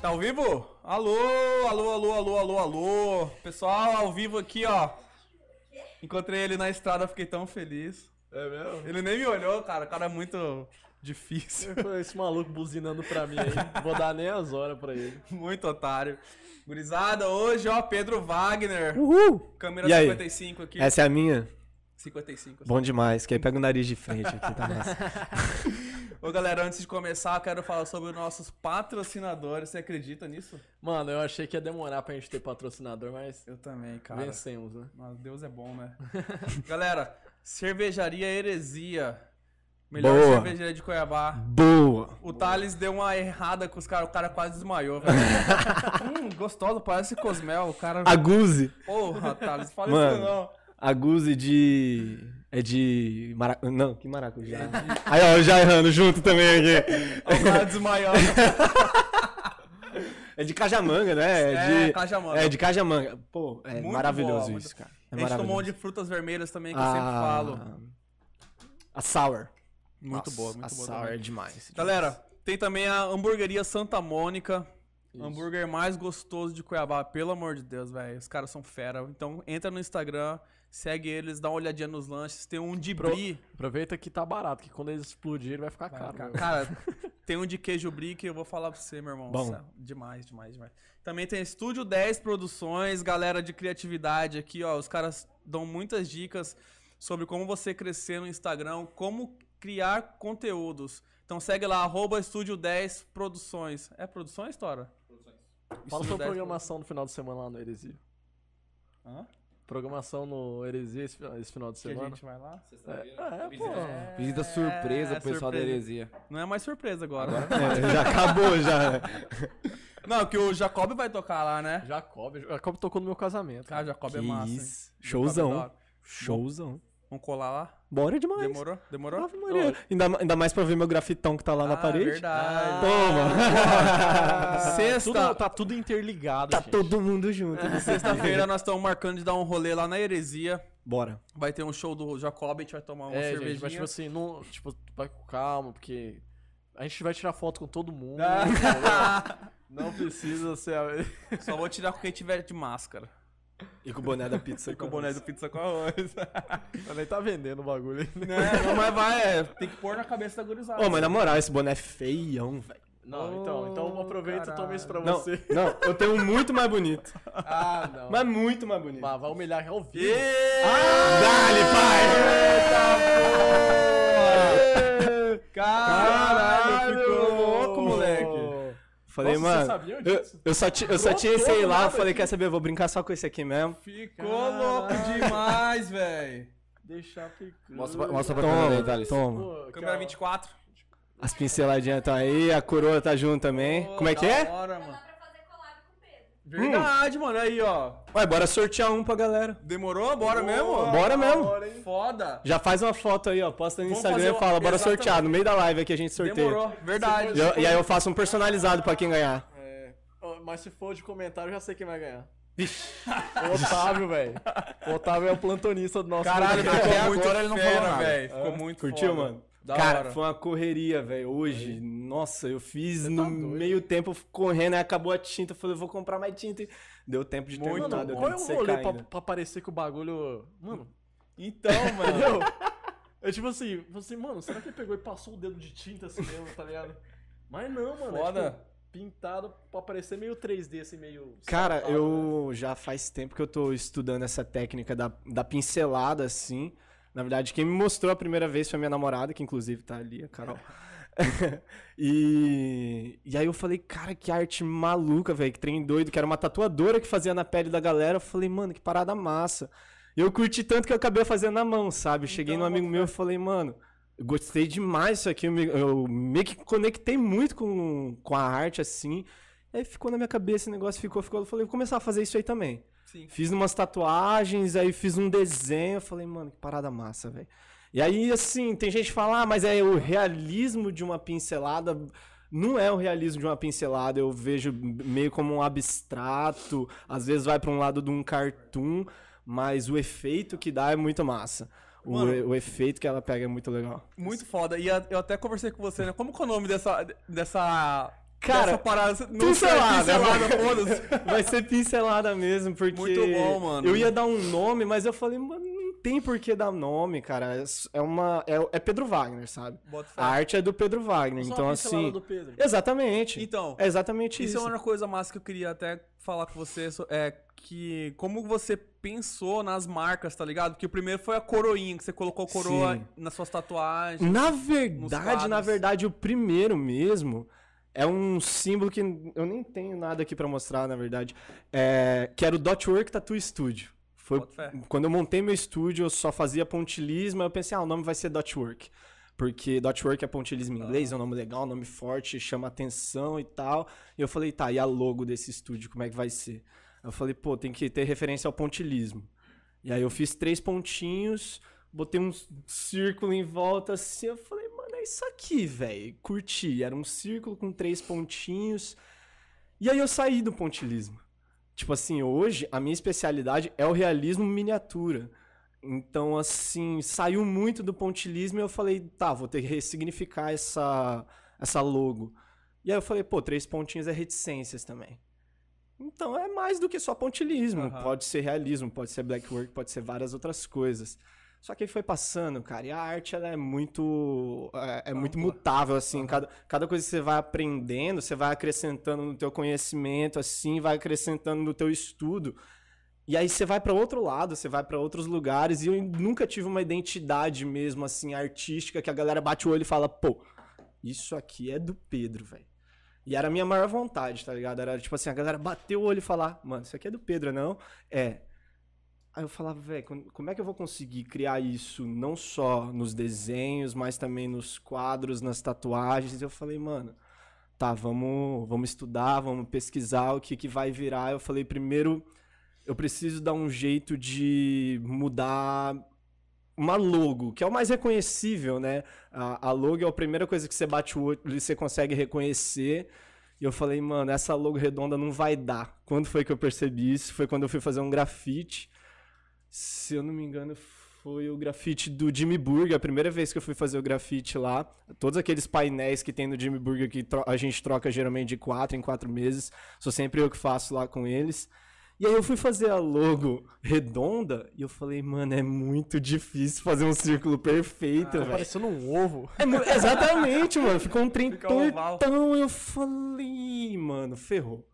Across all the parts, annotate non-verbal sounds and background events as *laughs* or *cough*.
Tá ao vivo? Alô, alô, alô, alô, alô, alô. Pessoal, ao vivo aqui, ó. Encontrei ele na estrada, fiquei tão feliz. É mesmo? Ele nem me olhou, cara. O cara é muito difícil. Esse maluco buzinando pra mim aí. *laughs* Vou dar nem as horas pra ele. Muito otário. Gurizada, hoje, ó, Pedro Wagner. Uhul! Câmera E aí? 55 aqui. Essa é a minha? 55. Bom demais, que aí pega o nariz de frente aqui, tá massa. *laughs* Ô, galera, antes de começar, eu quero falar sobre os nossos patrocinadores. Você acredita nisso? Mano, eu achei que ia demorar pra gente ter patrocinador, mas Eu também, cara. vencemos, né? Mas Deus é bom, né? *laughs* Galera, Cervejaria Heresia. Melhor Boa. cervejaria de Cuiabá. Boa! O Thales deu uma errada com os caras, o cara quase desmaiou, velho. *laughs* hum, gostoso, parece Cosmel, o cara... Aguze! Porra, Thales, fala Mano. isso não. Aguze de. É de. Mara... Não, que maracujá. Aí, ó, já errando junto também aqui. O cara desmaiando. É de cajamanga, né? É, de... cajamanga. É de cajamanga. Pô, é Muito maravilhoso boa, isso, muito- cara. É a gente tomou maravilhoso. uma de frutas vermelhas também, que eu sempre falo. A sour. Muito Nossa, boa, muito a boa. sour também. é demais. Galera, tem também a hamburgueria Santa Mônica. Isso. Hambúrguer mais gostoso de Cuiabá, pelo amor de Deus, velho. Os caras são fera. Então entra no Instagram, segue eles, dá uma olhadinha nos lanches. Tem um de Pro- brie. Aproveita que tá barato, que quando eles explodirem vai ficar Vai caro. ficar- meu. Cara, *laughs* tem um de queijo brie que eu vou falar pra você, meu irmão. Bom. Nossa, Demais, demais, demais. Também tem Estúdio 10 Produções, galera de criatividade aqui, ó. Os caras dão muitas dicas sobre como você crescer no Instagram, como criar conteúdos. Então segue lá, arroba Estúdio 10 Produções. É produções, Tora? Fala Estúdio sobre 10 programação no final de semana lá no Heresia. Hã? Programação no Heresia esse, esse final de Que a semana. gente vai lá? É, é, pô. Visita surpresa É, pro pessoal da surpresa. heresia. Não é mais surpresa agora. *laughs* É, já acabou, já. *laughs* Não, que o Jacob vai tocar lá, né? Jacob, Jacob tocou no meu casamento. Cara, Jacob é Que massa. hein? isso. É da Showzão. Showzão. Vamos colar lá? Bora demais. Demorou? Demorou? Ave Maria. Ainda, ainda mais pra ver meu grafitão que tá lá na Ah, parede. verdade. Toma! *laughs* Sexta, Tudo, tá tudo interligado, tá gente. todo mundo junto. *laughs* Sexta-feira nós estamos marcando de dar um rolê lá na Heresia. Bora. Vai ter um show do Jacob, a gente vai tomar uma É, cervejinha. gente, mas tipo assim, não, tipo, vai com calma, porque a gente vai tirar foto com todo mundo. *laughs* Ah. Não precisa ser. a- Só vou tirar com quem tiver de máscara. E com o boné da pizza. *laughs* E com o boné do pizza com arroz. *laughs* Ela nem tá vendendo o bagulho aí. É, não, mas vai, é, tem que pôr na cabeça da gurizada. Ô, mas na moral, esse boné é feião, velho. Não, então, então aproveita e toma isso pra Não, você. não, eu tenho um muito mais bonito. *laughs* Ah, não. Mas muito mais bonito. Vai, vai humilhar ao vivo. Dale, pai! Caralho, ficou louco, moleque. Falei, Nossa, mano, você sabia eu, disso? eu só, ti- eu só tinha esse aí lá, nada falei, aqui. quer saber, eu vou brincar só com esse aqui mesmo. Ficou louco demais, velho. Deixar picando. Mostra, pra- mostra pra câmera aí, Toma, Thales. toma. Pô, Câmera cara, 24. As pinceladinhas estão aí, a coroa tá junto também. Pô, Como é que é? hora, mano. pra fazer collab com Verdade, mano. Aí, ó. Ué, bora sortear um pra galera. Demorou? Bora mesmo? Bora mesmo. hora, hein? Foda. Já faz uma foto aí, ó, posta no Vamos Instagram e fala, bora Exatamente. sortear. No meio da live aqui a gente sorteia. Demorou. Verdade. E, eu- e aí eu faço um personalizado pra quem ganhar. É, mas se for de comentário, eu já sei quem vai ganhar. o Otávio, velho. O Otávio é o plantonista do nosso Caralho, podcast. Até muito agora ele não fera, falou nada. velho. Ficou muito Curtiu, foda. mano? Da Cara, hora. foi uma correria, velho. Hoje, nossa, eu fiz no tá doido. meio tempo correndo, aí acabou a tinta. Eu falei, vou comprar mais tinta. Deu tempo de terminar, Mano, deu é tempo o de rolê secar pra, pra parecer que o bagulho. Mano, Então, *laughs* mano. entendeu? É tipo assim, você, mano, será que ele pegou e passou o dedo de tinta assim mesmo, tá ligado? Mas não, mano. É, Foda. tipo, pintado pra parecer meio 3D, assim, meio. Cara, safado, né? eu já faz tempo que eu tô estudando essa técnica da, da pincelada, assim. Na verdade, quem me mostrou a primeira vez foi minha namorada, que inclusive tá ali, a Carol. *laughs* e, e aí eu falei, cara, que arte maluca, velho, que trem doido, que era uma tatuadora que fazia na pele da galera. Eu falei, mano, que parada massa. E eu curti tanto que eu acabei fazendo na mão, sabe? Cheguei Então, num amigo meu e falei, mano, gostei demais disso aqui. Eu me, eu meio que conectei muito com, com a arte, assim. Aí ficou na minha cabeça esse negócio, ficou, ficou. Eu falei, vou começar a fazer isso aí também. Sim. Fiz umas tatuagens, aí fiz um desenho. Eu falei, mano, que parada massa, velho. E aí, assim, tem gente que fala, ah, mas é o realismo de uma pincelada. Não é o realismo de uma pincelada, eu vejo meio como um abstrato, às vezes vai pra um lado de um cartoon, mas o efeito que dá é muito massa. O, Mano. e- o efeito que ela pega é muito legal. Muito foda. E eu até conversei com você, né? Como que é o nome dessa, dessa Cara, Dessa parada, não pincelada. pincelada, foda-se. vai ser pincelada mesmo, porque. Muito bom, mano. Eu ia dar um nome, mas eu falei, mano, não tem por que dar nome, cara. É uma. É, é Pedro Wagner, sabe? A arte é do Pedro Wagner. Só então, uma assim. do Pedro. Exatamente. Então, É exatamente Isso isso. é uma coisa massa que eu queria até falar com você, é que como você pensou nas marcas, tá ligado? Porque o primeiro foi a coroinha, que você colocou coroa Sim. nas suas tatuagens. Na verdade, na verdade, o primeiro mesmo é um símbolo que eu nem tenho nada aqui pra mostrar, na verdade. É, que era o Dotwork Tattoo Studio. Foi quando eu montei meu estúdio, eu só fazia pontilismo, eu pensei, ah, o nome vai ser Dotwork. Porque Dotwork é pontilismo em inglês, é um nome legal, um nome forte, chama atenção e tal. E eu falei, tá, e a logo desse estúdio, como é que vai ser? Eu falei, pô, tem que ter referência ao pontilismo. E aí eu fiz três pontinhos, botei um círculo em volta assim, eu falei, é isso aqui, velho. Curti. Era um círculo com três pontinhos. E aí eu saí do pontilismo. Tipo assim, hoje a minha especialidade é o realismo miniatura. Então, assim, saiu muito do pontilismo e eu falei, tá, vou ter que ressignificar essa, essa logo. E aí eu falei, pô, três pontinhos é reticências também. Então é mais do que só pontilismo. Aham. Pode ser realismo, pode ser black work, pode ser várias outras coisas. Só que aí foi passando, cara, e a arte ela é muito é, é muito mutável assim, cada, cada coisa que você vai aprendendo, você vai acrescentando no teu conhecimento assim, vai acrescentando no teu estudo. E aí você vai pra outro lado, você vai pra outros lugares e eu nunca tive uma identidade mesmo assim artística que a galera bate o olho e fala, pô, isso aqui é do Pedro, velho. E era a minha maior vontade, tá ligado? Era tipo assim, a galera bateu o olho e falar, mano, isso aqui é do Pedro, não? É. Aí eu falava, velho, como é que eu vou conseguir criar isso não só nos desenhos, mas também nos quadros, nas tatuagens? Eu falei, mano, tá, vamos, vamos estudar, vamos pesquisar o que, que vai virar. Eu falei, primeiro, eu preciso dar um jeito de mudar uma logo, que é o mais reconhecível, né? A, a logo é a primeira coisa que você bate o olho e você consegue reconhecer. E eu falei, mano, essa logo redonda não vai dar. Quando foi que eu percebi isso? Foi quando eu fui fazer um grafite. Se eu não me engano, foi o grafite do Jimmy Burger, a primeira vez que eu fui fazer o grafite lá. Todos aqueles painéis que tem no Jimmy Burger que a gente troca geralmente de quatro em quatro meses. Sou sempre eu que faço lá com eles. E aí eu fui fazer a logo redonda e eu falei, mano, é muito difícil fazer um círculo perfeito, Tá velho. parecendo um ovo. É exatamente, mano. Ficou um trem *laughs* tortão. Eu falei, mano, ferrou.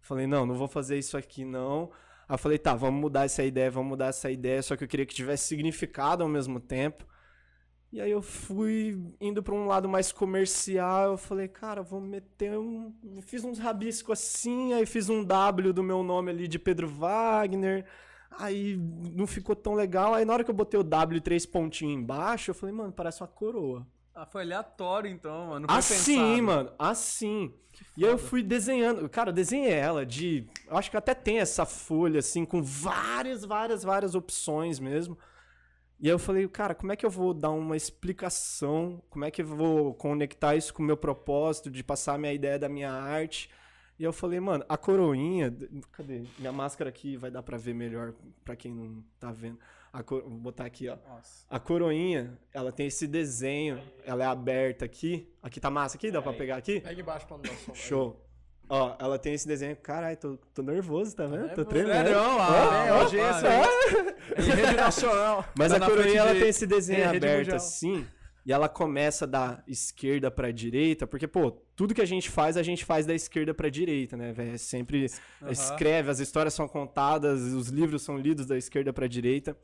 Falei, não, não vou fazer isso aqui, não. Aí eu falei, tá, vamos mudar essa ideia, vamos mudar essa ideia. Só que eu queria que tivesse significado ao mesmo tempo. E aí eu fui indo pra um lado mais comercial. Eu falei, cara, vou meter um. Fiz uns rabiscos assim, aí fiz um W do meu nome ali de Pedro Wagner. Aí não ficou tão legal. Aí na hora que eu botei o W três pontinhos embaixo, eu falei, mano, parece uma coroa. Ah, foi aleatório então, mano. não Assim, pensado. mano, assim. E aí eu fui desenhando. Cara, eu desenhei ela de. Eu acho que até tem essa folha, assim, com várias, várias, várias opções mesmo. E aí eu falei, cara, como é que eu vou dar uma explicação? Como é que eu vou conectar isso com o meu propósito de passar a minha ideia da minha arte? E eu falei, mano, a coroinha. Cadê? Minha máscara aqui vai dar pra ver melhor pra quem não tá vendo. A cor- Vou botar aqui, ó. Nossa. A coroinha, ela tem esse desenho, ela é aberta aqui. Aqui tá massa aqui? Dá pra pegar aqui? Pega embaixo pra não dar som. Show. Ó, ela tem esse desenho. Caralho, tô, tô nervoso, tá vendo? Tô nervoso. tremendo. Sério? Ah, audiência. ó. Em rede nacional. Mas Tá a coroinha, ela tem esse desenho É, aberto mundial. assim. E ela começa da esquerda pra direita, porque, pô, tudo que a gente faz, a gente faz da esquerda pra direita, né, velho? É Sempre Aham. escreve, as histórias são contadas, os livros são lidos da esquerda pra direita.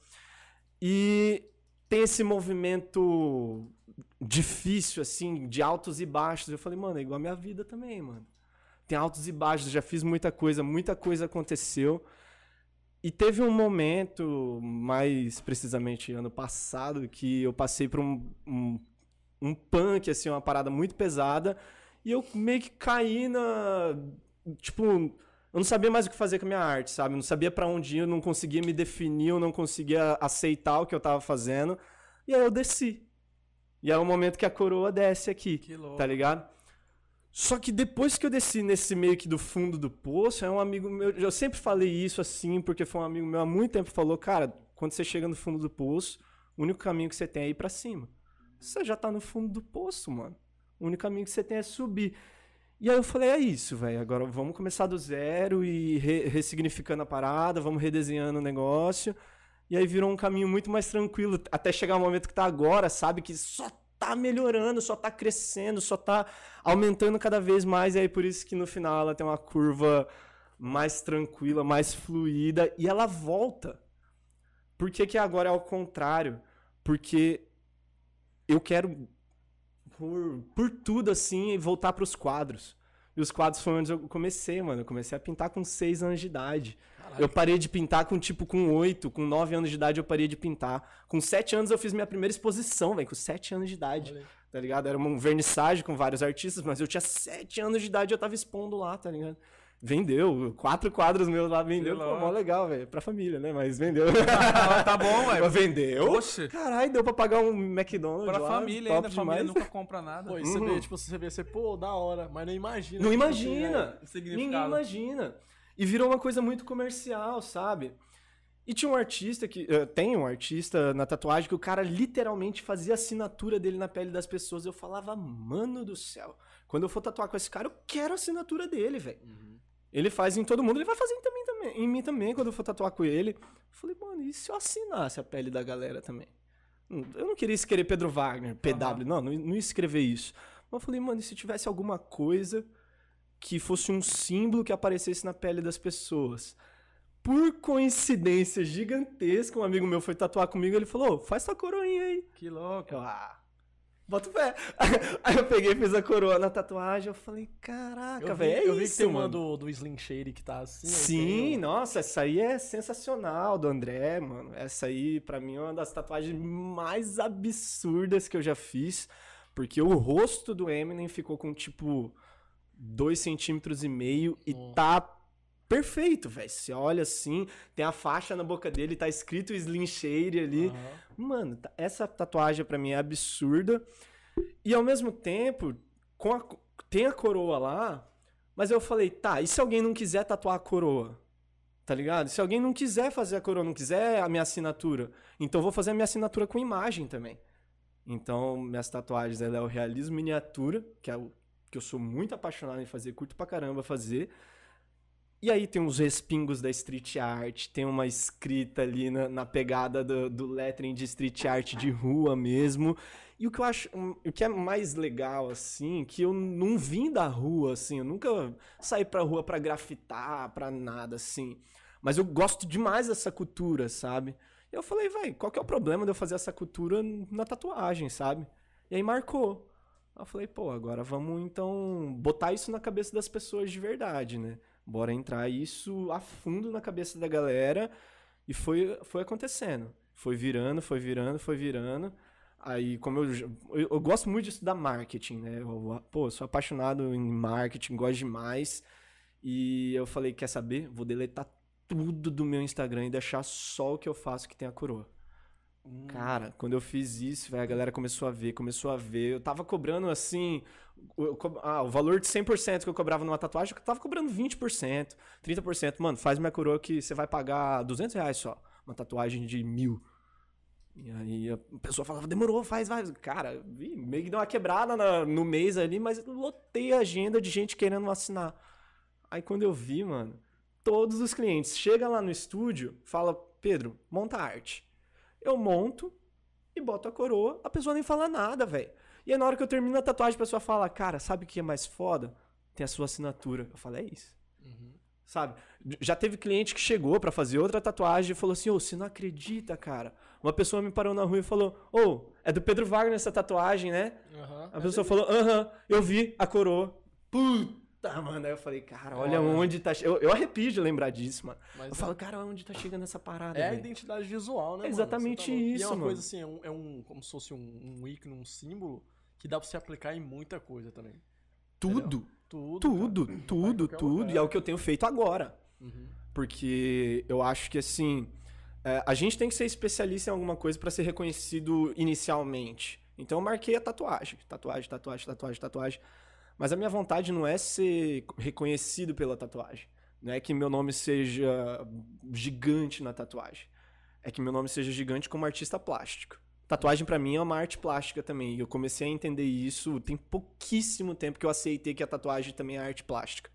E tem esse movimento difícil, assim, de altos e baixos. Eu falei, mano, é igual a minha vida também, mano. Tem altos e baixos, já fiz muita coisa, muita coisa aconteceu. E teve um momento, mais precisamente ano passado, que eu passei por um, um, um punk, assim, uma parada muito pesada. E eu meio que caí na. Tipo, eu não sabia mais o que fazer com a minha arte, sabe? Eu não sabia pra onde ir, eu não conseguia me definir, eu não conseguia aceitar o que eu tava fazendo. E aí eu desci. E é o momento que a coroa desce aqui, Que louco. tá ligado? Só que depois que eu desci nesse meio que do fundo do poço, é um amigo meu. Eu sempre falei isso assim, porque foi um amigo meu há muito tempo falou: Cara, quando você chega no fundo do poço, o único caminho que você tem é ir pra cima. Você já tá no fundo do poço, mano. O único caminho que você tem é subir. E aí eu falei, é isso, velho. Agora vamos começar do zero e re- ressignificando a parada, vamos redesenhando o negócio. E aí virou um caminho muito mais tranquilo, até chegar o momento que tá agora, sabe? Que só tá melhorando, só tá crescendo, só tá aumentando cada vez mais. E aí por isso que no final ela tem uma curva mais tranquila, mais fluida. E ela volta. Por que, que agora é ao contrário? Porque eu quero, por, por tudo assim, voltar pros quadros. E os quadros foi onde eu comecei, mano. Eu comecei a pintar com 6 anos de idade. Eu parei de pintar com, tipo, com 8, com 9 anos de idade eu parei de pintar. Com 7 anos eu fiz minha primeira exposição, velho, com 7 anos de idade. Olha. Tá ligado? Era um vernissage com vários artistas, mas eu tinha 7 anos de idade e eu tava expondo lá, tá ligado? Vendeu, quatro quadros meus lá vendeu. Pô, mó legal, velho. Pra família, né? Mas vendeu. Ah, *laughs* tá bom. Mas vendeu? Oxe. Caralho, deu pra pagar um McDonald's Pra lá, família ainda, a família nunca compra nada. Pô, e você Uhum. vê, tipo, você vê, você, pô, da hora, mas não imagina. Não imagina. significado. Ninguém imagina. E virou uma coisa muito comercial, sabe? E tinha um artista que. eh, tem um artista na tatuagem que o cara literalmente fazia a assinatura dele na pele das pessoas. Eu falava, mano do céu. Quando eu for tatuar com esse cara, eu quero a assinatura dele, velho. Ele faz em todo mundo, ele vai fazer em, também, também, em mim também quando eu for tatuar com ele. Eu falei, mano, e se eu assinasse a pele da galera também? Hum, Eu não queria escrever Pedro Wagner, PW, não, não, não ia escrever isso. Mas eu falei, mano, e se tivesse alguma coisa que fosse um símbolo que aparecesse na pele das pessoas? Por coincidência gigantesca, um amigo meu foi tatuar comigo, ele falou, "Ô, faz tua coroinha aí. Que louco. Eu, ah, bota o pé. *laughs* Aí eu peguei e fiz a coroa na tatuagem, eu falei, caraca, vi, velho, é eu vi isso, que tem uma do, do Slim Shady que tá assim. Sim, nossa, essa aí é sensacional do André, mano. Essa aí, pra mim, é uma das tatuagens mais absurdas que eu já fiz. Porque o rosto do Eminem ficou com, tipo, dois centímetros e meio e Hum. tá perfeito, velho. Você olha assim, tem a faixa na boca dele, tá escrito Slim Shady ali. Aham. Mano, ta- essa tatuagem pra mim é absurda. E ao mesmo tempo, com a tem a coroa lá, mas eu falei, tá, e se alguém não quiser tatuar a coroa? Tá ligado? Se alguém não quiser fazer a coroa, não quiser a minha assinatura, então eu vou fazer a minha assinatura com imagem também. Então, minhas tatuagens, ela é o realismo miniatura, que é o que eu sou muito apaixonado em fazer, curto pra caramba fazer. E aí tem uns respingos da street art, tem uma escrita ali na, na pegada do, do lettering de street art de rua mesmo. E o que eu acho, o que é mais legal, assim, que eu não vim da rua, assim, eu nunca saí pra rua pra grafitar, pra nada, assim. Mas eu gosto demais dessa cultura, sabe? E eu falei, vai, qual que é o problema de eu fazer essa cultura na tatuagem, sabe? E aí marcou. Eu falei, pô, agora vamos então botar isso na cabeça das pessoas de verdade, né? Bora entrar isso a fundo na cabeça da galera. E foi, foi acontecendo. Foi virando, foi virando, foi virando. Aí, como eu, eu, eu gosto muito de estudar marketing, né? Eu, pô, sou apaixonado em marketing, gosto demais. E eu falei, quer saber? Vou deletar tudo do meu Instagram e deixar só o que eu faço que tem a coroa. Cara, quando eu fiz isso, velho, a galera começou a ver, começou a ver. Eu tava cobrando assim. co- ah, o valor de 100% que eu cobrava numa tatuagem, eu tava cobrando 20%, 30%. Mano, faz minha coroa que você vai pagar 200 reais só. Uma tatuagem de mil. E aí a pessoa falava, demorou, faz, faz. Cara, meio que deu uma quebrada na- no mês ali, mas lotei a agenda de gente querendo assinar. Aí quando eu vi, mano, todos os clientes chegam lá no estúdio, fala, Pedro, monta arte. Eu monto e boto a coroa, a pessoa nem fala nada, velho. E aí na hora que eu termino a tatuagem, a pessoa fala, cara, sabe o que é mais foda? Tem a sua assinatura. Eu falo, é isso. Sabe? Já teve cliente que chegou pra fazer outra tatuagem e falou assim: Ô, você não acredita, cara? Uma pessoa me parou na rua e falou: Ô, é do Pedro Wagner essa tatuagem, né? Aham. A pessoa falou: Aham, eu vi a coroa. Puta, mano. Aí eu falei: Cara, olha Olha. onde tá. Eu, eu arrepio de lembrar disso, mano. Mas eu falo: Cara, onde tá chegando essa parada? É a velho?" identidade visual, né, É mano? exatamente Você tá louco. E isso, é uma mano. coisa assim, é um, é um- como se fosse um, um ícone, um símbolo, que dá pra você aplicar em muita coisa também. Tudo, Tudo. tudo, cara. tudo, tudo. E é o que eu tenho feito agora. Uhum. Porque eu acho que assim. é, a gente tem que ser especialista em alguma coisa pra ser reconhecido inicialmente. Então eu marquei a tatuagem. Tatuagem, tatuagem, tatuagem, tatuagem. Mas a minha vontade não é ser reconhecido pela tatuagem. Não é que meu nome seja gigante na tatuagem. É que meu nome seja gigante como artista plástico. Tatuagem pra mim é uma arte plástica também. E eu comecei a entender isso tem pouquíssimo tempo que eu aceitei que a tatuagem também é arte plástica.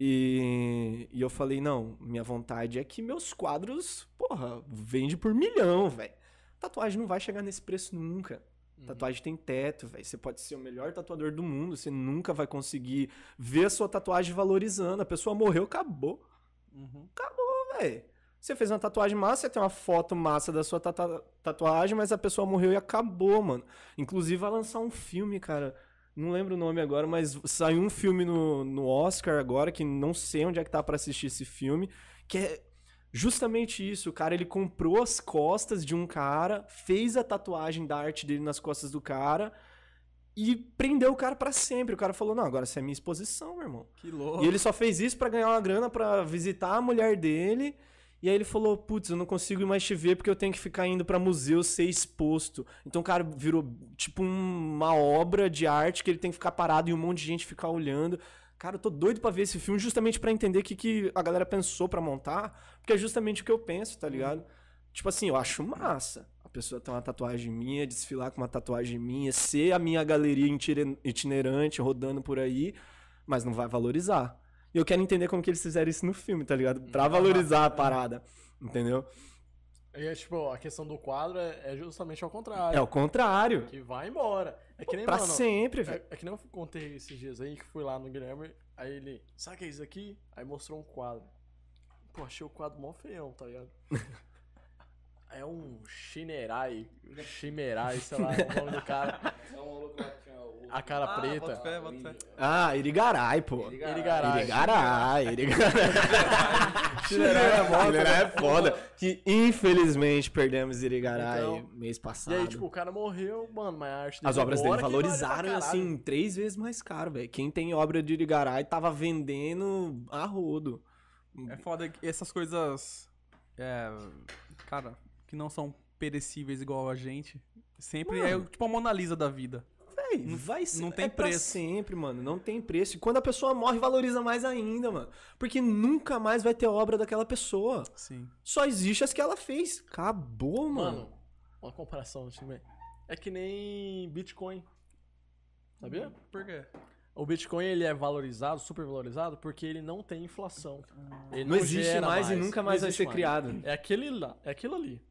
E, e eu falei, não, minha vontade é que meus quadros, porra, vende por milhão, velho. Tatuagem não vai chegar nesse preço nunca. Tatuagem tem teto, velho. Você pode ser o melhor tatuador do mundo, você nunca vai conseguir ver a sua tatuagem valorizando. A pessoa morreu, acabou. Uhum. Acabou, velho. Você fez uma tatuagem massa, você tem uma foto massa da sua tata- tatuagem, mas a pessoa morreu e acabou, mano. Inclusive vai lançar um filme, cara. Não lembro o nome agora, mas saiu um filme no, no Oscar agora, que não sei onde é que tá pra assistir esse filme, que é justamente isso. O cara, ele comprou as costas de um cara, fez a tatuagem da arte dele nas costas do cara e prendeu o cara pra sempre. O cara falou, não, agora essa é minha exposição, meu irmão. Que louco. E ele só fez isso pra ganhar uma grana pra visitar a mulher dele. E aí ele falou: Putz, eu não consigo mais te ver porque eu tenho que ficar indo pra museu ser exposto. Então o cara virou tipo um- uma obra de arte que ele tem que ficar parado e um monte de gente ficar olhando. Cara, eu tô doido pra ver esse filme justamente pra entender o que, que a galera pensou pra montar. Porque é justamente o que eu penso, tá ligado? Tipo assim, eu acho massa. A pessoa ter uma tatuagem minha, desfilar com uma tatuagem minha, ser a minha galeria itine- itinerante rodando por aí, mas não vai valorizar. E eu quero entender como que eles fizeram isso no filme, tá ligado? Pra valorizar a parada. Entendeu? E é, tipo, a questão do quadro é, é justamente ao contrário. É o contrário. Que vai embora. É que nem, Pra mano, sempre, velho. É, é que nem eu contei esses dias aí que fui lá no Guilherme, aí ele, sabe o que é isso aqui? Aí mostrou um quadro. Pô, achei o quadro mó feião, tá ligado? *laughs* É um Shinerai, Shimerai, sei lá, o nome do cara. *laughs* A cara Ah, preta. bota fé, bota fé. Ah, Irigaray, pô. Irigaray. Irigaray, Irigaray. *laughs* Shinerai é Irigaray é foda. Que infelizmente perdemos Irigaray Então, mês E passado. aí, tipo, o cara morreu, mano, mas a arte dele As obras dele vale valorizaram, caralho. assim, três vezes mais caro, velho. Quem tem obra de Irigaray tava vendendo a rodo. É foda que essas coisas. É. Cara, que não são perecíveis igual a gente. Sempre é tipo a Mona Lisa da vida. Véi, vai ser. não tem é pra preço. sempre, mano. Não tem preço. E quando a pessoa morre, valoriza mais ainda, mano. Porque nunca mais vai ter obra daquela pessoa. Sim. Só existe as que ela fez. Acabou, mano. Mano, uma comparação também. É que nem Bitcoin. Sabia? Por quê? O Bitcoin ele é valorizado, super valorizado, porque ele não tem inflação. Ele não, existe gera mais, e nunca mais Não vai existe ser criado. É aquele lá, é aquilo ali.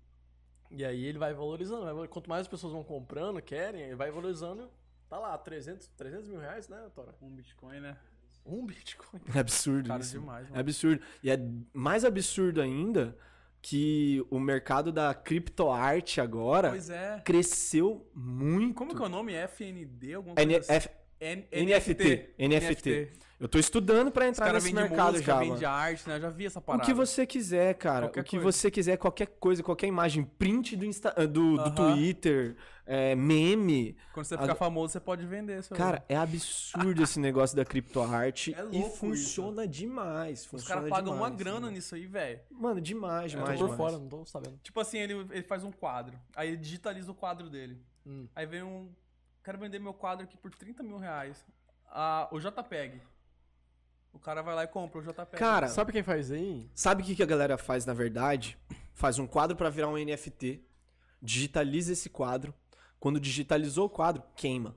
E aí ele vai valorizando. vai Quanto mais as pessoas vão comprando, querem, ele vai valorizando. Tá lá, 300, 300 mil reais, né, Tora? Um Bitcoin, né? Um Bitcoin. É absurdo Caro isso. demais, É mano. absurdo. E é mais absurdo ainda que o mercado da criptoarte agora Pois é. cresceu muito. Como que é o nome? FND? Alguma coisa N- assim? N- NFT. NFT. Eu tô estudando pra Os entrar nesse mercado música, já, vende arte, né? Eu já vi essa O parada. que você quiser, cara. Qualquer o que coisa. você quiser, qualquer coisa, qualquer imagem, print do, Insta, ah, do, do Aham. Twitter, é, meme. Quando você ficar famoso, você pode vender. Seu Cara, é absurdo esse negócio da criptoarte *laughs* É e louco funciona demais. Os Funciona caras pagam uma demais, grana mano. nisso aí, velho. Mano, demais, Eu demais, tô por demais. fora, não tô sabendo. Tipo assim, ele, ele faz um quadro. Aí ele digitaliza o quadro dele. Hum. Aí vem um. Quero vender meu quadro aqui por 30 mil reais. Ah, o JPEG. O cara vai lá e compra o JPEG. Cara, Sabe quem faz aí? Sabe o que, que a galera faz, na verdade? Faz um quadro pra virar um NFT, digitaliza esse quadro. Quando digitalizou o quadro, queima.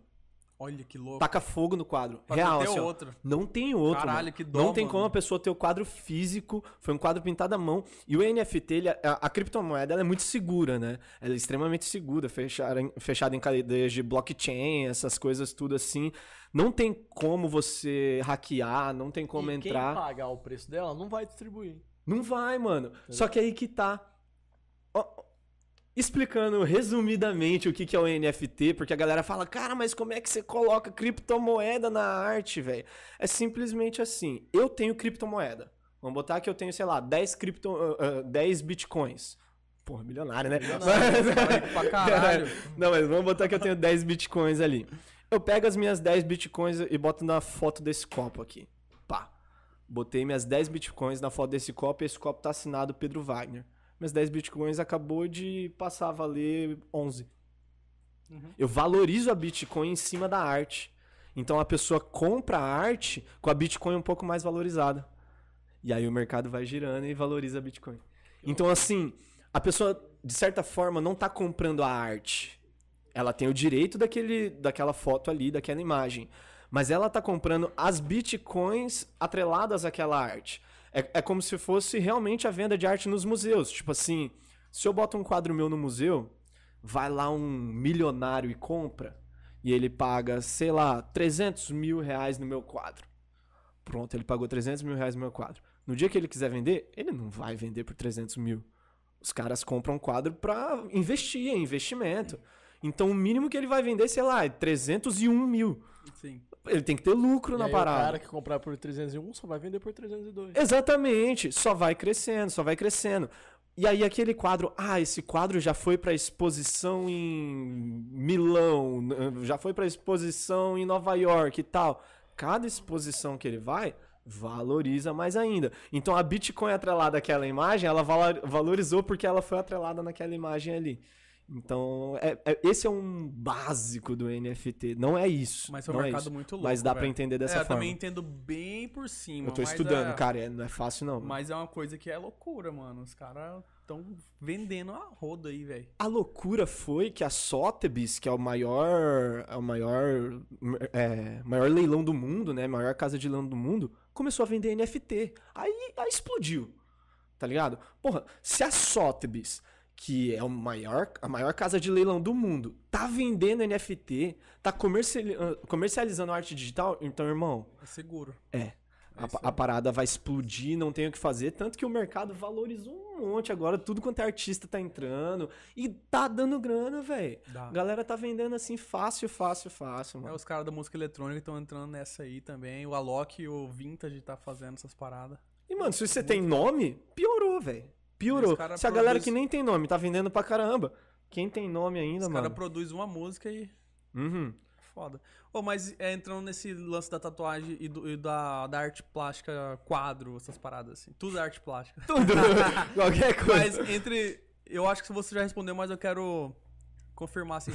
Olha que louco. Taca fogo no quadro. Real, ter assim, ó. outro. Não tem outro. Caralho, mano. que dó, Não tem mano. como a pessoa ter o quadro físico. Foi um quadro pintado à mão. E o NFT, ele- a, a criptomoeda, ela é muito segura, né? Ela é extremamente segura, fechada em, fechada em cadeias de blockchain, essas coisas tudo assim. Não tem como você hackear, não tem como e entrar. quem pagar o preço dela não vai distribuir. Não vai, mano. Só que aí que tá. Ó, explicando resumidamente o que, é o NFT, porque a galera fala, cara, mas como é que você coloca criptomoeda na arte, velho? É simplesmente assim. Eu tenho criptomoeda. Vamos botar que eu tenho, sei lá, 10, cripto, ah, ah, 10 bitcoins. Porra, milionário, né? Rico pra *laughs* caralho. Não, mas vamos botar que eu tenho 10 bitcoins ali. Eu pego as minhas 10 bitcoins e boto na foto desse copo aqui. Pá. Botei minhas 10 bitcoins na foto desse copo e esse copo tá assinado Pedro Wagner. Minhas 10 bitcoins acabou de passar a valer 11. Eu valorizo a bitcoin em cima da arte. Então a pessoa compra a arte com a bitcoin um pouco mais valorizada. E aí o mercado vai girando e valoriza a bitcoin. Então assim, a pessoa de certa forma, não tá comprando a arte. Ela tem o direito daquele, daquela foto ali, daquela imagem. Mas ela tá comprando as bitcoins atreladas àquela arte. É, é como se fosse realmente a venda de arte nos museus. Tipo assim, se eu boto um quadro meu no museu, vai lá um milionário e compra, e ele paga, sei lá, 300 mil reais no meu quadro. Pronto, ele pagou 300 mil reais no meu quadro. No dia que ele quiser vender, ele não vai vender por 300 mil. Os caras compram quadro pra investir, é investimento. Então o mínimo que ele vai vender, sei lá, é 301 mil. Sim. Ele tem que ter lucro E na parada. O cara que comprar por 301 só vai vender por 302. Exatamente, só vai crescendo, só vai crescendo. E aí aquele quadro, ah, esse quadro já foi pra exposição em Milão, já foi pra exposição em Nova York e tal. Cada exposição que ele vai, valoriza mais ainda. Então a Bitcoin atrelada àquela imagem, ela valorizou porque ela foi atrelada naquela imagem ali. Então, é- é- esse é um básico do NFT. Não é isso. Mas é um não mercado isso. muito louco. Mas dá pra velho. entender dessa é, eu forma. também entendo bem por cima. Eu tô estudando, é- cara, é- não é fácil não. Mas é uma coisa que é loucura, mano. Os caras estão vendendo a roda aí, velho. A loucura foi que a Sotheby's, que é o maior, é o maior, é, maior leilão do mundo, né, maior casa de leilão do mundo, começou a vender NFT. Aí, aí explodiu, tá ligado? Porra, se a Sotheby's, que é o maior, a maior casa de leilão do mundo, tá vendendo NFT, tá ah, comercializando arte digital, então, irmão, É seguro. é. A, isso pa- a parada vai explodir, não tem o que fazer. Tanto que o mercado valorizou um monte agora. Tudo quanto é artista tá entrando. E tá dando grana, velho. A galera tá vendendo assim fácil, fácil, fácil, É, mano. os caras da música eletrônica estão entrando nessa aí também. O Alok e o Vintage tá fazendo essas paradas. E, mano, se você tem nome, piorou, velho. Cara Se a galera que nem tem nome tá vendendo pra caramba, quem tem nome ainda, Os caras mano? produzem uma música e. Uhum. Foda. Ô, mas é, entrando nesse lance da tatuagem e, do- e da, da arte plástica, quadro, essas paradas assim. Tudo é arte plástica. Tudo. *laughs* Qualquer Mas coisa. entre. Eu acho que você já respondeu, mas eu quero confirmar assim.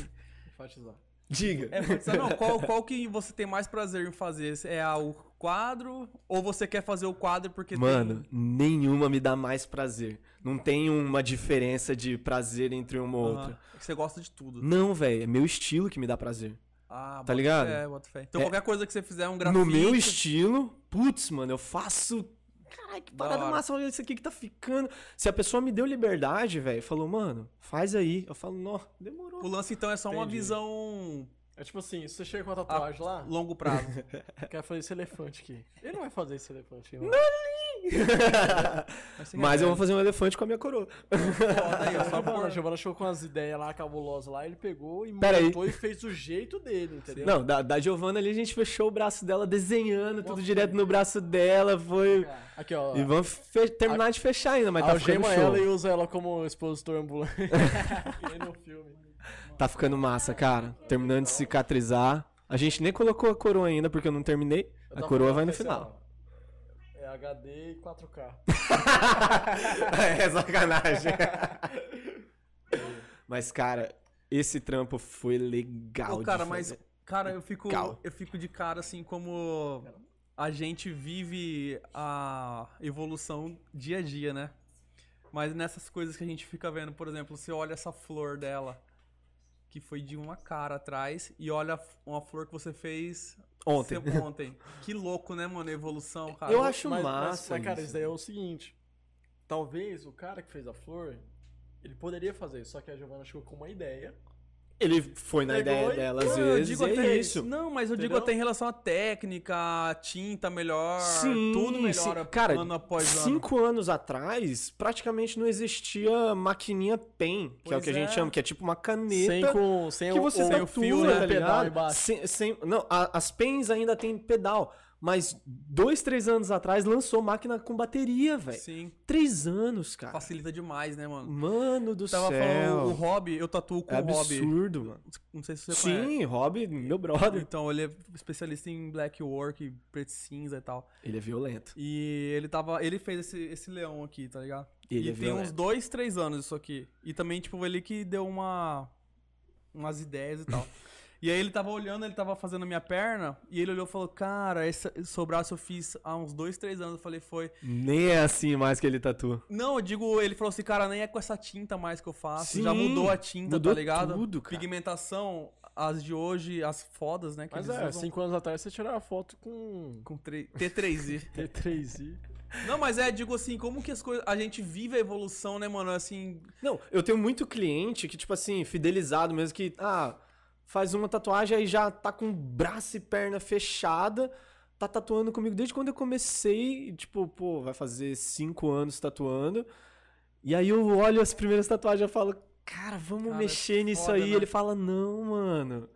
Enfatizar. Diga. É, mas, não, qual, *laughs* qual que você tem mais prazer em fazer? É a- o quadro ou você quer fazer o quadro porque Mano, tem... nenhuma me dá mais prazer. Não tem uma diferença de prazer entre uma ou Aham, outra. é que você gosta de tudo. Não, velho. É meu estilo que me dá prazer. Ah, Tá ligado? Fé, bota fé. Então É- qualquer coisa que você fizer um grafite... No meu estilo, putz, mano, eu faço. Caralho, que Da parada massa, olha isso aqui que tá ficando. Se a pessoa me deu liberdade, velho, falou, mano, faz aí. Eu falo, não, demorou. O lance então é só uma Entendi. visão É tipo assim, se você chega com a tatuagem a lá, longo prazo. *laughs* quer fazer esse elefante aqui. Ele não vai fazer esse elefante. Não. *laughs* Mas, eu vou fazer um elefante com a minha coroa. Foda aí, A só *laughs* Giovana, a. Giovana chegou com umas ideias lá cabulosas lá, ele pegou e Pera aí. montou e fez do jeito dele, entendeu? Não, da, da Giovana ali a gente fechou o braço dela desenhando, tudo direto no braço dela. Foi. Aqui, ó. E vamos fe- terminar de fechar ainda, mas tá ficando ela e usa ela como expositor ambulante. No filme. Tá ficando massa, cara. Terminando de cicatrizar. A gente nem colocou a coroa ainda porque eu não terminei. Eu A coroa vai no final. É HD e 4K. *laughs* é sacanagem. *laughs* Mas, cara, esse trampo foi legal. Ô, de cara, mas... fazer. Cara, eu fico, Legal. eu fico de cara assim como a gente vive a evolução dia a dia, né? Mas nessas coisas que a gente fica vendo, por exemplo, você olha essa flor dela, que foi de uma cara atrás, e olha uma flor que você fez Ontem. se- *laughs* ontem. Que louco, né, mano? A evolução, cara. Eu acho mas, massa. Mas, cara, isso. daí é o seguinte. Talvez o cara que fez a flor, ele poderia fazer só que a Giovana chegou com uma ideia. Ele foi na Pegou ideia e- dela às Não, eu vezes. digo e até é isso. Não, mas eu digo Entendeu? até em relação à técnica, a tinta melhor, Sim, tudo sim. melhora Cara, ano após ano. cinco anos atrás, praticamente não existia maquininha pen, que é o que a Pois gente é. chama, que é tipo uma caneta Sem, com, sem que o, você o, tatua, o fio, né? tá pedal embaixo. Sem, sem- não, a- as pens ainda tem pedal, mas dois, três anos atrás lançou máquina com bateria, velho. Sim, Três anos, cara. facilita demais, né, mano? Mano do Tava céu. falando o hobby, eu tatuo com é o hobby. absurdo, mano. Não sei se você conhece. Sim, Rob, meu brother. Então, ele é especialista em black work, preto e cinza e tal. Ele é violento. E ele tava. Ele fez esse, esse leão aqui, tá ligado? Ele e é tem violento. uns dois, três anos isso aqui. E também, tipo, ele que deu uma. umas ideias e tal. *laughs* E aí ele tava olhando, ele tava fazendo a minha perna, e ele olhou e falou, cara, esse, seu braço eu fiz há uns dois, três anos. Eu falei, foi. Nem é assim mais que ele tatua. Não, eu digo, ele falou assim, cara, nem é com essa tinta mais que eu faço. Sim, já mudou a tinta, mudou tá ligado? tudo, cara. Pigmentação, as de hoje, as fodas, né? Que Mas eles é, usam cinco anos atrás você tirava foto com com tre- T3i. *laughs* T3i. Não, mas é, digo assim, como que as coisas. A gente vive a evolução, né, mano? Assim. Não, eu tenho muito cliente que, tipo assim, fidelizado mesmo, que, ah, faz uma tatuagem aí já tá com braço e perna fechada, tá tatuando comigo desde quando eu comecei, tipo, pô, vai fazer cinco anos tatuando. E aí eu olho as primeiras tatuagens e falo, cara, vamos Cara, é mexer nisso foda, aí. né? Ele fala, não, mano.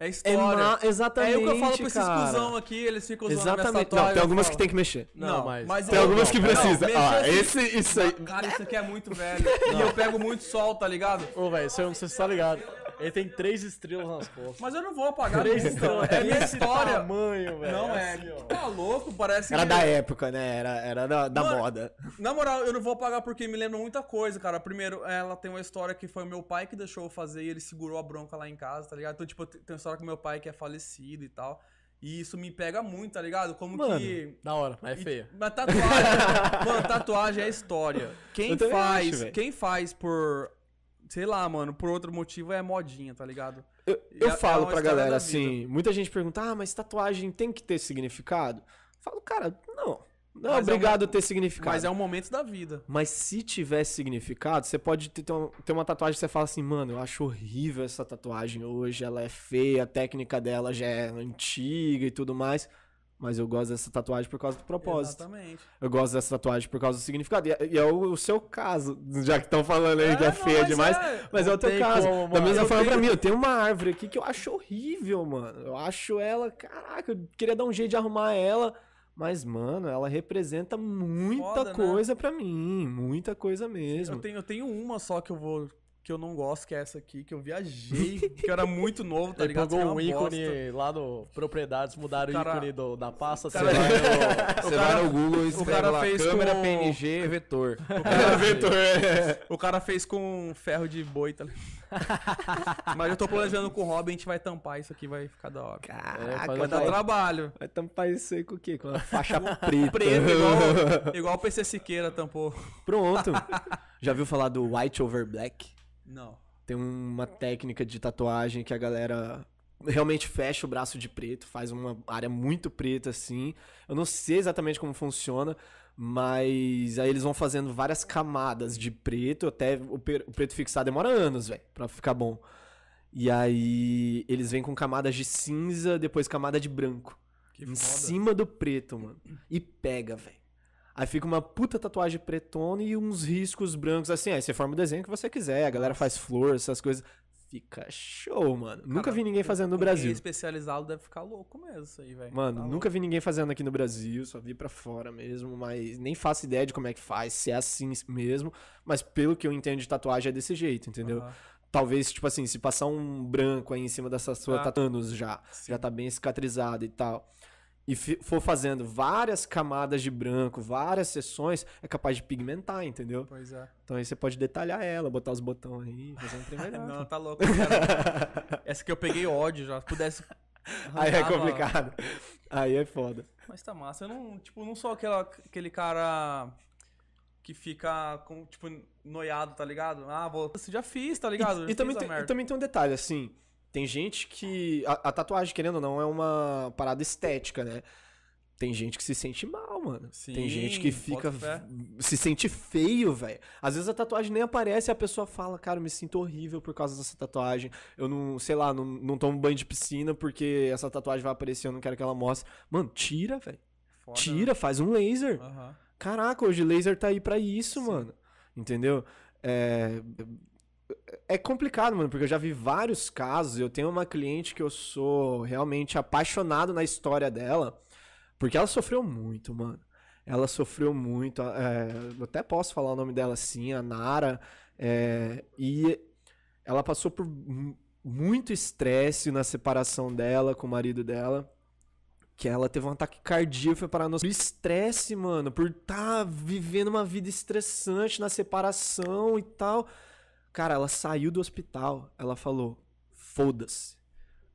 É É história. É, exatamente, o que eu falo pra esses cuzão aqui, eles ficam usando Exatamente. Não, tem algumas falo, que tem que mexer. Não, mas- Tem eu- algumas que não, precisa. mexer Ah, assim- esse, isso aí. Cara, isso aqui é muito velho. E eu pego muito sol, tá ligado? Ô, velho, você não se tá ligado. Ele tem três estrelas nas costas. Mas eu não vou apagar Três estrelas. É minha Esse história. tamanho, velho. Não é. assim. Tá louco? Parece Era que... da época, né? Era, era da, da Mano, moda. Na moral, eu não vou apagar porque me lembra muita coisa, cara. Primeiro, ela tem uma história que foi o meu pai que deixou eu fazer e ele segurou a bronca lá em casa, tá ligado? Então, tipo, tem uma história com meu pai que é falecido e tal. E isso me pega muito, tá ligado? Como Mano, que. Da hora, mas é feia. Mas tatuagem. *laughs* mano, tatuagem é história. Quem faz, acho, quem faz por. Sei lá, mano, por outro motivo é modinha, tá ligado? Eu, eu é- é falo uma pra galera assim, muita gente pergunta, ah, mas tatuagem tem que ter significado? Eu falo, cara, não. Não é Mas é obrigado uma- a ter significado. Mas é um momento da vida. Mas se tivesse significado, você pode ter, ter um- ter uma tatuagem que você fala assim, mano, eu acho horrível essa tatuagem hoje, ela é feia, a técnica dela já é antiga e tudo mais. Mas eu gosto dessa tatuagem por causa do propósito. Exatamente. Eu gosto dessa tatuagem por causa do significado. E é, e é o, o seu caso, já que estão falando aí que é não, feia mas demais. é. Mas é o teu caso. como, da mesma forma pra tenho- mim, eu tenho uma árvore aqui que eu acho horrível, mano. Eu acho ela, caraca, eu queria dar um jeito de arrumar ela. Mas, mano, ela representa muita Foda, né? coisa pra mim. Muita coisa mesmo. Eu tenho, eu tenho uma só que eu vou. Que eu não gosto, que é essa aqui, que eu viajei, que eu era muito novo, tá Ele ligado? pegou um é uma ícone bosta. lá no Propriedades, mudaram O cara- o ícone do- da pasta. cara- você vai no- Você cara- vai no Google e escreve cara lá, fez câmera com- PNG vetor. *laughs* O cara fez com ferro de boi, tá ligado? *laughs* Mas eu tô planejando com o Robin, a gente vai tampar isso aqui, vai ficar da hora. Caraca, faz Vai dar trabalho. vai tampar isso aí com o quê? Com a faixa preta. *laughs* Preto, igual, igual o PC Siqueira tampou. Pronto. Já viu falar do white over black? Não. Tem uma técnica de tatuagem que a galera realmente fecha o braço de preto, faz uma área muito preta assim. Eu não sei exatamente como funciona, mas aí eles vão fazendo várias camadas de preto, até o, preto fixar demora anos, velho, pra ficar bom. E aí eles vêm com camadas de cinza, depois camada de branco. Que em foda. cima do preto, mano. E pega, velho. Aí fica uma puta tatuagem pretona e uns riscos brancos assim. Aí você forma o desenho que você quiser, a galera faz flor, essas coisas. Fica show, mano. nunca Cara, vi ninguém fazendo no Brasil. especializado deve ficar louco mesmo isso aí, velho. Mano, Tá nunca vi ninguém fazendo aqui no Brasil, só vi pra fora mesmo, mas nem faço ideia de como é que faz, se é assim mesmo, mas pelo que eu entendo de tatuagem é desse jeito, entendeu? Aham. Talvez, tipo assim, se passar um branco aí em cima dessa sua Ah. tatanos já, Sim. já tá bem cicatrizado e tal. E for fazendo várias camadas de branco, várias sessões, é capaz de pigmentar, entendeu? Pois é. Então aí você pode detalhar ela, botar os botões aí, fazer um trem *laughs* melhor. Não, tá louco. cara. *laughs* Essa que eu peguei ódio já. Se pudesse. aí é complicado. Aí é foda. Mas tá massa. Eu não, tipo, não sou aquela, aquele cara que fica com, tipo, noiado, tá ligado? Ah, vou. Você já fiz, tá ligado? E, Já e também tem, e também tem um detalhe, assim. Tem gente que. A, a tatuagem, querendo ou não, é uma parada estética, né? Tem gente que se sente mal, mano. tem Sim, gente que fica. Se sente feio, velho. Às vezes a tatuagem nem aparece e a pessoa fala, cara, eu me sinto horrível por causa dessa tatuagem. Eu não, sei lá, não, não tomo banho de piscina porque essa tatuagem vai aparecer, eu não quero que ela mostre. Mano, tira, velho. Foda, Tira, faz um laser. né? Aham. Caraca, hoje laser tá aí pra isso, Sim. mano. Entendeu? É... é complicado, mano, porque eu já vi vários casos. Eu tenho uma cliente que eu sou realmente apaixonado na história dela, porque ela sofreu muito, mano. Ela sofreu muito. é, eu até posso falar o nome dela assim, a Nara. é, e ela passou por mu- muito estresse na separação dela com o marido dela. Que ela teve um ataque cardíaco, foi parar no estresse, mano, por estar vivendo uma vida estressante na separação e tal. Cara, ela saiu do hospital, ela falou: foda-se.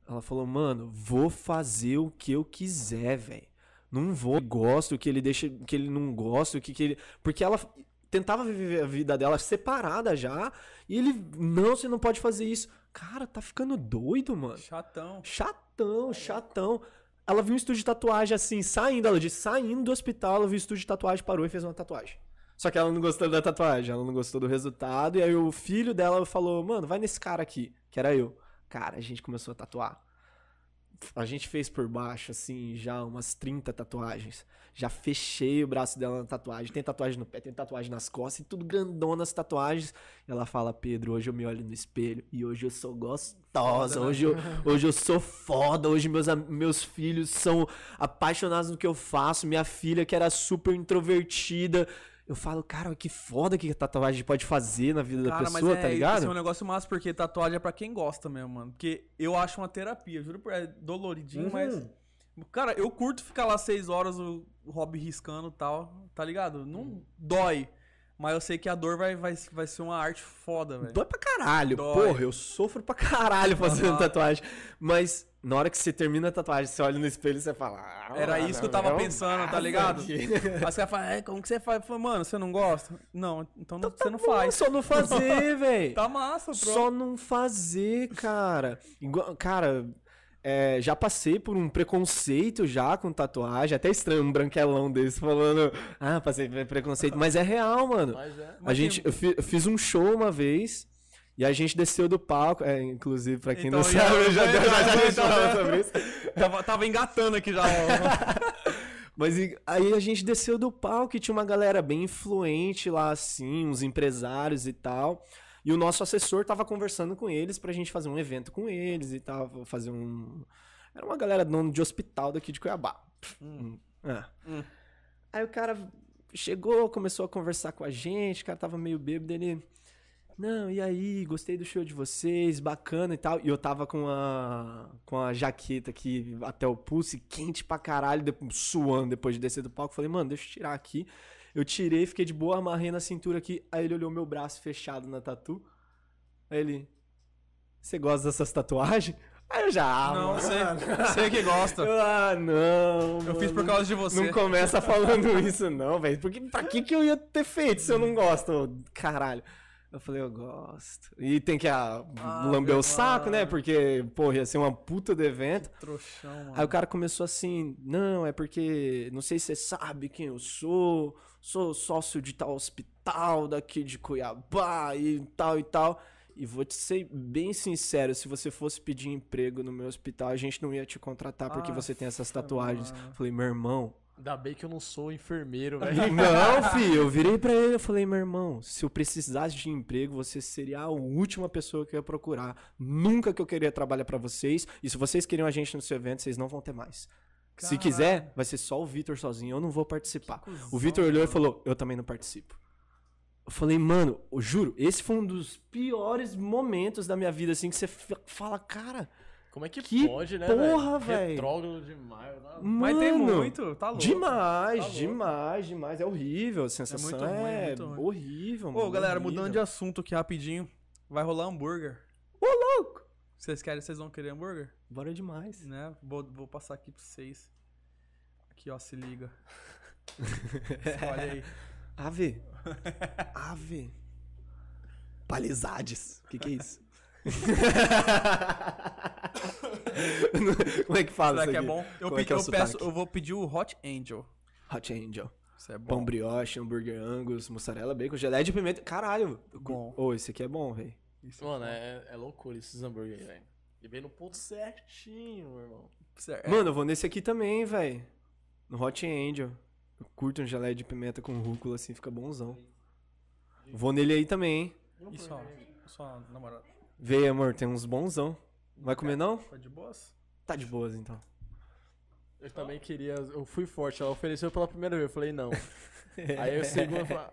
Ela falou, mano, vou fazer o que eu quiser, velho. Não vou. Gosto que ele deixa. Que ele não gosta, o que, que ele. Porque ela tentava viver a vida dela separada já. E ele, não, você não pode fazer isso. Cara, tá ficando doido, mano. Chatão. Chatão, chatão. Ela viu um estúdio de tatuagem assim, saindo, ela disse, saindo do hospital, ela viu o estúdio de tatuagem, parou e fez uma tatuagem. Só que ela não gostou da tatuagem, ela não gostou do resultado. E aí o filho dela falou, mano, vai nesse cara aqui, que era eu. Cara, a gente começou a tatuar. A gente fez por baixo, assim, já umas 30 tatuagens. Já fechei o braço dela na tatuagem. Tem tatuagem no pé, tem tatuagem nas costas, e tudo grandona as tatuagens. E ela fala, Pedro, hoje eu me olho no espelho e hoje eu sou gostosa. Hoje eu, hoje eu sou foda. Hoje meus, meus filhos são apaixonados no que eu faço. Minha filha, que era super introvertida. Eu falo, cara, que foda que tatuagem pode fazer na vida da Cara, mas pessoa, é, tá ligado? Isso é um negócio massa, porque tatuagem é pra quem gosta mesmo, mano. Porque eu acho uma terapia, juro por é doloridinho, Uhum. mas. Cara, eu curto ficar lá seis horas o hobby riscando e tal, tá ligado? Não Uhum. dói. Mas eu sei que a dor vai, vai, vai ser uma arte foda, velho. Dói pra caralho. Dói. Porra, eu sofro pra caralho fazendo Aham. tatuagem. Mas na hora que você termina a tatuagem, você olha no espelho e você fala. "Ah, Era isso que eu tava pensando, tá ah, ligado? aqui." Aí os caras falam, é, como que você faz? Eu falo, mano, você não gosta? Não, então não- você não faz. Só não fazer, *laughs* velho. Tá massa, pronto. Só não fazer, cara. Igual- cara, é, já passei por um preconceito já com tatuagem. Até estranho um branquelão desse falando, ah, passei por preconceito. Mas é real, mano. Mas é. A Mas gente, tem- eu, fi- eu fiz um show uma vez e a gente desceu do palco. É, inclusive, pra quem Então, não sabe, eu *laughs* já, já, já, já sobre isso. Tava, tava engatando aqui já. *laughs* Mas aí a gente desceu do palco e tinha uma galera bem influente lá, assim, uns empresários e tal. E o nosso assessor tava conversando com eles pra gente fazer um evento com eles e tal, fazer um. Era uma galera dono de hospital daqui de Cuiabá. Hum. É. Hum. Aí o cara chegou, começou a conversar com a gente, o cara tava meio bêbado, ele. Não, e aí, gostei do show de vocês, bacana e tal. E eu tava com a, com a jaqueta aqui até o pulso, quente pra caralho, suando depois de descer do palco. Falei, mano, deixa eu tirar aqui. Eu tirei, fiquei de boa, amarrei na cintura aqui. Aí ele olhou meu braço fechado na tatu. Aí ele, você gosta dessas tatuagens? Aí eu já, ah, Não, mano. sei, *laughs* sei que gosta. Eu, ah, não. Eu fiz por mano. causa de você. Não começa falando *laughs* isso, não, velho. Porque pra que, que eu ia ter feito se eu não gosto? Caralho. Eu falei, eu gosto. E tem que ah, Ah, lamber o saco, né? Porque, porra, ia ser uma puta do evento. Trouxão, mano. Aí o cara começou assim, não, é porque não sei se você sabe quem eu sou, sou sócio de tal hospital daqui de Cuiabá e tal e tal. E vou te ser bem sincero, se você fosse pedir emprego no meu hospital, a gente não ia te contratar porque Ah, você tem essas tatuagens. mano. Falei, meu irmão. Ainda bem que eu não sou enfermeiro, velho. *laughs* Não, filho, eu virei pra ele e falei, meu irmão, se eu precisasse de emprego, você seria a última pessoa que eu ia procurar. Nunca que eu queria trabalhar pra vocês. E se vocês queriam a gente no seu evento, vocês não vão ter mais. Se Caralho. quiser, vai ser só o Vitor sozinho, eu não vou participar. O Vitor olhou e falou, eu também não participo. Eu falei, mano, eu juro, esse foi um dos piores momentos da minha vida, assim, que você fala, cara, Como é que, Que pode, né, porra, velho? Retrógrado demais. né? Mas tem mano, muito, tá louco. Demais, Tá louco. demais, demais. É horrível, a sensação muito ruim, é é, muito ruim. horrível, Ô, mano. galera, horrível. mudando de assunto aqui rapidinho. Vai rolar hambúrguer. Ô, louco! Vocês querem, vocês vão querer hambúrguer? Bora demais. Né? Vou, vou passar aqui pra vocês. Aqui, ó, se liga. *laughs* Escolhe aí. Ave. Ave. Palizades. O que, que é isso? *laughs* *laughs* Como é que fala Será isso que é aqui? bom? Eu, Como é que é o eu peço, sotaque? eu vou pedir o Hot Angel. Hot Angel. Isso é bom. Pão brioche, hambúrguer angus, mussarela, bacon, geleia de pimenta. Caralho. Bom. Ô, esse aqui é bom, velho. Isso Mano, é, é loucura esses hambúrguer aí, velho. E vem no ponto certinho, meu irmão. Certo. Mano, eu vou nesse aqui também, velho. No Hot Angel. Eu curto um geleia de pimenta com rúcula, assim, fica bonzão. Vou nele aí também, hein? Isso, ó. Só, namorada. Vê, amor, tem uns bonzão. Vai comer não? Tá de boas? Tá de boas, então. Eu também queria. Eu fui forte, ela ofereceu pela primeira vez, eu falei não. aí eu segundo eu falei,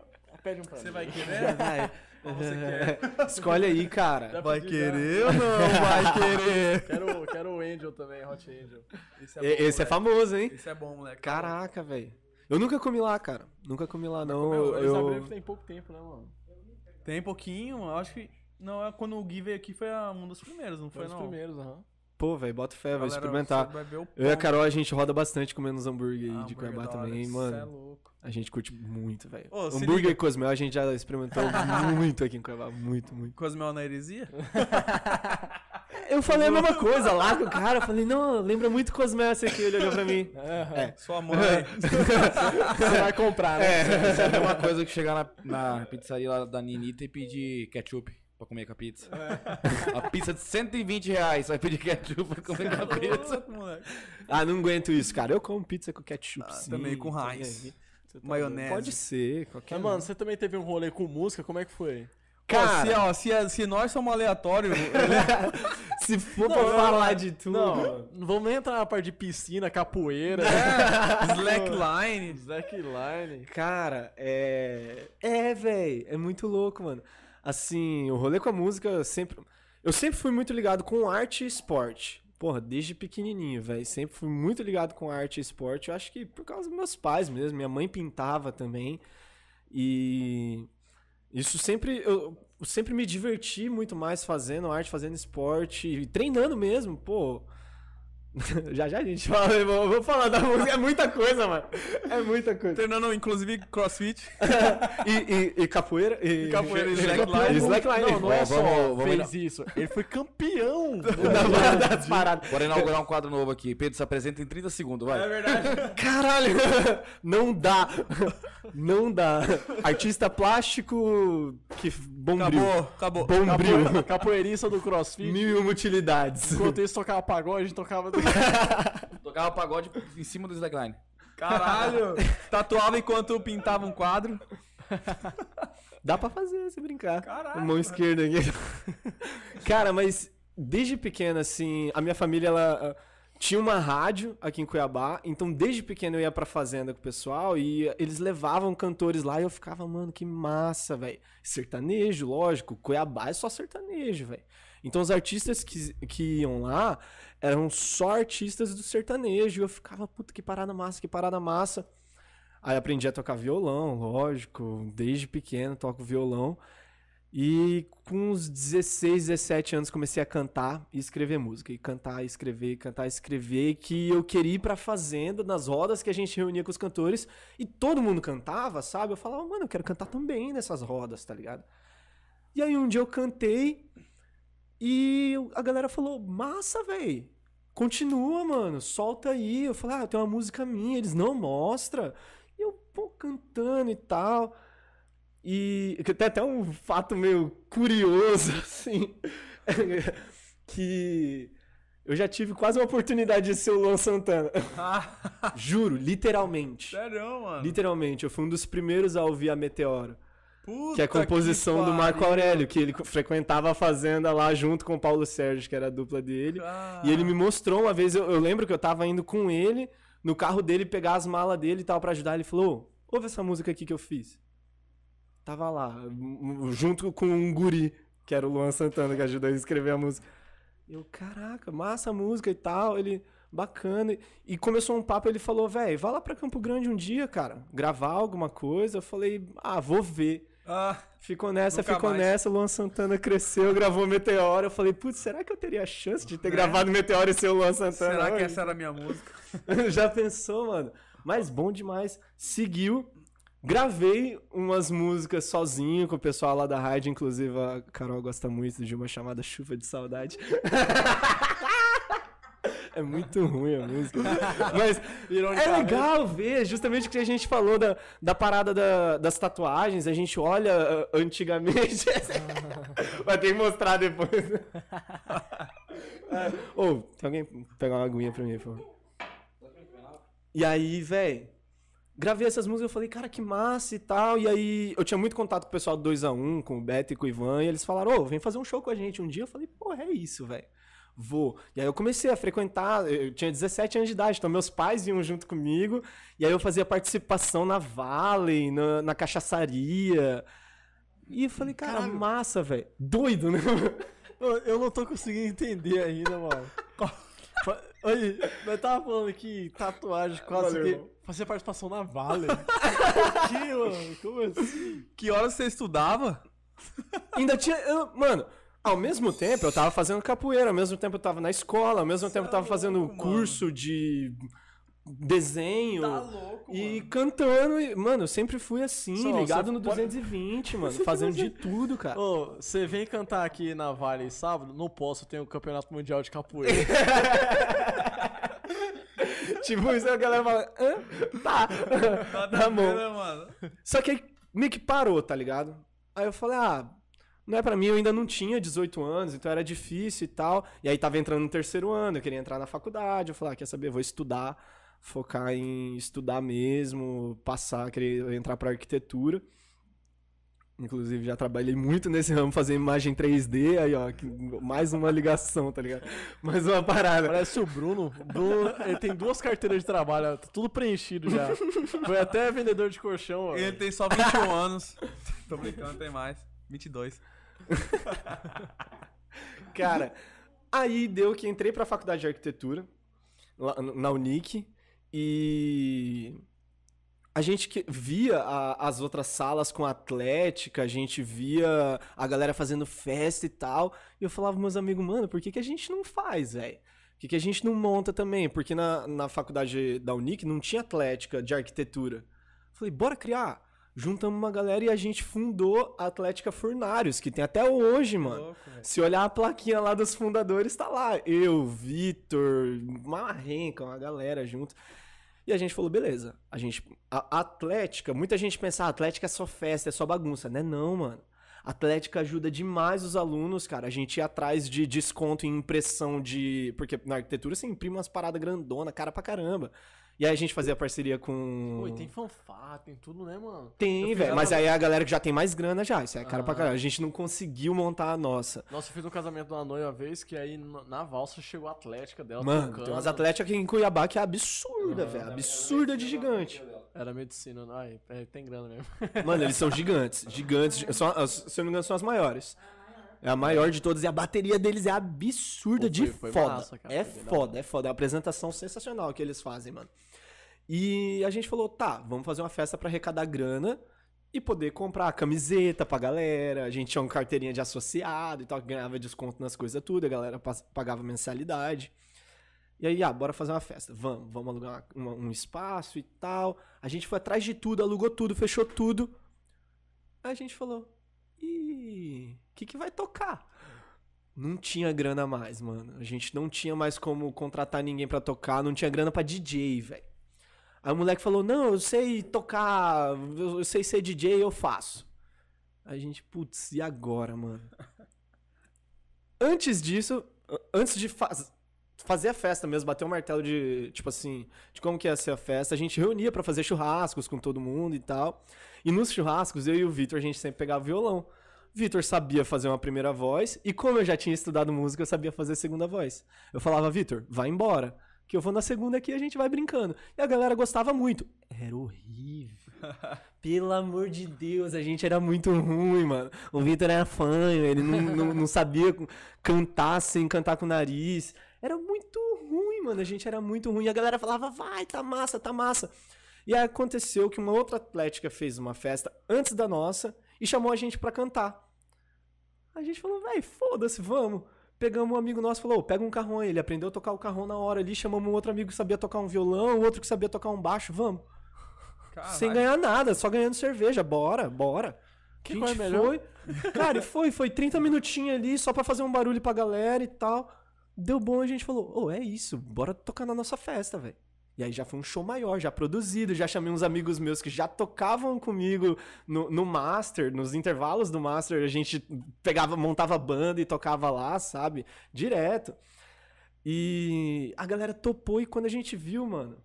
pede um pra Você vai querer? Vai. Ou você quer? *laughs* Escolhe aí, cara. Já Vai querer ou não vai *laughs* querer? Quero, quero o Angel também, Hot Angel. Esse E- Esse é famoso, hein? Esse é bom, moleque. Caraca, velho. Eu nunca comi lá, cara. Nunca comi lá, não. Eu... abriram tem pouco tempo, né, mano? Tem pouquinho, eu acho que. Não, é quando o Gui veio aqui foi um dos primeiros, não Foi foi, os não? primeiros, aham. Pô, velho, bota fé, vai experimentar. Eu e a. Carol, a gente roda bastante comendo uns hambúrguer aí Ah, de Cuiabá também, mano. é louco. A gente curte muito, velho. Hambúrguer liga. e Cosmel a gente já experimentou *laughs* muito aqui em Cuiabá. Muito, muito. Cosmel na heresia? *laughs* Eu falei a mesma coisa lá com o cara. Eu falei, não, lembra muito Cosmel esse aqui. Ele olhou pra mim. É. Sua mãe. *laughs* Você vai comprar, né? Isso é a mesma coisa que chegar na, na pizzaria lá da Ninita e pedir ketchup pra comer com a pizza. *laughs* A pizza de 120 reais, vai pedir ketchup pra comer com a pizza. Louco, moleque. Ah, não aguento isso, cara. Eu como pizza com ketchup, Ah, sim. também com nem Heinz. aí. Maionese. Pode ser, qualquer Mas, mano, você também teve um rolê com música, como é que foi? Cara, se, ó, se, se nós somos aleatórios, *laughs* Se for Não, pra não, falar de tudo. Não, não vamos nem entrar na parte de piscina, capoeira, *laughs* slackline. slackline. Cara, é. É, velho. É muito louco, mano. Assim, o rolê com a música sempre. Eu sempre fui muito ligado com arte e esporte. Porra, desde pequenininho, velho. Sempre fui muito ligado com arte e esporte. Eu acho que por causa dos meus pais mesmo. Minha mãe pintava também. E. Isso sempre. Eu, eu sempre me diverti muito mais fazendo arte, fazendo esporte, e treinando mesmo, pô. *laughs* já já a gente fala, eu vou, vou falar da música, é muita coisa, mano. É muita coisa. Treinando, inclusive, crossfit. *laughs* e, e- e capoeira. E, capoeira e e slackline. e slackline. Não, não é só vamos- vamos fez isso. Ele foi campeão. *laughs* Da- das paradas. Bora inaugurar um quadro novo aqui. Pedro, se apresenta em 30 segundos, vai. verdade. Caralho! Não dá. Não dá. Artista plástico que bombril. Acabou, acabou. Bombril. Capoe- Capoeirista do crossfit. Mil e utilidades. Enquanto isso tocava pagode, a gente tocava. *laughs* Tocava pagode em cima do slackline. Caralho. *laughs* Tatuava enquanto pintava um quadro. Dá pra fazer, se brincar. Caralho, Mão esquerda aqui. *laughs* Cara, mas desde pequeno, assim, a minha família, ela ah, tinha uma rádio aqui em Cuiabá, então desde pequeno eu ia pra fazenda com o pessoal e eles levavam cantores lá e eu ficava, mano, que massa, velho. Sertanejo, lógico, Cuiabá é só sertanejo, velho. Então os artistas que, que iam lá eram só artistas do sertanejo e eu ficava, puta, que parada massa, que parada massa. Aí aprendi a tocar violão, lógico, desde pequeno toco violão. E com uns 16, 17 anos comecei a cantar e escrever música. E cantar, escrever, cantar, escrever. Que eu queria ir pra fazenda, nas rodas que a gente reunia com os cantores. E todo mundo cantava, sabe? Eu falava, mano, eu quero cantar também nessas rodas, tá ligado? E aí um dia eu cantei e a galera falou, massa, véi. Continua, mano, solta aí. Eu falei, ah, tem uma música minha. Eles, não, mostra. E eu, pô, cantando e tal. E tem até um fato meio curioso, *laughs* assim, *laughs* que eu já tive quase uma oportunidade de ser o Luan Santana. *laughs* Juro, literalmente. Sério, mano. Literalmente, eu fui um dos primeiros a ouvir a Meteoro. Puta Que é a composição do Marco. Aurélio, que ele frequentava a fazenda lá junto com o Paulo Sérgio, que era a dupla dele. Ah. E ele me mostrou uma vez, eu, eu lembro que eu tava indo com ele, no carro dele, pegar as malas dele e tal pra ajudar. Ele falou: "Ô, ouve essa música aqui que eu fiz. Tava lá, junto com um guri, que era o Luan Santana, que ajudou a escrever a música. Eu, caraca, massa a música e tal. Ele, bacana. E começou um papo, ele falou: velho, vai lá pra Campo Grande um dia, cara, gravar alguma coisa. Eu falei: ah, vou ver. Ah, Ficou nessa, ficou mais. nessa. Luan Santana cresceu, gravou Meteoro. Eu falei, putz, será que eu teria a chance de ter gravado Meteoro e ser o Luan Santana? será que hoje? essa era a minha música? *laughs* Já pensou, mano? Mas bom demais. Seguiu. Gravei umas músicas sozinho com o pessoal lá da rádio, inclusive a Carol gosta muito de uma chamada Chuva de Saudade. *laughs* *laughs* É muito ruim a música. Mas é legal ver, justamente o que a gente falou da, da parada da- das tatuagens. A gente olha ah, antigamente. *laughs* Vai ter que mostrar depois. *laughs* Ô, tem alguém pegar uma aguinha pra mim, por favor? E aí, velho, gravei essas músicas, eu falei, cara, que massa e tal. E aí, eu tinha muito contato com o pessoal do 2x1, com o Beto e com o Ivan, e eles falaram, ô, vem fazer um show com a gente um dia. Eu falei, porra, é isso, velho. Vou. E aí eu comecei a frequentar, eu tinha 17 anos de idade, então meus pais iam junto comigo, e aí eu fazia participação na Valley, na, na cachaçaria. E eu falei, cara, Caralho. massa, velho. Doido, né? *laughs* Eu, não tô conseguindo entender ainda, mano. Olha, nós tava falando aqui tatuagem, quase Valeu, que irmão. fazer participação na Vale. *laughs* que, mano? Como assim? Que horas você estudava? Ainda tinha. eu- mano, Ao mesmo tempo, eu tava fazendo capoeira, ao mesmo tempo eu tava na escola, ao mesmo tempo eu tava fazendo louco, mano. curso de desenho. Tá louco, E mano. cantando, e, mano, eu sempre fui assim, Só, ligado no pode- 220, mano, *laughs* fazendo de tudo, cara. Ô, você vem cantar aqui na Vale sábado? Não posso, tem o Campeonato Mundial de Capoeira. *laughs* tipo, isso aí a galera fala, Hã? tá, *laughs* tá ver, bom. né, mano? Só que aí meio que parou, tá ligado? Aí eu falei, ah, não é pra mim, eu ainda não tinha 18 anos, então era difícil e tal. E aí tava entrando no terceiro ano, eu queria entrar na faculdade. Eu falei, ah, quer saber, vou estudar, focar em estudar mesmo, passar, querer entrar pra arquitetura. Inclusive, já trabalhei muito nesse ramo, fazer imagem 3D, aí ó, mais uma ligação, tá ligado? *laughs* Mais uma parada. Parece o Bruno. Bruno, ele tem duas carteiras de trabalho, tá tudo preenchido já. Foi até vendedor de colchão, ó. Ele tem só 21 anos. *laughs* Tô brincando, tem mais. 22. *laughs* Cara, aí deu que entrei pra faculdade de arquitetura, lá na Unic, e a gente que- via a- as outras salas com atlética, a gente via a galera fazendo festa e tal, e eu falava pros meus amigos, mano, por que, que a gente não faz, velho? Por que, que a gente não monta também? Porque na, na faculdade da Unic não tinha atlética de arquitetura. Falei, bora criar. Juntamos uma galera e a gente fundou a Atlética Furnários, que tem até hoje, mano. Louco. Se olhar a plaquinha lá dos fundadores, tá lá. Eu, Vitor, Marrenca, uma galera junto. E a gente falou, beleza. A gente. A a Atlética, muita gente pensa, ah, Atlética é só festa, é só bagunça. Não é não, mano. Atlética ajuda demais os alunos, cara. A gente ia atrás de desconto em impressão de. Porque na arquitetura você imprime umas paradas grandona, cara pra caramba. E aí a gente fazia parceria com. Pô, e tem fanfarra, tem tudo, né, mano? Tem, velho. Mas aí a galera que já tem mais grana já. Isso é cara pra Ah. caralho. A gente não conseguiu montar a nossa. Nossa, eu fiz um casamento de uma noiva uma vez que aí na valsa chegou a atlética dela Mano, tocando. tem umas atléticas aqui em Cuiabá que é absurda, velho. Absurda de gigante. Era medicina, não. Ai, é, tem grana mesmo. Mano, eles são *laughs* gigantes. Gigantes. São, as- se eu não me engano, são as maiores. É a maior de todas. E a bateria deles é absurda Pô, de foi- foi foda. massa, cara, é foda, é foda. É uma apresentação sensacional que eles fazem, mano. E a gente falou, tá, vamos fazer uma festa pra arrecadar grana e poder comprar camiseta pra galera. A gente tinha uma carteirinha de associado e tal, que ganhava desconto nas coisas tudo. A galera pagava mensalidade. E aí, ah, bora fazer uma festa. Vamos, vamos alugar uma- um espaço e tal. A gente foi atrás de tudo, alugou tudo, fechou tudo. Aí a gente falou, e o que, que vai tocar? Não tinha grana mais, mano. A gente não tinha mais como contratar ninguém pra tocar, não tinha grana pra DJ, velho. Aí o moleque falou: Não, eu sei tocar, eu sei ser DJ, eu faço. Aí a gente, putz, e agora, mano? *laughs* Antes disso, antes de faz- fazer a festa mesmo, bater o martelo de, tipo assim, de como que ia ser a festa, a gente reunia pra fazer churrascos com todo mundo e tal. E nos churrascos, eu e o Vitor, a gente sempre pegava violão. Vitor sabia fazer uma primeira voz, e como eu já tinha estudado música, eu sabia fazer a segunda voz. Eu falava, Vitor, vai embora, que eu vou na segunda aqui e a gente vai brincando. E a galera gostava muito. Era horrível. *laughs* Pelo amor de Deus, a gente era muito ruim, mano. O Vitor era fanho, ele não, não, não sabia cantar sem cantar com o nariz. Era muito ruim, mano. A gente era muito ruim. E a galera falava, vai, tá massa, tá massa. E aí aconteceu que uma outra atlética fez uma festa antes da nossa e chamou a gente pra cantar. A gente falou, véi, foda-se, vamos. Pegamos um amigo nosso e falou, "Ô, pega um carrão aí. Ele aprendeu a tocar o carrão na hora ali. Chamamos um outro amigo que sabia tocar um violão, outro que sabia tocar um baixo, vamos. Caralho. Sem ganhar nada, só ganhando cerveja. Bora, bora. Que a é gente melhor? foi. Cara, e foi, foi 30 minutinhos ali só pra fazer um barulho pra galera e tal. Deu bom, a gente falou, ô, é isso, bora tocar na nossa festa, velho. E aí já foi um show maior, já produzido, já chamei uns amigos meus que já tocavam comigo no, no Master, nos intervalos do Master, a gente pegava, montava banda e tocava lá, sabe? Direto. E a galera topou e quando a gente viu, mano,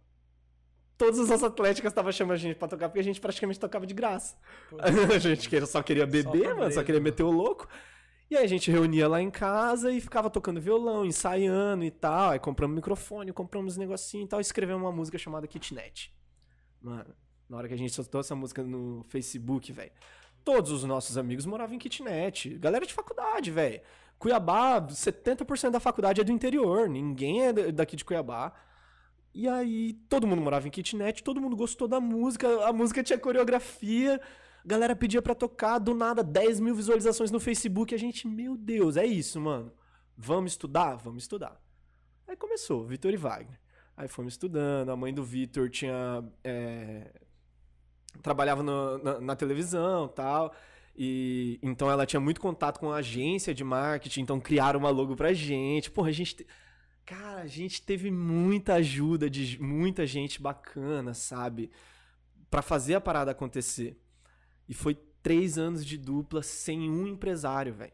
todas as atléticas estavam chamando a gente pra tocar porque a gente praticamente tocava de graça. *laughs* a gente queria- só queria beber, por mano, só queria meter o louco. E aí a gente reunia lá em casa e ficava tocando violão, ensaiando e tal. Aí compramos microfone, compramos um negocinho e tal, e escrevemos uma música chamada Kitnet. Mano, na hora que a gente soltou essa música no Facebook, velho, todos os nossos amigos moravam em kitnet. Galera de faculdade, velho. Cuiabá, 70% da faculdade é do interior, ninguém é da- daqui de Cuiabá. E aí, todo mundo morava em kitnet, todo mundo gostou da música, a música tinha coreografia. Galera pedia pra tocar, do nada, 10 mil visualizações no Facebook. A gente, meu Deus, é isso, mano. Vamos estudar? Vamos estudar. Aí começou, Vitor e Wagner. Aí fomos estudando, a mãe do Vitor tinha. é, trabalhava no- na, na televisão tal. E então ela tinha muito contato com a agência de marketing, então criaram uma logo pra gente. Porra, a gente. te- Cara, a gente teve muita ajuda de muita gente bacana, sabe? Pra fazer a parada acontecer. E foi três anos de dupla sem um empresário, velho.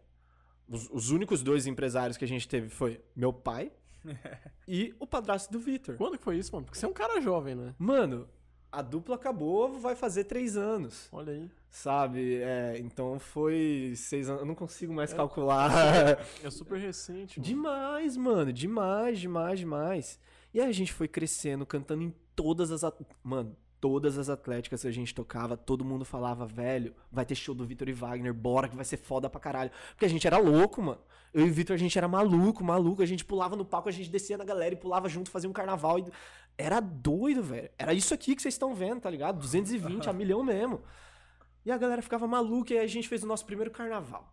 Os, os únicos dois empresários que a gente teve foi meu pai *laughs* e o padrasto do Vitor. Quando que foi isso, mano? Porque você é um cara jovem, né? Mano, a dupla acabou, vai fazer três anos. Olha aí. Sabe? É, então foi seis anos. Eu não consigo mais calcular. É super recente, mano. demais, mano. Demais, demais, demais. E aí a gente foi crescendo, cantando em todas as. Mano, todas as atléticas que a gente tocava, todo mundo falava, velho, vai ter show do Vitor e Wagner, bora que vai ser foda pra caralho. Porque a gente era louco, mano. Eu e o Vitor, a gente era maluco, maluco. A gente pulava no palco, a gente descia na galera e pulava junto, fazia um carnaval. E... Era doido, velho. Era isso aqui que vocês estão vendo, tá ligado? 220, a *laughs* milhão mesmo. E a galera ficava maluca e aí a gente fez o nosso primeiro carnaval.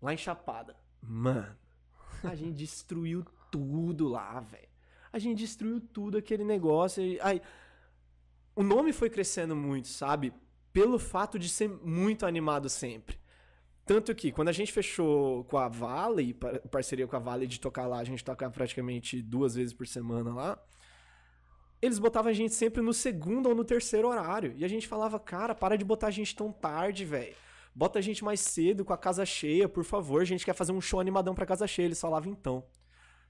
Lá em Chapada. Mano, a gente *laughs* destruiu tudo lá, velho. A gente destruiu tudo aquele negócio. E, aí, o nome foi crescendo muito, sabe? Pelo fato de ser muito animado sempre. Tanto que quando a gente fechou com a Vale, par- parceria com a Vale de tocar lá, a gente toca praticamente duas vezes por semana lá. Eles botavam a gente sempre no segundo ou no terceiro horário. E a gente falava, cara, para de botar a gente tão tarde, velho. Bota a gente mais cedo, com a casa cheia, por favor. A gente quer fazer um show animadão pra casa cheia. Eles falavam, então.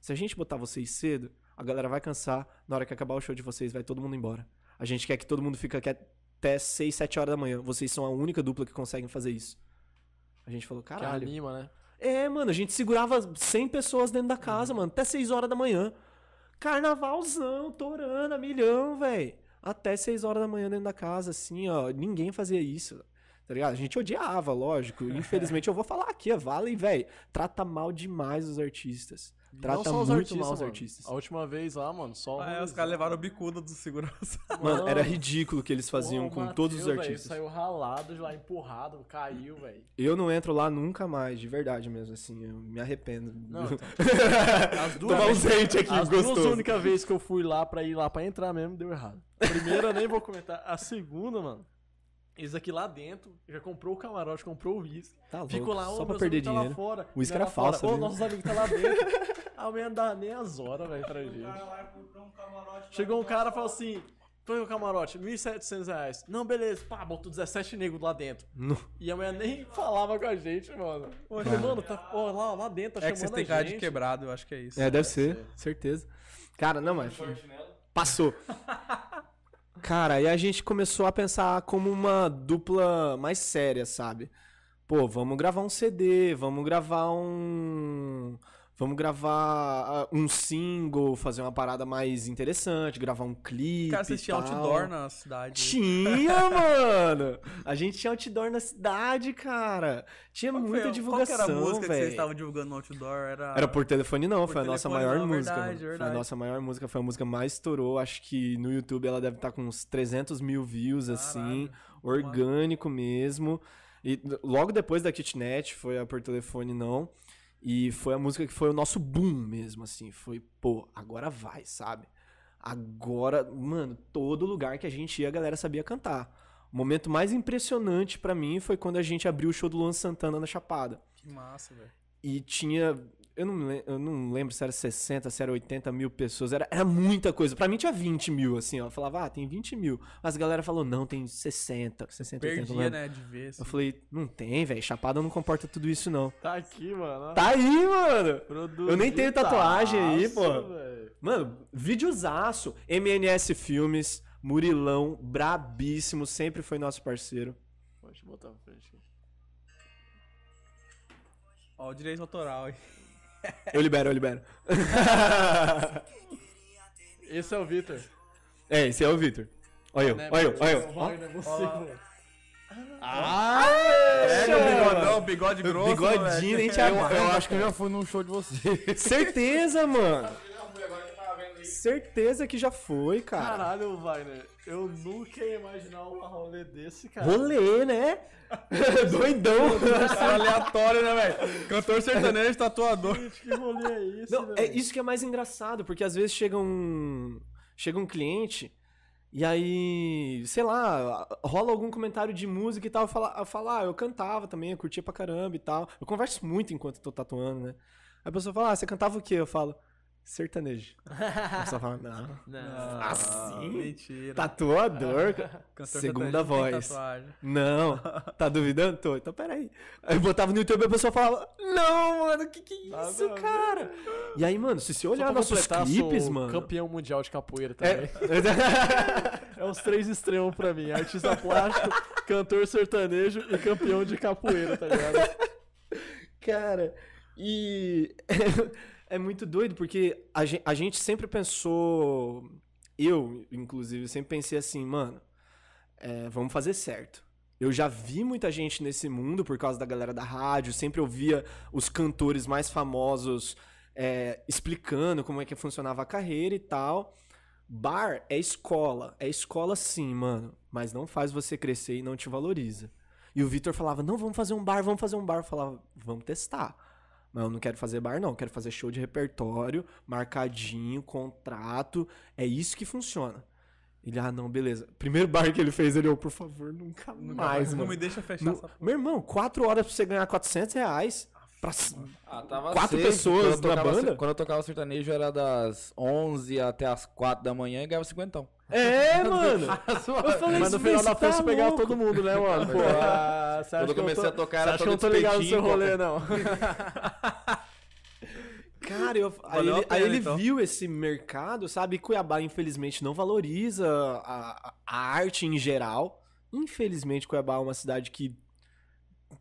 Se a gente botar vocês cedo, a galera vai cansar. Na hora que acabar o show de vocês, vai todo mundo embora. A gente quer que todo mundo fique aqui até 6, 7 horas da manhã. Vocês são a única dupla que conseguem fazer isso. A gente falou, Que caralho. anima, né? É, mano, a gente segurava 100 pessoas dentro da casa, mano, até 6 horas da manhã. Carnavalzão, torando, milhão, velho. Até 6 horas da manhã dentro da casa, assim, ó. Ninguém fazia isso, tá ligado? A gente odiava, lógico. *laughs* Infelizmente, eu vou falar aqui, a Vale, velho, trata mal demais os artistas. Trata Não só os muito artistas, mal os mano. artistas. A última vez lá, mano, só. Ah, é, os caras levaram o bicudo do segurança. *laughs* Mano, era ridículo o que eles faziam o com todos os artistas. saiu ralado de lá, empurrado, caiu, velho. Eu não entro lá nunca mais, de verdade mesmo, assim. Eu me arrependo. Não, então. *laughs* As duas Tomar zeite aqui, As duas gostoso. únicas vezes que eu fui lá pra ir lá pra entrar mesmo, deu errado. A primeira eu nem vou comentar. A segunda, mano. Eles aqui lá dentro, já comprou o camarote, comprou o uísque. Tá louco, Ficou lá, ô, só pra perder tá lá dinheiro. fora. O uísque Já era lá falso, Ô, viu? nossos amigos tá lá dentro. *laughs* A mulher não dá nem as horas, velho, pra gente. Chegou um cara e falou assim: põe o camarote, 1.700 reais. Não, beleza, pá, botou 17 negros lá dentro. No- E a mulher nem falava com a gente, mano. Falei, mano, tá, ó, lá, lá dentro, tá É que vocês chamando têm a cara de quebrado, eu acho que é isso. É, deve ser, certeza. Cara, não, mas. Passou. *laughs* Cara, aí a gente começou a pensar como uma dupla mais séria, sabe? Pô, vamos gravar um CD, vamos gravar um. Vamos gravar ah, um single, fazer uma parada mais interessante, gravar um clipe. Cara, vocês tinham outdoor na cidade. Tinha, *laughs* mano! A gente tinha outdoor na cidade, cara. Tinha Qual muita foi- divulgação, Qual era a música que vocês estavam divulgando no outdoor? Era... Era por telefone não, Por foi a nossa maior não, música. verdade, mano. Foi a verdade. nossa maior música, foi a música mais estourou. Acho que no YouTube ela deve estar com uns 300 mil views, assim, orgânico mesmo. E logo depois da Kitnet, foi a por telefone não. E foi a música que foi o nosso boom mesmo, assim. Foi, pô, agora vai, sabe? Agora, mano, todo lugar que a gente ia, a galera sabia cantar. O momento mais impressionante pra mim foi quando a gente abriu o show do Luan Santana na Chapada. Que massa, velho. E tinha. Eu não, eu não lembro se era 60, se era 80 mil pessoas. Era, era muita coisa. Pra mim tinha 20 mil, assim, ó. Eu falava, ah, tem 20 mil. Mas a galera falou, não, tem 60, 60, 80. não Perdia, lembro. né, de ver. assim. Eu falei, não tem, velho. Chapada não comporta tudo isso, não. Tá aqui, mano. Tá aí, mano! Eu nem tenho tatuagem aí, pô. velho. Mano, videozaço. MNS Filmes, Murilão, brabíssimo, sempre foi nosso parceiro. Deixa eu botar pra frente. Ó, o direito autoral aí. Eu libero, eu libero. *laughs* Esse é o Vitor. é, esse é o Vitor. Olha eu, Né, olha eu, olha eu. Não é possível. Pega o bigodão, bigode grosso. Bigodinho, nem te Eu, eu acho que eu já fui num show de vocês. Certeza, mano. Certeza que já foi, cara. Caralho, Wagner, eu nunca ia imaginar um rolê desse, cara. Rolê, né? *laughs* Doidão. Aleatório, né, velho? Cantor sertanejo, tatuador. Gente, que rolê é esse, Não, é velho? isso que é mais engraçado, porque às vezes chega um chega um cliente e aí, sei lá, rola algum comentário de música e tal, fala, fala, ah, eu cantava também, eu curtia pra caramba e tal. Eu converso muito enquanto eu tô tatuando, né? Aí a pessoa fala, ah, você cantava o quê? Eu falo, sertanejo. a pessoa fala, não, *laughs* Não. Assim? Mentira. tatuador. *laughs* Cantor segunda voz. Não, tá duvidando? Tô, então peraí. Aí eu botava no YouTube e a pessoa falava, não, mano, que que é isso, cara? E aí, mano, se você olhar nossos clipes, mano... campeão mundial de capoeira também. *laughs* É. É os três extremos pra mim. Artista plástico, cantor sertanejo e campeão de capoeira, tá ligado? Cara, e é, muito doido porque a gen- a gente, sempre pensou, eu, inclusive, sempre pensei assim, mano, é, vamos fazer certo. Eu já vi muita gente nesse mundo por causa da galera da rádio, sempre ouvia os cantores mais famosos é, explicando como é que funcionava a carreira e tal. Bar é escola, é escola sim, mano, mas não faz você crescer e não te valoriza. E o Vitor falava: Não, vamos fazer um bar, vamos fazer um bar. Eu falava: Vamos testar. Mas eu não quero fazer bar, não. Eu quero fazer show de repertório, marcadinho, contrato. É isso que funciona. Ele, ah, não, beleza. Primeiro bar que ele fez, ele, oh, por favor, nunca, mais, não mano. me deixa fechar Não- essa porra. Meu irmão, quatro horas pra você ganhar 400 reais. Pra... Ah, tava Quatro safe. pessoas Quando eu na tocava banda? Quando eu tocava sertanejo era das 11 até as 4 da manhã e ganhava 50. É, *laughs* mano. Eu falei, Mas no "Isso, final da festa tá pegava louco." todo mundo, né, mano? Pô, ah, Quando eu comecei tô- a tocar era eu todo não tô ligado no seu rolê, não. *laughs* Cara, eu, aí, ele, aí ele então. viu esse mercado, sabe? Cuiabá, infelizmente, não valoriza a, a arte em geral. Infelizmente, Cuiabá é uma cidade que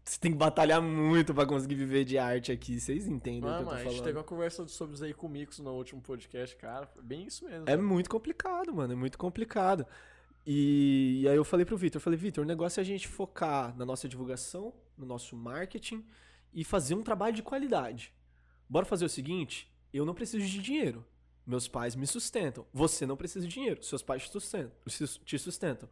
você tem que batalhar muito pra conseguir viver de arte aqui. Vocês entendem o Mano, que eu tô a gente falando? teve uma conversa sobre isso aí com o Mix no último podcast, cara. Bem isso mesmo. É muito complicado, mano. É muito complicado. E, e aí eu falei pro Vitor, eu falei, Vitor, o negócio é a gente focar na nossa divulgação, no nosso marketing e fazer um trabalho de qualidade. Bora fazer o seguinte, eu não preciso de dinheiro. Meus pais me sustentam. Você não precisa de dinheiro. Seus pais te sustentam. Te sustentam.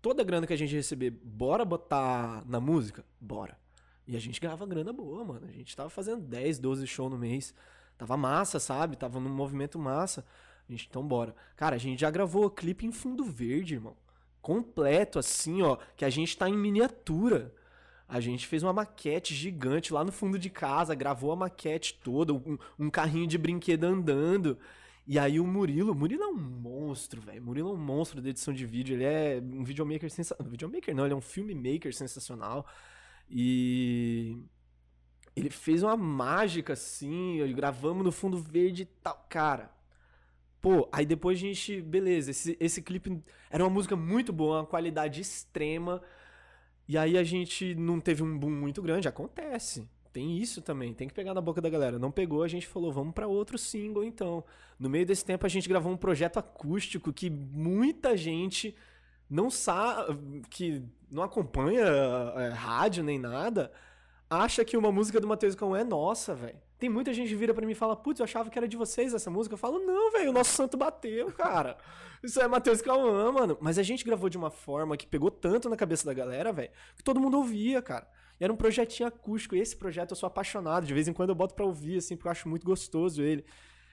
Toda a grana que a gente receber, bora botar na música? Bora. E a gente ganhava grana boa, mano. A gente tava fazendo 10, 12 shows no mês. Tava massa, sabe? Tava num movimento massa. A gente, então bora. Cara, a gente já gravou clipe em fundo verde, irmão. Completo, assim, ó. Que a gente tá em miniatura. A gente fez uma maquete gigante lá no fundo de casa, gravou a maquete toda, um, um carrinho de brinquedo andando. E aí o Murilo, Murilo é um monstro, velho. Murilo é um monstro da edição de vídeo. Ele é um videomaker sensacional. Videomaker não, ele é um filmmaker sensacional. E ele fez uma mágica assim, gravamos no fundo verde e tal. Cara, pô, aí depois a gente, beleza, esse, esse clipe era uma música muito boa, uma qualidade extrema. E aí a gente não teve um boom muito grande, acontece. Tem isso também, tem que pegar na boca da galera. Não pegou, a gente falou, vamos pra outro single então. No meio desse tempo a gente gravou um projeto acústico que muita gente não sabe, que não acompanha é, rádio nem nada, acha que uma música do Matheus Cão é nossa, velho. Tem muita gente que vira pra mim e fala, putz, eu achava que era de vocês essa música. Eu falo, não, velho, o nosso santo bateu, cara. Isso é Matheus Cauã, mano. Mas a gente gravou de uma forma que pegou tanto na cabeça da galera, velho, que todo mundo ouvia, cara. E era um projetinho acústico. E esse projeto eu sou apaixonado. De vez em quando eu boto pra ouvir, assim, porque eu acho muito gostoso ele.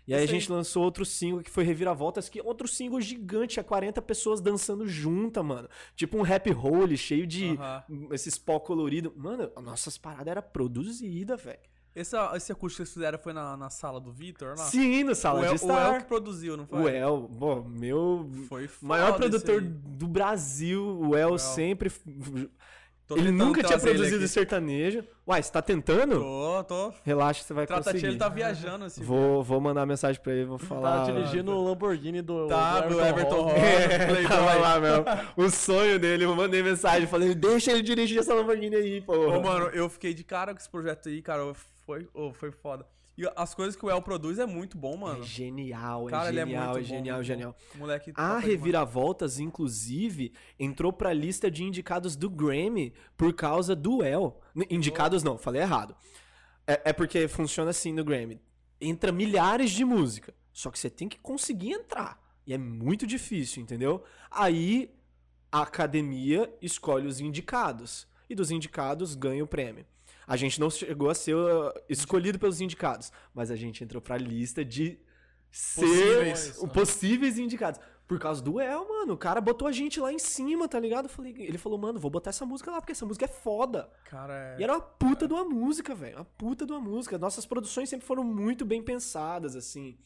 E aí a gente lançou outro single que foi Reviravoltas, que é outro single gigante, a 40 pessoas dançando junta, mano. Tipo um rap hole cheio de Aham. esses pó colorido. Mano, as nossas paradas era produzida, velho. Esse, esse acústico que vocês fizeram foi na, na sala do Vitor? lá? Sim, no o sala El, de o El estar. que produziu, não foi? O El, bom, meu Foi foda maior produtor do Brasil, o El, El. sempre. Tô ele nunca tinha ele produzido sertanejo. Uai, você tá tentando? Tô, tô. Relaxa, você vai Trata-te, conseguir. ele tá viajando esse Vou, vou mandar mensagem pra ele, vou falar. Tá dirigindo o Lamborghini do, Tá, do Everton. Rocha. *laughs* É, tava lá, meu. O sonho dele, eu mandei mensagem, falei, deixa ele dirigir essa Lamborghini aí, pô. Ô, mano, eu fiquei de cara com esse projeto aí, cara. Foi, ô, foi foda. E as coisas que o El produz é muito bom, É mano. genial, é Cara, ele é genial, muito é bom, genial, genial. Moleque A demais. Reviravoltas, inclusive, entrou pra lista de indicados do Grammy por causa do El. Indicados não, falei errado. É, é porque funciona assim no Grammy. Entra milhares de música. Só que você tem que conseguir entrar. E é muito difícil, entendeu? Aí a academia escolhe os indicados. E dos indicados ganha o prêmio. A gente não chegou a ser uh, escolhido pelos indicados, mas a gente entrou pra lista de ser Possíveis. possíveis indicados. Por causa do El, mano. O cara botou a gente lá em cima, tá ligado? Falei, ele falou, mano, vou botar essa música lá, porque essa música é foda. Cara, é... E era uma puta de uma música, velho. Uma puta de uma música. Nossas produções sempre foram muito bem pensadas, assim.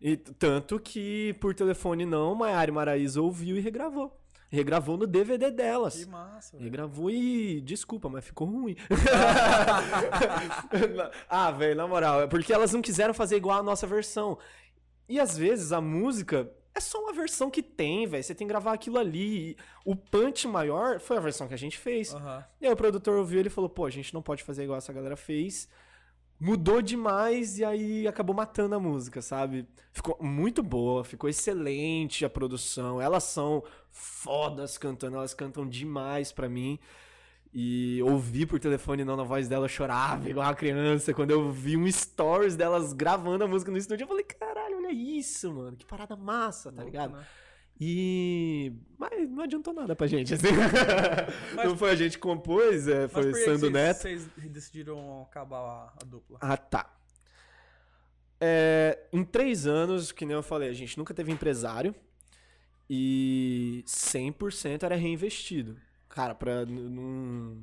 E tanto que, por telefone não, Maiara Maraíza ouviu e regravou. Regravou no DVD delas. Que massa, velho. Regravou e. Desculpa, mas ficou ruim. *laughs* ah, velho, na moral, é porque elas não quiseram fazer igual a nossa versão. E às vezes a música é só uma versão que tem, velho. Você tem que gravar aquilo ali. O punch maior foi a versão que a gente fez. Aham. E aí o produtor ouviu ele falou: pô, a gente não pode fazer igual essa galera fez. Mudou demais e aí acabou matando a música, sabe? Ficou muito boa, ficou excelente a produção. Elas são fodas cantando, elas cantam demais pra mim. E ouvi por telefone não na voz dela, eu chorava igual uma criança. Quando eu vi um stories delas gravando a música no estúdio, eu falei: caralho, olha isso, mano, que parada massa, tá Louco, ligado? né? E. Mas não adiantou nada pra gente, assim. *laughs* não foi a gente que compôs, é, Mas foi por que que Sando vocês, Neto. vocês decidiram acabar a, a dupla? Ah, tá. É, em três anos, que nem eu falei, a gente nunca teve empresário e 100% era reinvestido. Cara, pra, não,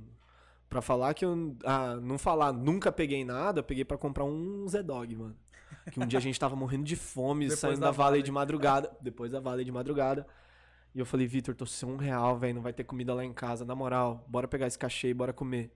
pra falar que eu. Ah, não falar nunca peguei nada, eu peguei pra comprar um Z-Dog, mano. Que um dia a gente tava morrendo de fome, *laughs* Depois saindo da da, Valley. de madrugada. *laughs* Depois da Valley de madrugada. E eu falei, Vitor, tô sem um real, velho. Não vai ter comida lá em casa. Na moral, bora pegar esse cachê e bora comer.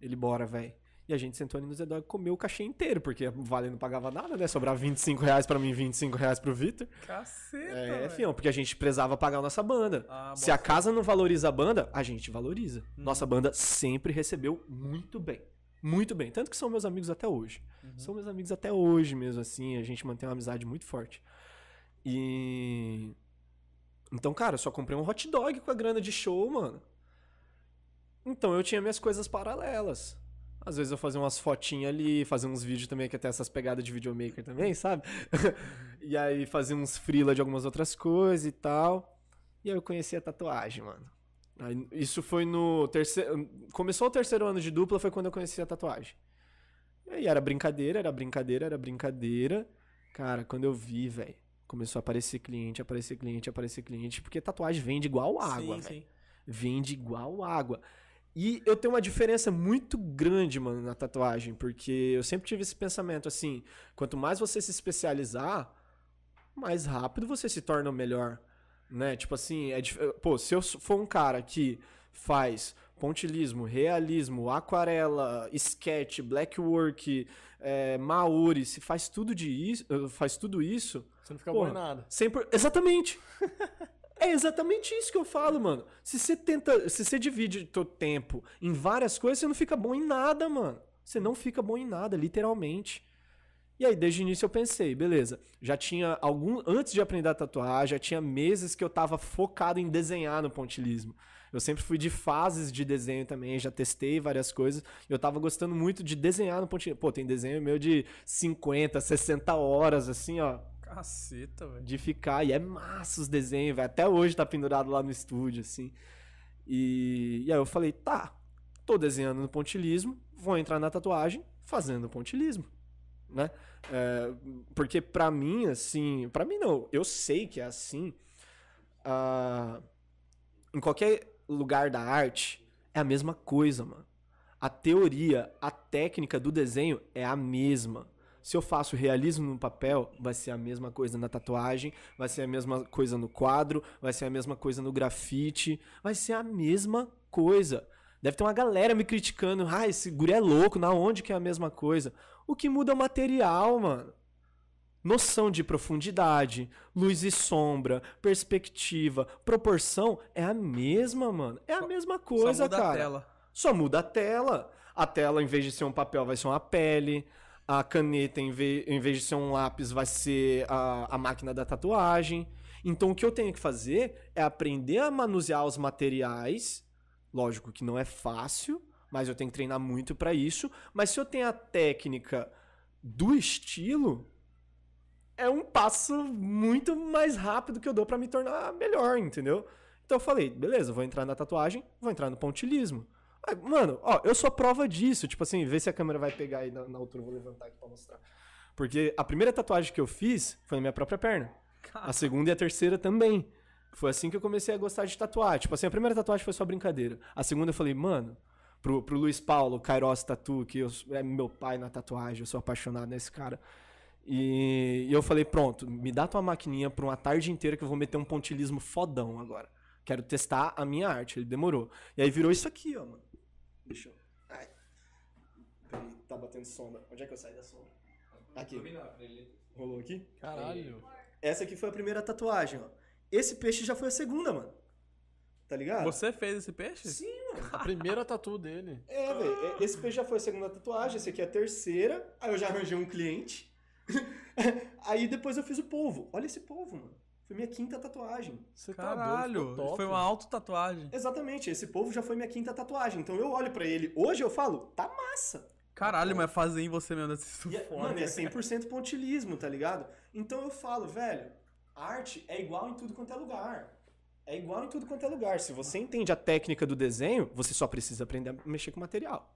Ele, bora, velho. E a gente sentou ali no Z-Dog e comeu o cachê inteiro, porque Vale não pagava nada, né? Sobrava 25 reais pra mim, 25 reais pro Vitor. Caceta, É, fião, porque a gente precisava pagar a nossa banda. Ah, Se a casa não valoriza a banda, a gente valoriza. Uhum. Nossa banda sempre recebeu muito bem. Muito bem. Tanto que são meus amigos até hoje. Uhum. São meus amigos até hoje mesmo, assim. A gente mantém uma amizade muito forte. E. Então, cara, eu só comprei um hot dog com a grana de show, mano. Então eu tinha minhas coisas paralelas. Às vezes eu fazia umas fotinhas ali, fazia uns vídeos também, que até essas pegadas de videomaker também, sabe? *laughs* e aí fazia uns freela de algumas outras coisas e tal. E aí eu conheci a tatuagem, mano. Aí, isso foi no terceiro. Começou o terceiro ano de dupla, foi quando eu conheci a tatuagem. E aí era brincadeira, era brincadeira, era brincadeira. Cara, quando eu vi, velho, começou a aparecer cliente, aparecer cliente, aparecer cliente, porque tatuagem vende igual água, velho. sim. Vende igual água. E eu tenho uma diferença muito grande, mano, na tatuagem, porque eu sempre tive esse pensamento assim: quanto mais você se especializar, mais rápido você se torna o melhor. Né? Tipo assim, é dif- pô, se eu for um cara que faz pontilismo, realismo, aquarela, sketch, blackwork, é, maori, se faz tudo de isso, faz tudo isso, Você não fica Porra. bom em nada. 100%, exatamente. *laughs* É exatamente isso que eu falo, mano. Se você tenta, se você divide teu tempo em várias coisas, você não fica bom em nada, mano. Você não fica bom em nada, literalmente. E aí, desde o início eu pensei, beleza, já tinha algum antes de aprender a tatuar, já tinha meses que eu tava focado em desenhar no pontilismo. Eu sempre fui de fases de desenho também, já testei várias coisas. Eu tava gostando muito de desenhar no pontilismo. Pô, tem desenho meu de 50, 60 horas assim, ó, Caceta, velho. de ficar. E é massa os desenhos, velho. Até hoje tá pendurado lá no estúdio, assim. E, e aí eu falei, tá, tô desenhando no pontilismo, vou entrar na tatuagem fazendo pontilismo, né? É, porque pra mim, assim, pra mim não, eu sei que é assim. ah, em qualquer lugar da arte, é a mesma coisa, mano. A teoria, a técnica do desenho é a mesma. Se eu faço realismo no papel, vai ser a mesma coisa na tatuagem, vai ser a mesma coisa no quadro, vai ser a mesma coisa no grafite, vai ser a mesma coisa. Deve ter uma galera me criticando, ah, esse guri é louco, na onde que é a mesma coisa? O que muda é o material, mano. Noção de profundidade, luz e sombra, perspectiva, proporção é a mesma, mano. É a Só- mesma Só coisa, muda cara. a tela. Só muda a tela. A tela, em vez de ser um papel, vai ser uma pele. A caneta, em vez, em vez de ser um lápis, vai ser a, a máquina da tatuagem. Então, o que eu tenho que fazer é aprender a manusear os materiais. Lógico que não é fácil, mas eu tenho que treinar muito pra isso. Mas se eu tenho a técnica do estilo, é um passo muito mais rápido que eu dou pra me tornar melhor, entendeu? Então eu falei, beleza, vou entrar na tatuagem, vou entrar no pontilismo. Aí, mano, ó, eu sou prova disso. Tipo assim, vê se a câmera vai pegar aí na, na altura, eu vou levantar aqui pra mostrar. Porque a primeira tatuagem que eu fiz foi na minha própria perna. A segunda e a terceira também. Foi assim que eu comecei a gostar de tatuar. Tipo assim, a primeira tatuagem foi só brincadeira. A segunda eu falei, mano, pro, pro Luiz Paulo, Kairos Tatu, que eu- é meu pai na tatuagem, eu sou apaixonado nesse cara. E, e eu falei, pronto, me dá tua maquininha por uma tarde inteira que eu vou meter um pontilismo fodão agora. Quero testar a minha arte. Ele demorou. E aí virou isso aqui, ó, mano. Deixa eu. Ai. Peraí, tá batendo sombra. Onde é que eu saio da sombra? Aqui. Rolou aqui? Caralho. Essa aqui foi a primeira tatuagem, ó. Esse peixe já foi a segunda, mano. Tá ligado? Você fez esse peixe? Sim, mano. A primeira tatu dele. É, velho. é- Esse peixe já foi a segunda tatuagem, esse aqui é a terceira. Aí eu já arranjei um cliente. *laughs* Aí depois eu fiz o polvo. Olha esse polvo, mano. Foi minha quinta tatuagem. Você tá doido, Caralho, ficou top. foi uma auto-tatuagem. Exatamente, esse polvo já foi minha quinta tatuagem. Então eu olho pra ele hoje eu falo, tá massa. Caralho, mas fazer em você mesmo desse é, foda. mano, é *laughs* 100% pontilismo, tá ligado? Então eu falo, velho, arte é igual em tudo quanto é lugar. É igual em tudo quanto é lugar. Se você entende a técnica do desenho, você só precisa aprender a mexer com o material.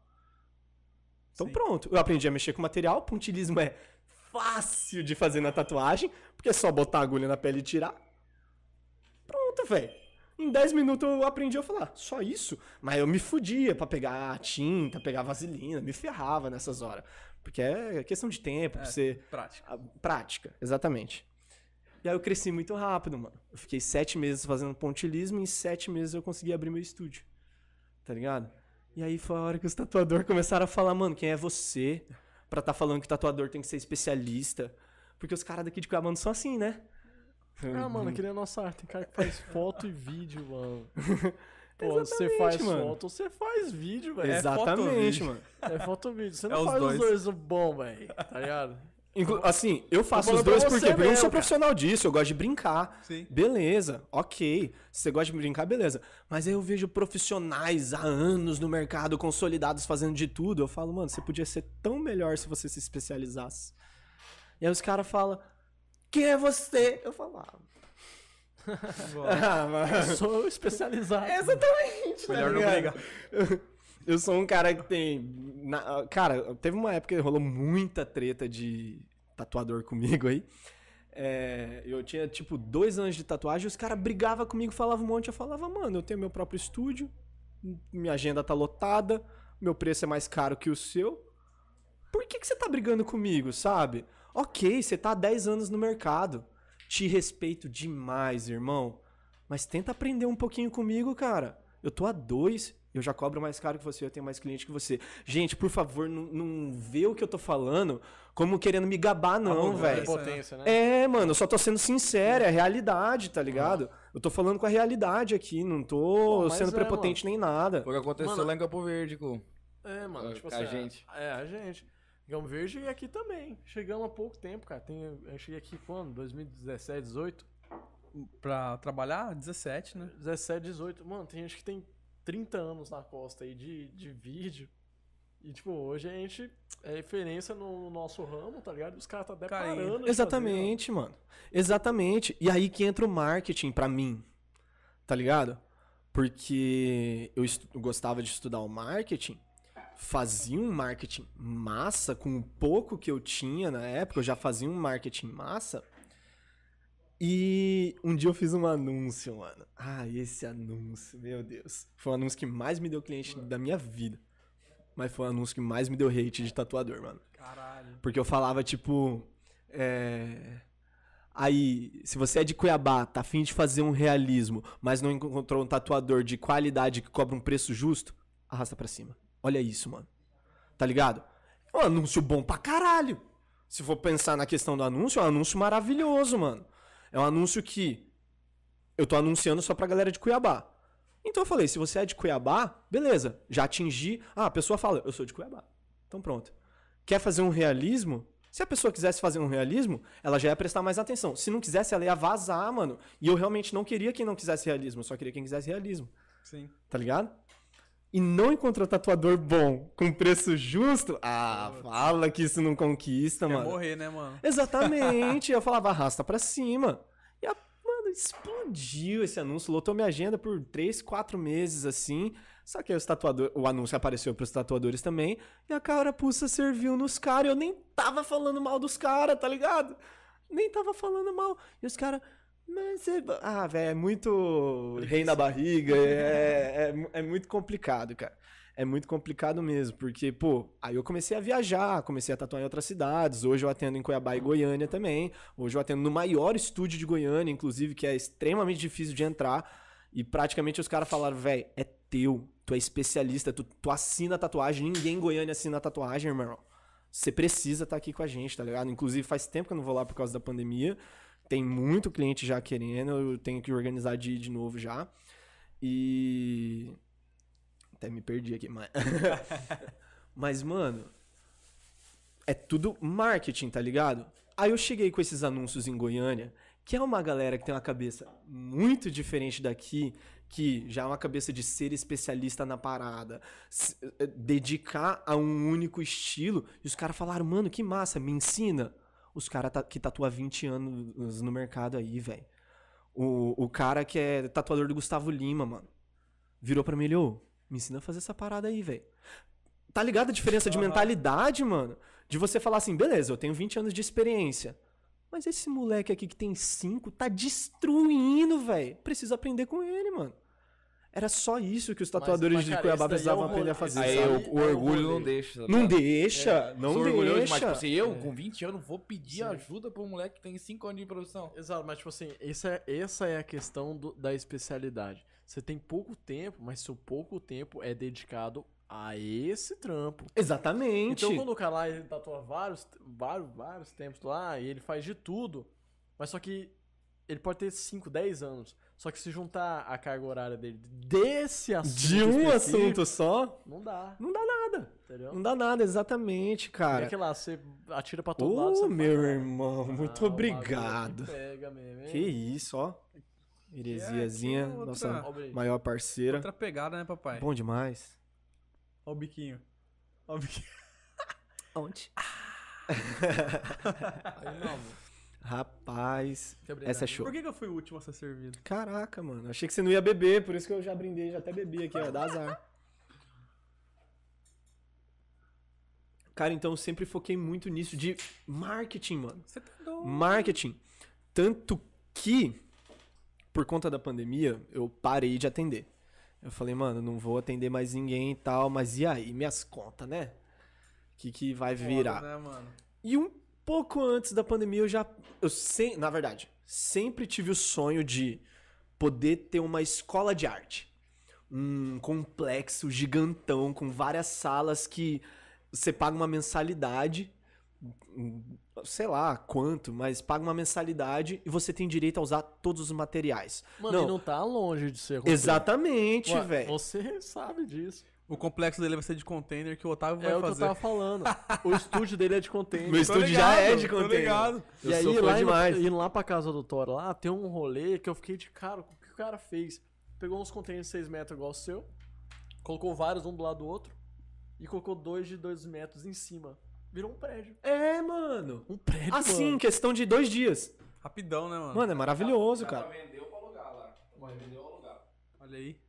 Então Sim. pronto, eu aprendi a mexer com o material, pontilismo é fácil de fazer na tatuagem, porque é só botar a agulha na pele e tirar. Pronto, velho. Em 10 minutos eu aprendi a falar, só isso? Mas eu me fudia pra pegar tinta, pegar vaselina, me ferrava nessas horas. Porque é questão de tempo, pra você. Prática. a prática, exatamente. E aí eu cresci muito rápido, mano. Eu fiquei sete meses fazendo pontilismo e em sete meses eu consegui abrir meu estúdio. Tá ligado? E aí foi a hora que os tatuadores começaram a falar, mano, quem é você pra tá falando que tatuador tem que ser especialista? Porque os caras daqui de Cuiabá não são assim, né? Ah, mano, que nem a nossa arte. Tem cara que faz foto e vídeo, mano. *laughs* Pô, você faz mano. foto, você faz vídeo, velho. Exatamente, foto, mano. É foto e vídeo. Você É não os faz dois. os dois bom, velho. Tá ligado? Inclu- assim, eu faço os dois? Porque eu não mesmo, sou cara. profissional disso, eu gosto de brincar. Sim. Beleza, ok. Se você gosta de brincar, beleza. Mas aí eu vejo profissionais há anos no mercado, consolidados, fazendo de tudo. Eu falo, mano, você podia ser tão melhor se você se especializasse. E aí os caras falam, quem é você? Eu falo, ah, *laughs* *laughs* ah, mano. Sou especializado. Exatamente. tá Melhor não ligado? brigar. *laughs* Eu sou um cara que tem. na- cara, teve uma época que rolou muita treta de tatuador comigo aí. É, eu tinha, tipo, dois anos de tatuagem, os caras brigavam comigo, falavam um monte. Eu falava, mano, eu tenho meu próprio estúdio, minha agenda tá lotada, meu preço é mais caro que o seu. Por que, que você tá brigando comigo, sabe? Ok, você tá há 10 anos no mercado. Te respeito demais, irmão. Mas tenta aprender um pouquinho comigo, cara. Eu tô a dois, eu já cobro mais caro que você, eu tenho mais cliente que você. Gente, por favor, não, não vê o que eu tô falando como querendo me gabar, não, velho. potência, né? É, mano, eu só tô sendo sincero, é a realidade, tá ligado? Eu tô falando com a realidade aqui, não tô Pô, sendo é, prepotente nem nada. Foi o que aconteceu Mano, lá em Campo Verde, com. É, mano, tipo A assim. gente. É, a gente. Gamo Verde e aqui também. Chegamos há pouco tempo, cara. Tem, eu cheguei aqui quando? 2017, 18? Pra trabalhar, 17, né? 17, 18. Mano, tem gente que tem 30 anos na costa aí de, de vídeo. E, tipo, hoje a gente é referência no nosso ramo, tá ligado? E os caras tá até Cara, Exatamente, mano. Exatamente. E aí que entra o marketing pra mim. Tá ligado? Porque eu gostava de estudar o marketing, fazia um marketing massa com o pouco que eu tinha na época, eu já fazia um marketing massa. E um dia eu fiz um anúncio, mano. Ah, esse anúncio, meu Deus. Foi o anúncio que mais me deu cliente da minha vida. Mas foi o anúncio que mais me deu hate de tatuador, mano. Caralho. Porque eu falava, tipo. É... Aí, se você é de Cuiabá, tá afim de fazer um realismo, mas não encontrou um tatuador de qualidade que cobra um preço justo, arrasta pra cima. Olha isso, mano. Tá ligado? É um anúncio bom pra caralho. Se for pensar na questão do anúncio, é um anúncio maravilhoso, mano. É um anúncio que eu tô anunciando só pra galera de Cuiabá. Então eu falei, se você é de Cuiabá, beleza, já atingi. Ah, a pessoa fala, eu sou de Cuiabá. Então pronto. Quer fazer um realismo? Se a pessoa quisesse fazer um realismo, ela já ia prestar mais atenção. Se não quisesse, ela ia vazar, mano. E eu realmente não queria quem não quisesse realismo, eu só queria quem quisesse realismo. Sim. Tá ligado? E não encontrou tatuador bom com preço justo, ah, fala que isso não conquista, Quer mano. morrer, né, mano? Exatamente. *laughs* eu falava, arrasta pra cima. E, a, mano, explodiu esse anúncio. Lotou minha agenda por três, quatro meses, assim. Só que aí os tatuador, o anúncio apareceu pros tatuadores também. E a carapuça serviu nos caras. Eu nem tava falando mal dos caras, tá ligado? Nem tava falando mal. E os caras... Mas é... Ah, velho, é muito rei na barriga. É, é, é muito complicado, cara. É muito complicado mesmo, porque, pô, aí eu comecei a viajar, comecei a tatuar em outras cidades. Hoje eu atendo em Cuiabá e Goiânia também. Hoje eu atendo no maior estúdio de Goiânia, inclusive, que é extremamente difícil de entrar. E praticamente os caras falaram, velho, é teu, tu é especialista, tu, tu assina a tatuagem, ninguém em Goiânia assina a tatuagem, irmão. Você precisa estar aqui com a gente, tá ligado? Inclusive faz tempo que eu não vou lá por causa da pandemia. Tem muito cliente já querendo, eu tenho que organizar de de novo já. E. Até me perdi aqui, mas. *laughs* mas, mano. É tudo marketing, tá ligado? Aí eu cheguei com esses anúncios em Goiânia, que é uma galera que tem uma cabeça muito diferente daqui, que já é uma cabeça de ser especialista na parada, eh, dedicar a um único estilo. E os caras falaram, mano, que massa, me ensina. Os caras que tatuam há 20 anos no mercado aí, velho. O, o cara que é tatuador do Gustavo Lima, mano, virou pra mim, ele, ô, me ensina a fazer essa parada aí, velho. Tá ligado a diferença de mentalidade, mano? De você falar assim, beleza, eu tenho 20 anos de experiência. Mas esse moleque aqui que tem 5 tá destruindo, velho. Preciso aprender com ele, mano. Era só isso que os tatuadores mas, de cara, Cuiabá esse daí é precisavam o aprender a fazer. Aí sabe? o, É orgulho não deixa. tá Não deixa, não Sou deixa. orgulhoso, mas tipo assim, eu com 20 anos vou pedir ajuda pra um moleque que tem 5 anos de produção. Exato, mas tipo assim, essa é, essa é a questão do- da especialidade. Você tem pouco tempo, mas seu pouco tempo é dedicado a esse trampo. Exatamente. Então quando o cara lá ele tatua vários, vários, vários tempos lá e ele faz de tudo, mas só que ele pode ter 5, 10 anos. Só que se juntar a carga horária dele desse assunto de um assunto só, não dá, não dá nada. entendeu? Não dá nada, exatamente, É cara. que lá, você atira pra todo lado, você Ô, meu nada. irmão, Ah, muito obrigado. que Pega mesmo, hein? Que isso, ó. Heresiazinha, é outra- nossa maior parceira. Outra pegada, né, papai? Bom demais. Ó o biquinho. Ó o biquinho. *laughs* Onde? *laughs* Aí não, mano. Rapaz, essa é show. Por que, que eu fui o último a ser servido? Caraca, mano. Achei que você não ia beber, por isso que eu já brindei, já até bebi aqui, ó. Dá azar. Cara, então eu sempre foquei muito nisso de marketing, mano. Você tá doido. Marketing. Tanto que, por conta da pandemia, eu parei de atender. Eu falei, mano, não vou atender mais ninguém e tal, mas e aí? Minhas contas, né? O que, que vai virar? Foda, né, mano? E um pouco antes da pandemia eu já. Eu sem, na verdade, sempre tive o sonho de poder ter uma escola de arte. Um complexo gigantão com várias salas que você paga uma mensalidade. Sei lá quanto, mas paga uma mensalidade e você tem direito a usar todos os materiais. Mano, Não. e não tá longe de ser roteiro. Exatamente, velho. Você sabe disso. O complexo dele vai ser de container que o Otávio vai é o que fazer. eu tava falando. *laughs* O estúdio dele é de container. Meu Tô estúdio já é de tô container. ligado. Eu e aí, sou lá demais. Indo, indo lá pra casa do Thor, lá tem um rolê que eu fiquei de cara. O que o cara fez? Pegou uns containers de 6 metros igual o seu, colocou vários um do lado do outro e colocou dois de 2 metros em cima. Virou um prédio. É, mano. Um prédio, Assim, mano. questão de dois dias. Rapidão, né, mano? Mano, é maravilhoso, cara. vendeu pra alugar lá. Vai vender ou alugar. Olha aí.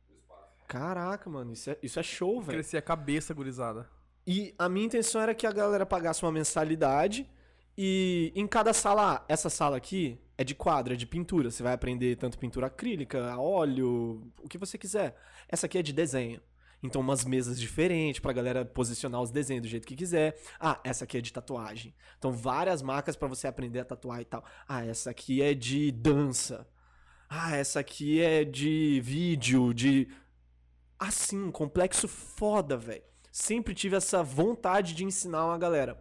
Caraca, mano, isso é, isso é show, velho. Crescer a cabeça, gurizada. E a minha intenção era que a galera pagasse uma mensalidade e em cada sala, ah, essa sala aqui é de quadro, é de pintura. Você vai aprender tanto pintura acrílica, a óleo, o que você quiser. Essa aqui é de desenho. Então, umas mesas diferentes pra galera posicionar os desenhos do jeito que quiser. Ah, essa aqui é de tatuagem. Então, várias marcas pra você aprender a tatuar e tal. Ah, essa aqui é de dança. Ah, essa aqui é de vídeo, de. Assim, um complexo foda, velho. Sempre tive essa vontade de ensinar uma galera.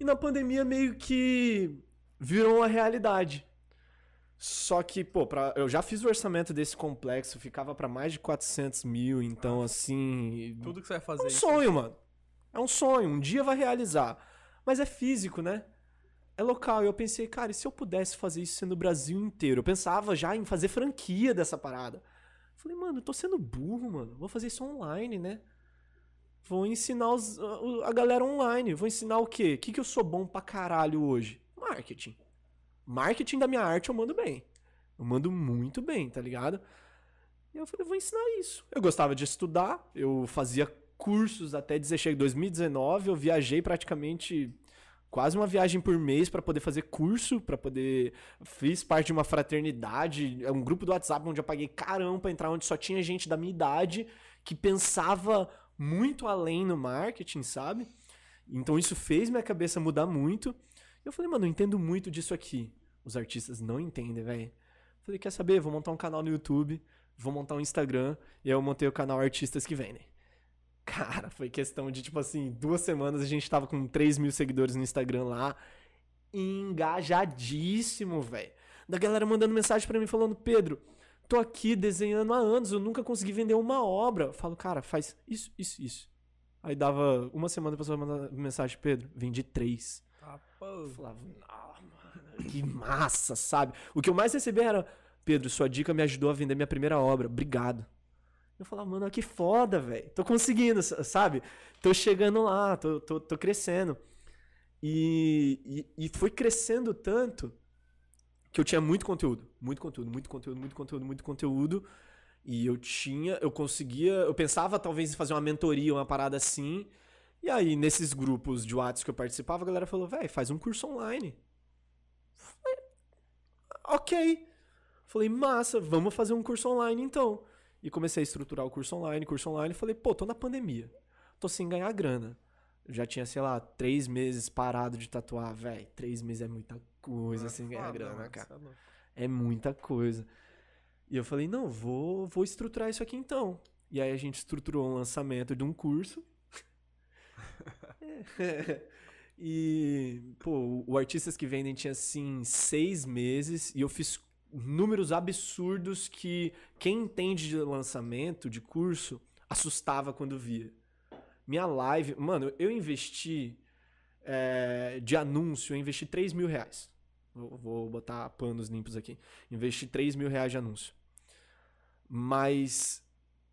E na pandemia meio que virou uma realidade. Só que, pô, pra, eu já fiz o orçamento desse complexo, ficava pra mais de 400 mil, então assim. Tudo que você vai fazer. É um isso. sonho, mano. É um sonho, um dia vai realizar. Mas é físico, né? É local. E eu pensei, cara, e se eu pudesse fazer isso no Brasil inteiro? Eu pensava já em fazer franquia dessa parada. Falei, mano, eu tô sendo burro, mano. Vou fazer isso online, né? Vou ensinar os- a galera online. Vou ensinar o quê? O que, que eu sou bom pra caralho hoje? Marketing. Marketing da minha arte eu mando bem. Eu mando muito bem, tá ligado? E eu falei, vou ensinar isso. Eu gostava de estudar, eu fazia cursos até dizer, chega 2019, eu viajei praticamente quase uma viagem por mês pra poder fazer curso, pra poder fiz parte de uma fraternidade, é um grupo do WhatsApp onde eu paguei carão pra entrar, onde só tinha gente da minha idade que pensava muito além no marketing, sabe? Então isso fez minha cabeça mudar muito. Eu falei, mano, eu entendo muito disso aqui. Os artistas não entendem, velho. Falei, quer saber? Vou montar um canal no YouTube, vou montar um Instagram, e aí eu montei o canal Artistas que Vendem. Cara, foi questão de, tipo assim, duas semanas a gente tava com 3 mil seguidores no Instagram lá, engajadíssimo, velho. Da galera mandando mensagem pra mim falando, Pedro, tô aqui desenhando há anos, eu nunca consegui vender uma obra. Eu falo, cara, faz isso, isso, isso. Aí dava uma semana a pessoa mandar mensagem, Pedro, vendi três. Pô. Eu falava, ah, mano, que massa, sabe? O que eu mais recebi era, Pedro, sua dica me ajudou a vender minha primeira obra, obrigado. Eu falava, mano, que foda, velho. Tô conseguindo, sa- sabe? Tô chegando lá, tô, tô, tô crescendo. E, e, e foi crescendo tanto que eu tinha muito conteúdo. Muito conteúdo, muito conteúdo, muito conteúdo, muito conteúdo. E eu tinha, eu conseguia, eu pensava talvez em fazer uma mentoria, uma parada assim. E aí, nesses grupos de WhatsApp que eu participava, a galera falou, velho, faz um curso online. Falei, ok. Falei, massa, vamos fazer um curso online então. E comecei a estruturar o curso online, curso online. Falei, pô, tô na pandemia. Tô sem ganhar grana. Já tinha, sei lá, três meses parado de tatuar, velho. Três meses é muita coisa sem ganhar Foda, grana, mano, cara. é. É muita coisa. E eu falei, não, vou, vou estruturar isso aqui então. E aí a gente estruturou um lançamento de um curso. *laughs* e, pô, o Artistas que Vendem tinha, assim, seis meses. E eu fiz números absurdos que quem entende de lançamento, de curso, assustava quando via. Minha live... Mano, eu investi... é, de anúncio, eu investi 3 mil reais. Vou, vou botar panos limpos aqui. Investi 3 mil reais de anúncio. Mas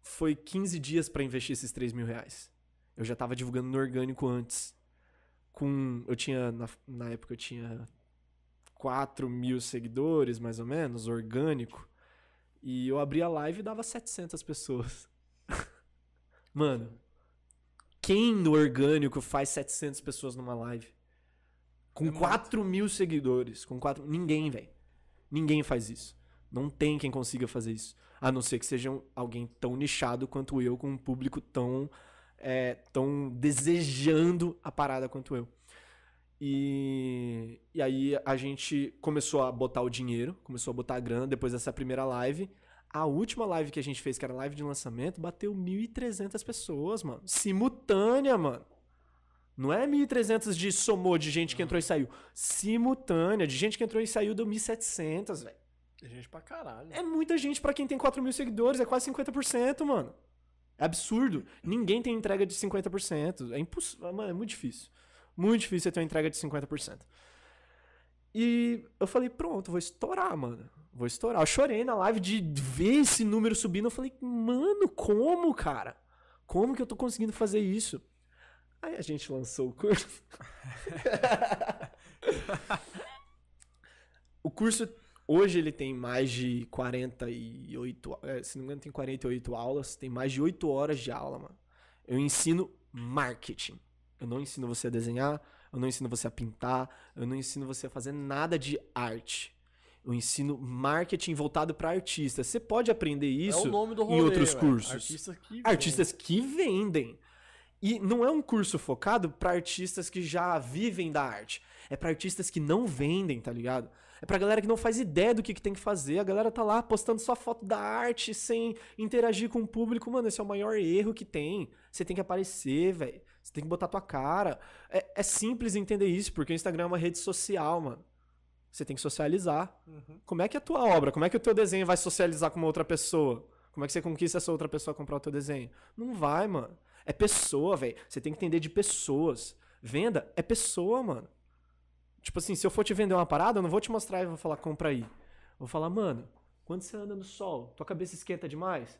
foi 15 dias pra investir esses 3 mil reais. Eu já tava divulgando no orgânico antes. Com. Eu tinha. Na, na época eu tinha 4 mil seguidores, mais ou menos, orgânico. E eu abri a live e dava 700 pessoas. *laughs* Mano, quem no orgânico faz 700 pessoas numa live? Com É muito. 4 mil seguidores. Com 4... Ninguém, velho. Ninguém faz isso. Não tem quem consiga fazer isso. A não ser que seja alguém tão nichado quanto eu, com um público tão, é, tão desejando a parada quanto eu. E, e aí a gente começou a botar o dinheiro, começou a botar a grana depois dessa primeira live. A última live que a gente fez, que era live de lançamento, bateu 1.300 pessoas, mano. Simultânea, mano. Não é 1.300 de somou de gente que entrou e saiu. Simultânea, de gente que entrou e saiu, deu 1.700, velho. Tem gente pra caralho. É muita gente pra quem tem 4 mil seguidores, é quase 50%, mano. É absurdo. Ninguém tem entrega de 50%. É impossível. Mano, é muito difícil. Muito difícil você ter uma entrega de 50%. E eu falei, pronto, vou estourar, mano. Vou estourar. Eu chorei na live de ver esse número subindo. Eu falei, mano, como, cara? Como que eu tô conseguindo fazer isso? Aí a gente lançou o curso. *laughs* o curso Hoje ele tem mais de 48, é, se não me engano tem 48 aulas, tem mais de 8 horas de aula, mano. Eu ensino marketing. Eu não ensino você a desenhar, eu não ensino você a pintar, eu não ensino você a fazer nada de arte. Eu ensino marketing voltado para artistas. Você pode aprender isso é o nome do em rolê, outros velho. cursos. Artistas que Artistas que vendem. E não é um curso focado pra artistas que já vivem da arte. É pra artistas que não vendem, tá ligado? É pra galera que não faz ideia do que, que tem que fazer. A galera tá lá postando só foto da arte sem interagir com o público. Mano, esse é o maior erro que tem. Você tem que aparecer, velho. Você tem que botar tua cara. É, é simples entender isso, porque o Instagram é uma rede social, mano. Você tem que socializar. Como é que é a tua obra? Como é que o teu desenho vai socializar com uma outra pessoa? Como é que você conquista essa outra pessoa a comprar o teu desenho? Não vai, mano. É pessoa, velho. Você tem que entender de pessoas. Venda é pessoa, mano. Tipo assim, se eu for te vender uma parada, eu não vou te mostrar e vou falar, compra aí. Eu vou falar, mano, Quando você anda no sol, tua cabeça esquenta demais?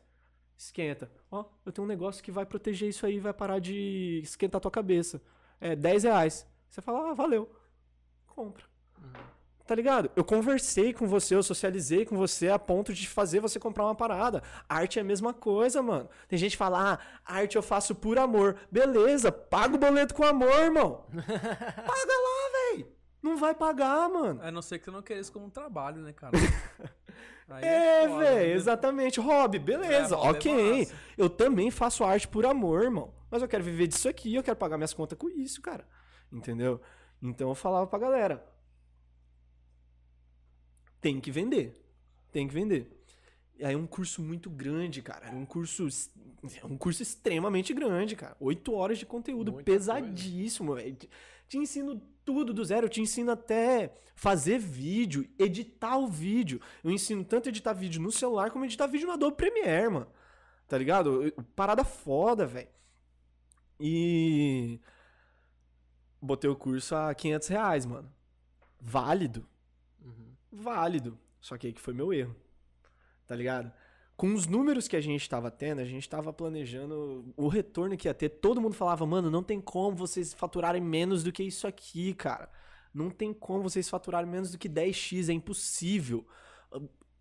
Esquenta. Ó, eu tenho um negócio que vai proteger isso aí, vai parar de esquentar tua cabeça. É 10 reais. Você fala, ah, valeu. Compra. Tá ligado? Eu conversei com você, eu socializei com você a ponto de fazer você comprar uma parada. Arte é a mesma coisa, mano. Tem gente que fala, ah, arte eu faço por amor. Beleza, paga o boleto com amor, irmão. *laughs* paga lá, velho. Não vai pagar, mano. A não ser que você não queira isso como um trabalho, né, cara? *laughs* É, foda, velho, né? exatamente. Hobby, beleza, É, é ok. eu também faço arte por amor, irmão. Mas eu quero viver disso aqui, eu quero pagar minhas contas com isso, cara. Entendeu? Então eu falava pra galera: tem que vender. Tem que vender. E aí um curso muito grande, cara. Era um curso. es- Um curso extremamente grande, cara. Oito horas de conteúdo Muita pesadíssimo, velho. Te- ensino tudo do zero. Eu te ensino até fazer vídeo, editar o vídeo. Eu ensino tanto editar vídeo no celular como editar vídeo no Adobe Premiere, mano. Tá ligado? Parada foda, velho. E. Botei o curso a 500 reais, mano. Válido. Uhum. Válido. Só que aí que foi meu erro. Tá ligado? Com os números que a gente tava tendo, a gente tava planejando o retorno que ia ter. Todo mundo falava, mano, não tem como vocês faturarem menos do que isso aqui, cara. Não tem como vocês faturarem menos do que 10x, é impossível.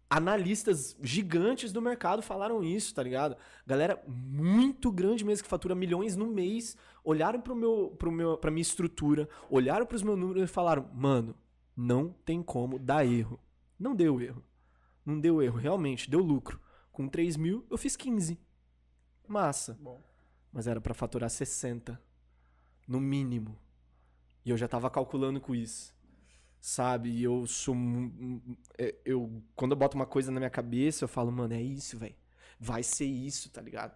Analistas gigantes do mercado falaram isso, tá ligado? Galera muito grande mesmo que fatura milhões no mês, olharam pro meu, pro meu, pra minha estrutura, olharam pros meus números e falaram: "Mano, não tem como dar erro". Não deu erro. Não deu erro, realmente, deu lucro. Com 3 mil, eu fiz 15. Massa. Bom. Mas era pra faturar 60. No mínimo. E eu já tava calculando com isso. Sabe? E eu sou. é, Eu, quando eu boto uma coisa na minha cabeça, eu falo, mano, é isso, velho. Vai ser isso, tá ligado?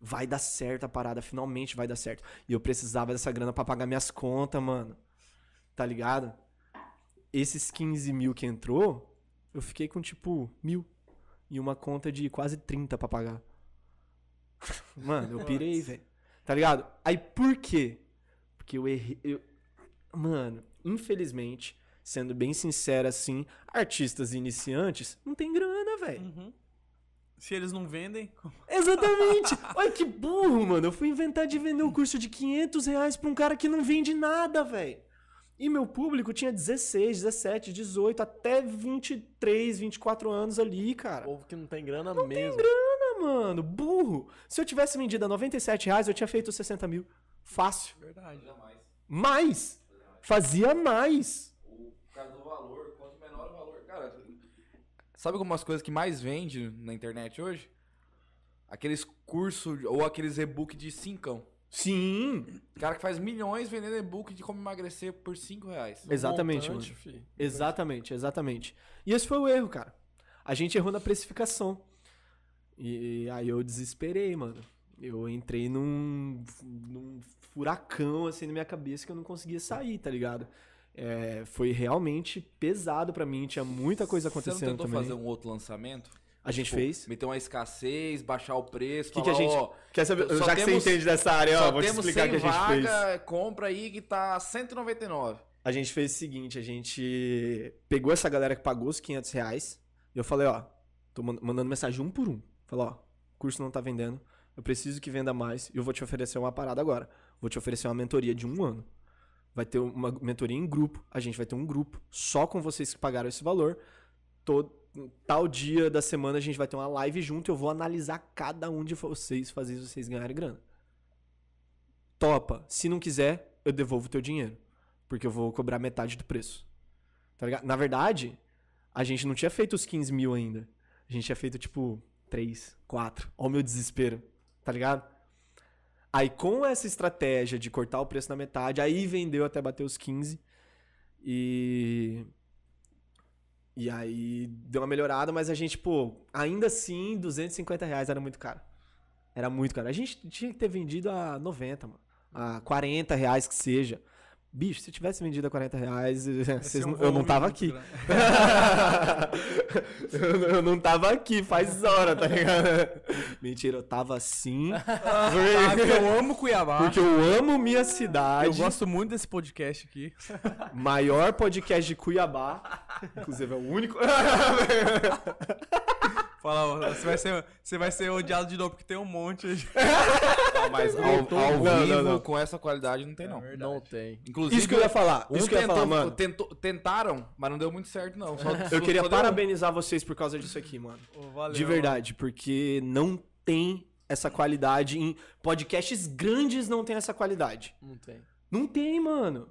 Vai dar certo a parada, finalmente vai dar certo. E eu precisava dessa grana pra pagar minhas contas, mano. Tá ligado? Esses 15 mil que entrou, eu fiquei com tipo mil. E uma conta de quase 30 pra pagar. *laughs* Mano, eu pirei, velho. Tá ligado? Aí por quê? Porque eu errei. eu- Mano, infelizmente, sendo bem sincero assim, artistas iniciantes não tem grana, velho. Uhum. Se eles não vendem, *laughs* Exatamente! Olha que burro, mano. Eu fui inventar de vender um curso de 500 reais pra um cara que não vende nada, velho. E meu público tinha 16, 17, 18, até 23, 24 anos ali, cara. Povo que não tem grana mesmo. Ah, mano, burro. Se eu tivesse vendido a 97 reais, eu tinha feito 60 mil. Fácil. verdade. Mais. Fazia mais. O caso do valor, quanto menor o valor. Cara, sabe algumas coisas que mais vende na internet hoje? Aqueles cursos ou aqueles e-book de cincão. Sim. Cara que faz milhões vendendo e-book de como emagrecer por 5 reais. Exatamente, Montante, mano. fi. Exatamente, exatamente. E esse foi o erro, cara. A gente errou na precificação. E aí eu desesperei, mano. Eu entrei num, num furacão assim na minha cabeça que eu não conseguia sair, tá ligado? É, foi realmente pesado pra mim, tinha muita coisa Você não acontecendo tentou também. fazer um outro lançamento? A gente Tipo, fez. Meter uma escassez, baixar o preço, Que que a gente- ó, Quer saber? Já que temos- você entende dessa área, ó, vou te explicar o 100 que a gente fez. vaga, compra aí que tá 199. A gente fez o seguinte, a gente pegou essa galera que pagou os 500 reais e eu falei, ó, tô man- mandando mensagem um por um. Falei, ó, o curso não tá vendendo, eu preciso que venda mais e eu vou te oferecer uma parada agora. Vou te oferecer uma mentoria de um ano. Vai ter uma mentoria em grupo, a gente vai ter um grupo só com vocês que pagaram esse valor. Todo, tal dia da semana a gente vai ter uma live junto, eu vou analisar cada um de vocês, fazer vocês ganharem grana. Topa. Se não quiser, eu devolvo o teu dinheiro. Porque eu vou cobrar metade do preço. Tá ligado? Na verdade, a gente não tinha feito os 15 mil ainda. A gente tinha feito, tipo, 3, 4. Olha o meu desespero. Tá ligado? Aí, com essa estratégia de cortar o preço na metade, aí vendeu até bater os 15. E. E aí deu uma melhorada, mas a gente, pô, ainda assim, 250 reais era muito caro. Era muito caro. A gente tinha que ter vendido a 90, mano. A 40 reais que seja. Bicho, se tivesse vendido a 40 reais, *laughs* um *laughs* não- eu não tava aqui. eu, eu não tava aqui faz hora, tá ligado? Mentira, eu tava *laughs* sim. Ah, porque eu amo Cuiabá. Porque eu amo minha cidade. Eu gosto muito desse podcast aqui. Maior podcast de Cuiabá. Inclusive, é o único. Fala, você vai, ser, você vai ser odiado de novo porque tem um monte. Não, mas ao, ao Não, vivo, não, não. com essa qualidade, não tem não. Não tem. Inclusive, Isso que eu ia falar. um Isso que eu ia tentou- falar, mano. tentou- tentaram, mas não deu muito certo, não. Só- Eu só- queria só parabenizar vocês por causa disso aqui, mano. Ô, valeu, De verdade, porque não tem essa qualidade em podcasts grandes não tem essa qualidade. Não tem. Não tem, mano.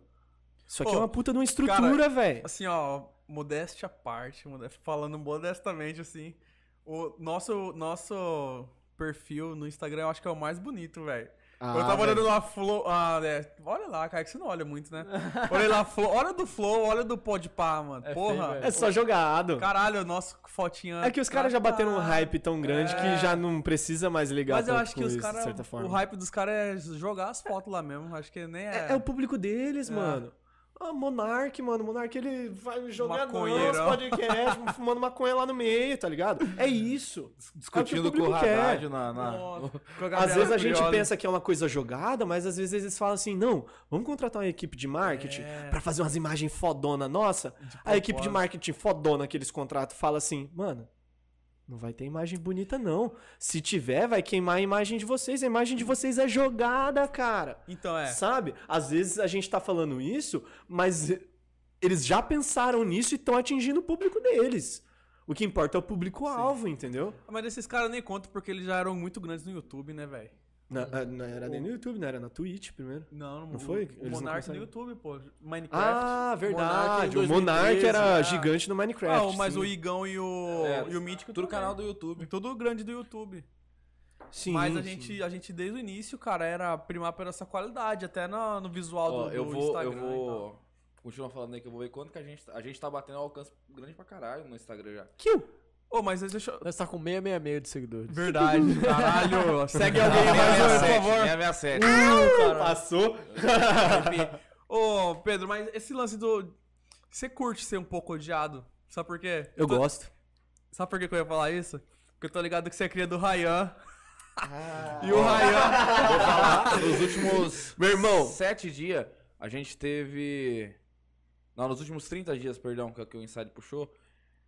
Isso aqui Ô, é uma puta de uma estrutura, velho. Assim, ó, modéstia à parte, falando modestamente, assim, o nosso, nosso perfil no Instagram eu acho que é o mais bonito, velho. Ah, eu tava velho. olhando lá, Flow. Ah, é, olha lá, cara, que você não olha muito, né? *laughs* Olha lá, Flow, olha do Flow, olha do Podpah, mano. É Porra. feio, velho. É só jogado. Caralho, o nosso fotinha. É que os caras já bateram um hype tão grande É. que já não precisa mais ligar Mas eu acho que os caras. O hype dos caras é jogar as fotos lá mesmo. Acho que nem é. É, é o público deles, É. mano. Ah, Monark, mano. Monark, ele vai jogar nos podcasts, *laughs* fumando maconha lá no meio, tá ligado? É isso. discutindo É o com o. Haddad na... na- Nossa, *laughs* com a Às vezes a gente Prioli. pensa que é uma coisa jogada, mas às vezes eles falam assim: não, vamos contratar uma equipe de marketing É. pra fazer umas imagens fodona nossa. A equipe de marketing fodona que eles contratam fala assim: mano, não vai ter imagem bonita não. Se tiver, vai queimar a imagem de vocês. A imagem de vocês é jogada, cara. Então é. Sabe? Às vezes a gente tá falando isso, mas eles já pensaram nisso e estão atingindo o público deles. O que importa é o público-alvo, entendeu? Mas esses caras nem contam porque eles já eram muito grandes no YouTube, né, velho? Não, é, não era nem no YouTube, não era na Twitch primeiro. Não, Não foi? O Monark no? YouTube, pô. Minecraft. Ah, verdade. o Monark 2013, era ah. gigante no Minecraft. Ah, mas sim. o Igão e o, É, e o Mítico Tudo também. canal do YouTube. Tudo grande do YouTube. Sim, mas a sim. gente, a gente, desde o início, cara, era primar por essa qualidade, até no, no visual Ó, do, eu do vou, Instagram. eu vou continuar falando aí que eu vou ver quanto que a gente, a gente tá batendo alcance grande pra caralho no Instagram já. Kill. Ô, mas deixa eu... Nós tá com 666 de seguidores. Verdade, *laughs* caralho. Segue alguém mais, por favor. 667. Passou. *laughs* Ô, Pedro, mas esse lance do... Você curte ser um pouco odiado? Sabe por quê? Eu Tô- gosto. Sabe por que que eu ia falar isso? Porque eu tô ligado que você é cria do Ryan. Ah. E o Ryan... Vou falar, nos últimos Meu irmão. sete dias, a gente teve... Não, nos últimos 30 dias, perdão, que, o que o Inside puxou,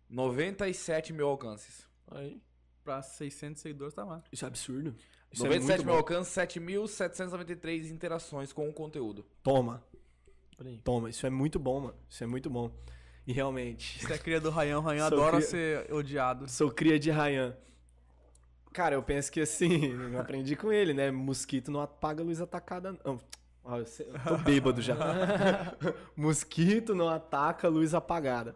97 mil alcances. Aí. pra 600 seguidores tá lá. Isso é absurdo. Isso é 97 muito mil bom. alcances, 7.793 interações com o conteúdo. Toma, toma. Isso é muito bom, mano. Isso é muito bom. E realmente, Você é cria do Ryan Sou adora cria- ser odiado. sou cria de Ryan. Cara, eu penso que assim, eu aprendi com ele, né? Mosquito não apaga luz atacada, não. Eu tô bêbado já. *laughs* *laughs* mosquito não ataca luz apagada.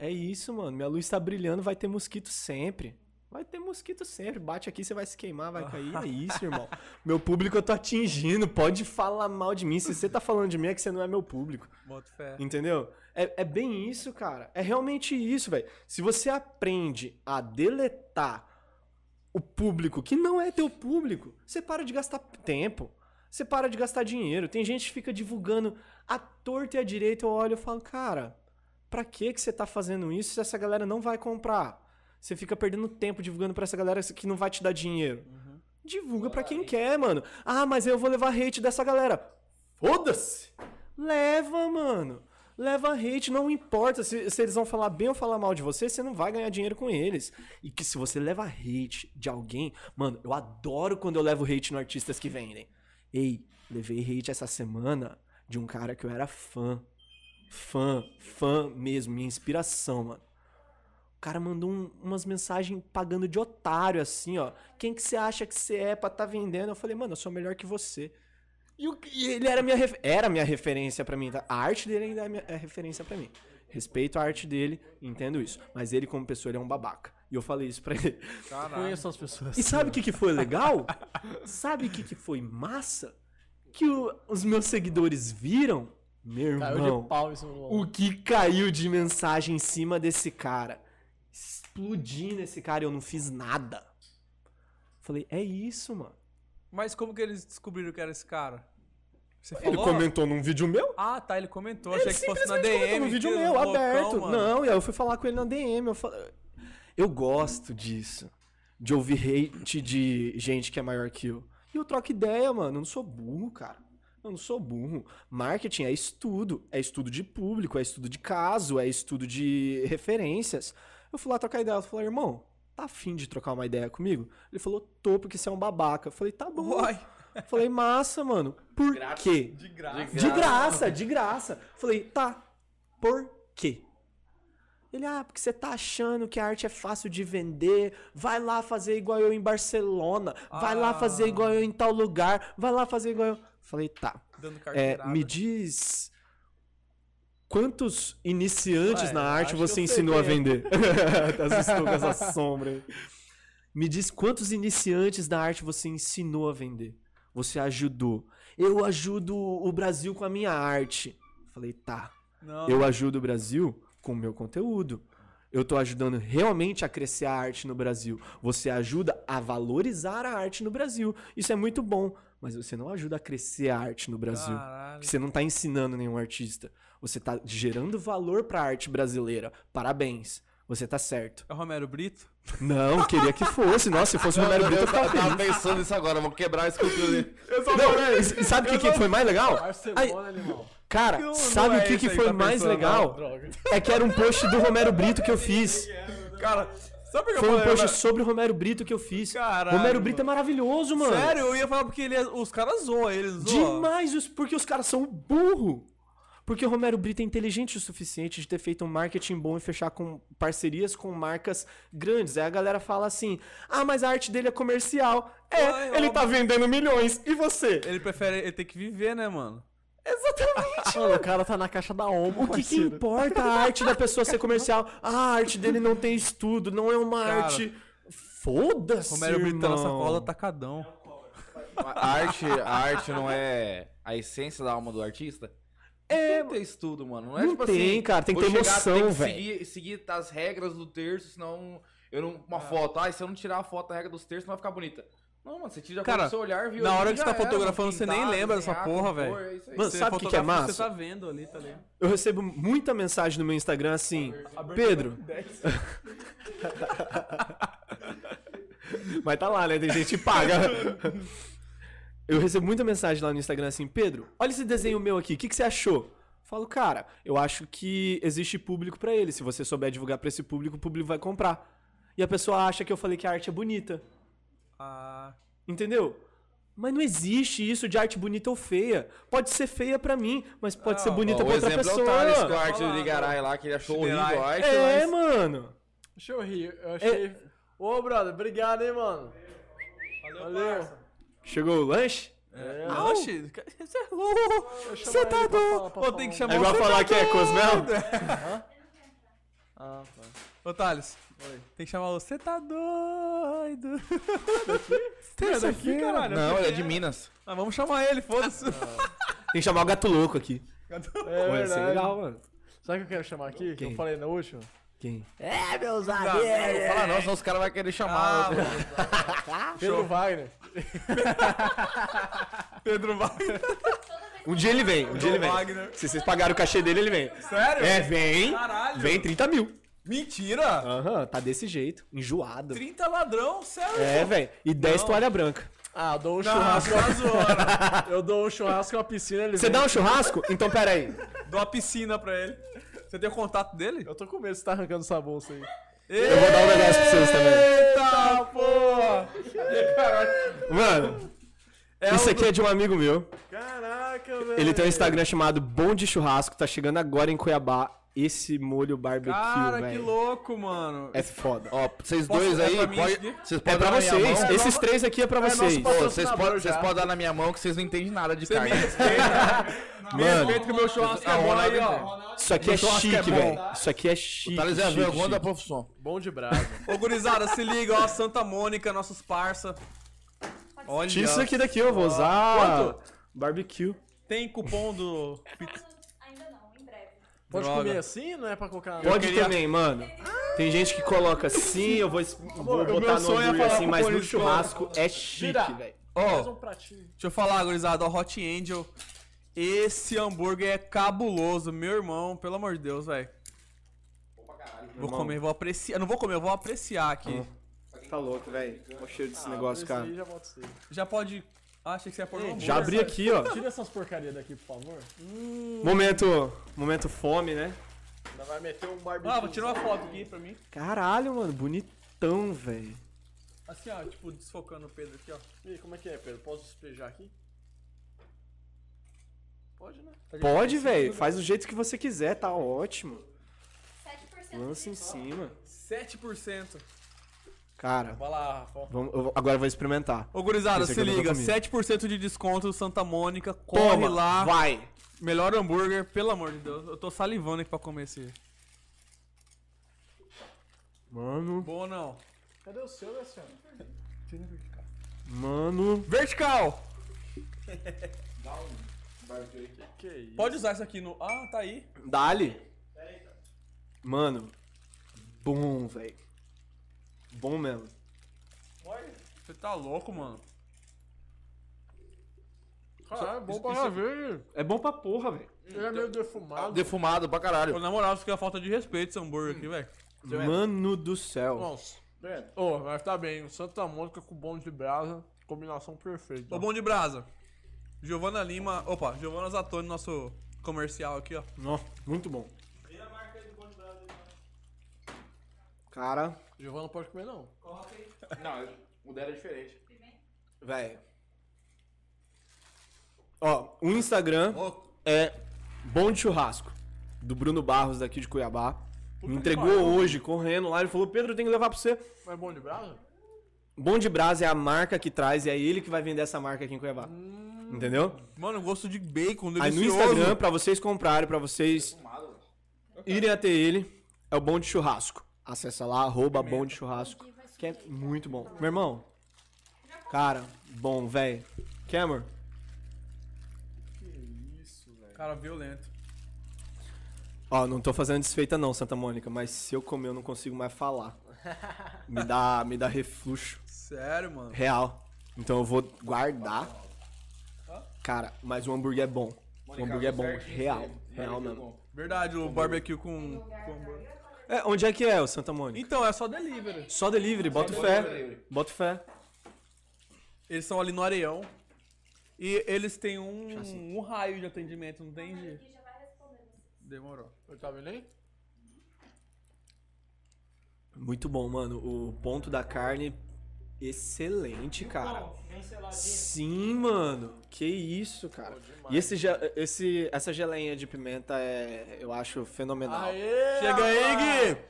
É isso, mano. Minha luz tá brilhando, vai ter mosquito sempre. Vai ter mosquito sempre. Bate aqui, você vai se queimar, vai cair. É isso, irmão. *laughs* Meu público eu tô atingindo. Pode falar mal de mim. Se você tá falando de mim, é que você não é meu público. Boto fé. Entendeu? É, é bem isso, cara. É realmente isso, velho. Se você aprende a deletar o público que não é teu público, você para de gastar tempo. Você para de gastar dinheiro. Tem gente que fica divulgando a torta e a direita. Eu olho e falo, cara, pra que que você tá fazendo isso se essa galera não vai comprar? Você fica perdendo tempo divulgando pra essa galera que não vai te dar dinheiro. Divulga pra quem quer, mano. Ah, mas eu vou levar hate dessa galera. Foda-se! Leva, mano. Leva hate, não importa se, se eles vão falar bem ou falar mal de você, você não vai ganhar dinheiro com eles. E que se você leva hate de alguém, mano, eu adoro quando eu levo hate no artistas que vendem. Ei, levei hate essa semana de um cara que eu era fã. Fã, fã mesmo, minha inspiração, mano. O cara mandou um- umas mensagens pagando de otário, assim, ó. Quem que você acha que você é pra tá vendendo? Eu falei, mano, eu sou melhor que você. E, o- e ele era minha, ref- era minha referência pra mim. tá? A arte dele ainda é, minha, é referência pra mim. Respeito a arte dele, entendo isso. Mas ele, como pessoa, ele é um babaca. E eu falei isso pra ele. Conheço as pessoas. E sabe o que, que foi legal? sabe o que, que foi massa? Que o- os meus seguidores viram, meu Caiu irmão, de pau em cima do o que caiu de mensagem em cima desse cara. Explodi nesse cara e eu não fiz nada. Falei, é isso, mano. Mas como que eles descobriram que era esse cara? Você Ele falou? comentou num vídeo meu. Ah, tá, ele comentou. Ele Achei que fosse na DM. comentou num vídeo meu, loucão, aberto. mano. Não, e aí eu fui falar com ele na DM. Eu, fal- eu gosto disso. De ouvir hate de gente que é maior que eu. E eu troco ideia, mano. Eu não sou burro, cara. Eu não sou burro. Marketing é estudo. É estudo de público, é estudo de caso, é estudo de referências. Eu fui lá trocar ideia. Eu falei, irmão, tá afim de trocar uma ideia comigo? Ele falou, tô, porque você é um babaca. Eu falei, tá bom. Uai. Falei, massa, mano. Por quê? De graça. De graça, de graça. Falei, tá. Por quê? Ele, ah, porque você tá achando que a arte é fácil de vender. Vai lá fazer igual eu em Barcelona. Vai lá fazer igual eu em tal lugar. Vai lá fazer igual eu. Falei, tá. É, me diz. Quantos iniciantes Ué, na arte você ensinou a vender? *laughs* Assustou com essa sombra aí. Me diz quantos iniciantes da arte você ensinou a vender? Você ajudou. Eu ajudo o Brasil com a minha arte. Falei, tá. Não, Eu ajudo o Brasil com o meu conteúdo. Eu tô ajudando realmente a crescer a arte no Brasil. Você ajuda a valorizar a arte no Brasil. Isso é muito bom. Mas você não ajuda a crescer a arte no Brasil. Caralho. Porque você não tá ensinando nenhum artista. Você tá gerando valor pra arte brasileira. Parabéns. Você tá certo. É o Romero Brito? Não, queria que fosse. Nossa, se fosse o Romero Brito, eu tava feliz. pensando nisso agora, vou quebrar a escultura dele. Não, e sabe o que, que foi mais legal? Barcelona, cara, Não, não sabe é o que, que foi tá mais legal? Droga. É que era um post do Romero Brito que eu fiz. Cara, sabe Foi um post sobre o Romero Brito que eu fiz. Caralho, Romero Brito é maravilhoso, mano. Sério, eu ia falar porque ele, é- os caras zoam ele, zoam. Demais, porque os caras são burro. Porque o Romero Brito é inteligente o suficiente de ter feito um marketing bom e fechar com parcerias com marcas grandes. Aí a galera fala assim: ah, mas a arte dele é comercial. É, Ai, ele tá vendendo milhões. E você? Ele prefere, ele tem que viver, né, mano? Exatamente. Mano, o cara tá na caixa da Omo, O que, que importa a arte da pessoa ser comercial? Ah, a arte dele não tem estudo, não é uma Cara, arte. Foda-se. Romero Brito tá na sacola tacadão. A arte, a arte não é a essência da alma do artista? É, Tem que ter estudo, mano. Não é Não tipo tem, assim. cara, tem que ter chegar, emoção, tem que velho. Seguir, seguir as regras do terço, senão. Eu não. Uma foto. Ah, se eu não tirar a foto da regra dos terços, não vai ficar bonita. Não, mano, você tira Cara, do seu olhar, viu? na hora que você tá fotografando, você nem lembra dessa desenhar, porra, velho. Mano, Você sabe o que que é massa? Você tá vendo ali, tá ligado? Eu recebo muita mensagem no meu Instagram assim, Pedro. *laughs* *laughs* Mas tá lá, né? Tem gente que paga. Eu recebo muita mensagem lá no Instagram assim, Pedro, olha esse desenho meu aqui, o que, que você achou? Falo, cara, eu acho que existe público pra ele. Se você souber divulgar pra esse público, o público vai comprar. E a pessoa acha que eu falei que a arte é bonita. Ah, Entendeu? Mas não existe isso de arte bonita ou feia. Pode ser feia pra mim, mas pode Ah, ser bonita Ó, pra o outra exemplo é o pessoa. Thales com a arte do Ligarai lá, que ele achou horrível a arte, É, mas... mano. Deixa eu rir. Eu achei. Ô, brother, obrigado, hein, mano. Valeu. Chegou o lanche? É, ah, oxi, você é louco. Você tá doido. Tem que chamar É igual o falar que é Cosmel? *laughs* Ah, tá. Ô, Thales, tem que chamar o Você tá doido. *laughs* é daqui, caralho? Não, ele é de Minas. Ah, vamos chamar ele, foda-se. Tem que chamar o gato louco aqui. É ia ser verdade. legal, mano. Sabe o que eu quero chamar aqui? Que Quem? eu falei no último? Quem? É, meus Não, Fala não, senão os caras vão querer chamar. Ah, *laughs* Pedro Wagner. *laughs* Pedro Wagner. Um dia ele vem, um dia ele vem. Wagner. Se vocês pagaram o cachê dele, ele vem. Sério? É, vem. Caralho. Vem 30 mil. Mentira. Aham, tá desse jeito. Enjoado. 30 ladrão, sério? É, velho. E 10 Não. toalha branca. Ah, eu dou um Não, churrasco. tá. *laughs* Eu dou um churrasco uma piscina, ele Você vem. dá um churrasco? Então pera aí. Dou uma piscina pra ele. Você tem o contato dele? Eu tô com medo de você tá arrancando essa bolsa aí. Eu vou dar um negócio pra vocês também. Eita porra! Mano, É isso aqui é de um amigo meu. Caraca, velho. Ele tem um Instagram chamado Bom de Churrasco, tá chegando agora em Cuiabá. Esse molho barbecue, Cara, que velho. louco, mano. É foda. Ó, vocês Posso- dois é aí, pra pode, vocês É podem pra na minha vocês. mão. Esses três aqui é pra nosso vocês. Ô, patrocinador vocês podem podem dar na minha mão que vocês não entendem nada de me carne. respeita. *laughs* Me Mano. respeita que o meu churrasco é bom aí, ó. Isso aqui é é chique, velho. Isso aqui é chique. Thales é vergonha da profissão. Bom de brasa. Ô, gurizada, se liga, ó. Santa Mônica, nossos parça. Olha. Tira isso aqui daqui, eu vou usar. Quanto? Barbecue. Tem cupom do. Ainda não, em breve. Pode Droga. comer assim? Não é pra colocar... Pode queria- também, mano. Tem gente que coloca assim, eu vou, vou botar no sonho é hambúrguer falar assim, mas no churrasco é chique, velho. Ó, um pratinho. deixa eu falar, gurizada, ó, Hot Angel. Esse hambúrguer é cabuloso, meu irmão, pelo amor de Deus, velho. Vou Irmão. comer, vou apreciar. Não vou comer, eu vou apreciar aqui. Tá louco, velho. Olha o cheiro desse Ah, negócio, cara. já. Já pode. Ah, achei que você ia pôr no hambúrguer. Já abri aqui, ó. Tira essas porcarias daqui, por favor. Momento, momento fome, né? Ainda vai meter um barbecue. Ah, vou tirar uma foto aqui pra mim. Caralho, mano, bonitão, velho. Assim, ó, tipo, desfocando o Pedro aqui, ó. E aí, como é que é, Pedro? Posso despejar aqui? Pode, né? Pode, velho. Faz do jeito que você quiser, tá ótimo. 7% Lança em de cima. 7%. Cara, Vai lá, Rafa. vamos, eu vou- agora eu vou experimentar. Ô, gurizada, Esse se aqui liga. comi. 7% de desconto Santa Mônica. Corre Toma, lá. vai. Melhor hambúrguer, pelo amor de Deus. Eu tô salivando aqui pra comer esse. Mano, Bom ou não? Cadê o seu, Luciano? mano. Vertical! *laughs* Que isso? Pode usar isso aqui no. Ah, tá aí. Dali. Mano. Bom, velho. Bom mesmo. Você tá louco, mano. Caralho, é bom pra isso- ver. É bom pra porra, velho. Ele é meio defumado. Defumado pra caralho. Pô, na moral, isso aqui é falta de respeito esse hambúrguer aqui, velho. Mano do céu. Nossa. Ô, mas tá bem. Santa Mônica com bom de brasa. Combinação perfeita. Ô, bom de brasa. Giovana Lima. Opa, Giovana Zatoni, nosso comercial aqui, ó. Nó, muito bom. Cara, Giovanna não pode comer, não. *laughs* Não, o dela é diferente. velho. Ó, o Instagram é Bom de Churrasco, do Bruno Barros daqui de Cuiabá. Me entregou hoje, correndo lá. Ele falou: Pedro, eu tenho que levar pra você. Mas bom de brasa? Bom de Brás é a marca que traz e é ele que vai vender essa marca aqui em Cuiabá. Entendeu? Mano, gosto de bacon, Aí delicioso. no Instagram, pra vocês comprarem, pra vocês irem até ele, é o Bom de Churrasco. Acessa lá, arroba Bom de Churrasco, que é muito bom. Meu irmão, cara, bom, velho. Quer, amor? Cara, violento. Ó, não tô fazendo desfeita não, Santa Mônica, mas se eu comer eu não consigo mais falar. *laughs* Me dá, me dá refluxo Sério, mano. real. Então eu vou guardar. Cara, mas o hambúrguer é bom. O hambúrguer é bom, real. Real mesmo. Verdade, o barbecue com, com hambúrguer. É, onde é que é o Santa Mônica? Então, é só delivery. Só delivery, bota fé. Bota fé. Eles são ali no Areião. E eles têm um, um raio de atendimento, não tem, Gi? Demorou. Eu tá vendo aí? Muito bom, mano. O ponto da carne, excelente, cara. Sim, mano. Que isso, cara. E esse, esse, essa geleinha de pimenta é, eu acho fenomenal. Aê! Chega aí, Gui!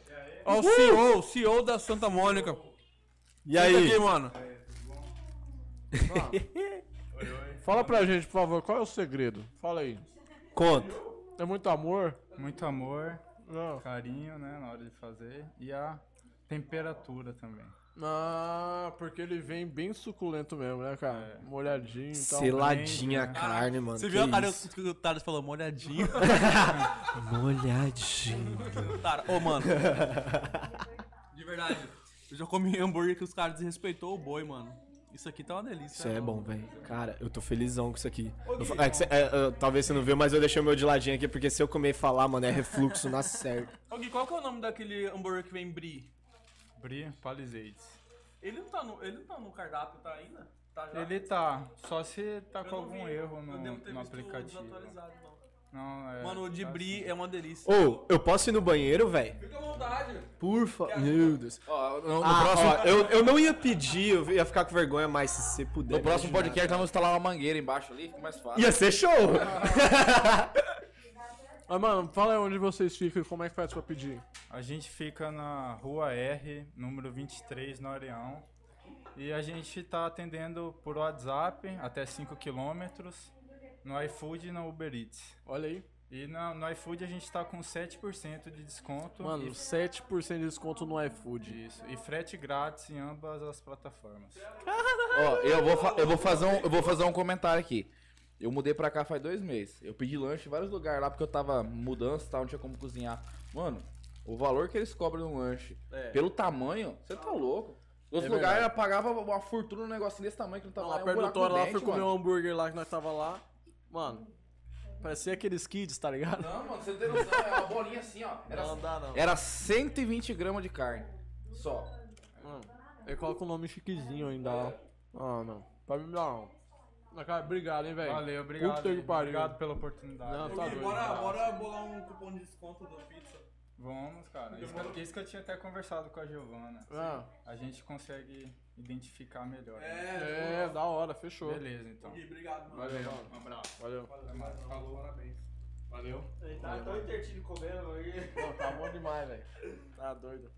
Ó, o CEO, o CEO da Santa Mônica. E aí? aqui, mano. *laughs* Fala pra gente, por favor, qual é o segredo? Fala aí. Conta. É muito amor? Muito amor, carinho, né, na hora de fazer. E a temperatura também. Ah, porque ele vem bem suculento mesmo, né, cara? Molhadinho e tal. Seladinha a carne, mano. Você que viu a cara que o Thales falou, molhadinho? *laughs* Molhadinho. Cara, ô, mano. De verdade. Eu já comi hambúrguer que os caras desrespeitou o boi, mano. Isso aqui tá uma delícia. Isso é bom, velho. Cara, eu tô felizão com isso aqui. Eu é cê- é, é, talvez você não viu, mas eu deixei o meu de ladinho aqui, porque se eu comer e falar, mano, é refluxo na *laughs* certa. Ô, Gui, qual que é o nome daquele hambúrguer que vem brie? Brie Palisades. Ele não tá no, ele não tá no cardápio, tá ainda? Tá já? Ele tá, só se tá Eu com algum vi, erro eu no, devo ter no visto aplicativo. desatualizado, não. Não, é, Mano, o de tá brie assim. é uma delícia. Ô, eu posso ir no banheiro, velho? Fica à vontade. Por favor. Meu Deus. Ó, no, no Ah, próximo, ó, eu, eu não ia pedir, eu ia ficar com vergonha, mas se você puder. no me próximo podcast nós vamos instalar uma mangueira embaixo ali, fica mais fácil. Ia ser show! *laughs* Mas, mano, fala aí onde vocês ficam e como é que faz pra pedir. A gente fica na Rua R, número 23, no Areão. E a gente tá atendendo por WhatsApp até 5 km, no iFood e no Uber Eats. Olha aí. E na- no iFood a gente tá com 7% de desconto. Mano, e, 7% de desconto no iFood. isso, e frete grátis em ambas as plataformas. Ó, eu vou, fa- eu, vou fazer um, eu vou fazer um comentário aqui. Eu mudei pra cá faz dois meses. Eu pedi lanche em vários lugares lá porque eu tava mudança e tal, não tinha como cozinhar. Mano, o valor que eles cobram no lanche, pelo tamanho, você tá louco. Nos É lugares eu pagava uma fortuna num negocinho desse tamanho que não tava Lá lá. é um perto do no lá, fui comer um hambúrguer lá que nós tava lá. Mano, parecia aqueles kids, tá ligado? Não, mano, você não tem noção, é uma bolinha assim, ó. Era, Não dá, não. era 120 gramas de carne. Só. Mano, eu coloco o nome chiquezinho ainda. ó. Ah, não. Pra mim não. Mas, cara, obrigado, hein, velho. Valeu, obrigado. Puta que pariu. Obrigado pela oportunidade. Não, tá doido. bora, bora bolar um cupom de desconto do pizza. Vamos, cara. Isso que, isso que eu tinha até conversado com a Giovana. Ah, A gente consegue identificar melhor. é, da hora, fechou. Beleza, então. Obrigado, mano. Valeu. Um abraço. Valeu. Mais. Falou. Parabéns. Valeu. Tá tão intertido comendo aí. Não, tá bom demais, velho. Tá doido.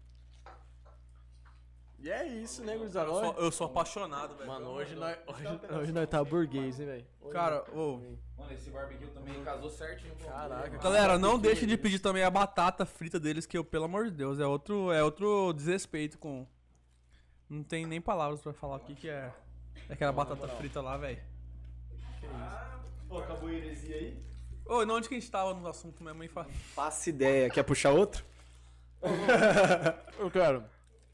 E é isso, né, gurizada? Eu sou, eu sou apaixonado, velho. Mano, hoje nós, hoje, hoje nós tá burguês, hein, velho? Cara, ô. Mano, esse barbecue também casou certinho com o Caraca. mano. Galera, não deixe de pedir também a batata frita deles, que eu, pelo amor de Deus, é outro, é outro desrespeito com. Não tem nem palavras pra falar o que, que é. é Aquela batata frita lá, velho. Pô, acabou a heresia aí? Ô, e onde que a gente tava no assunto mesmo, hein, Fá? Faça ideia. Quer puxar outro? *laughs* Eu quero.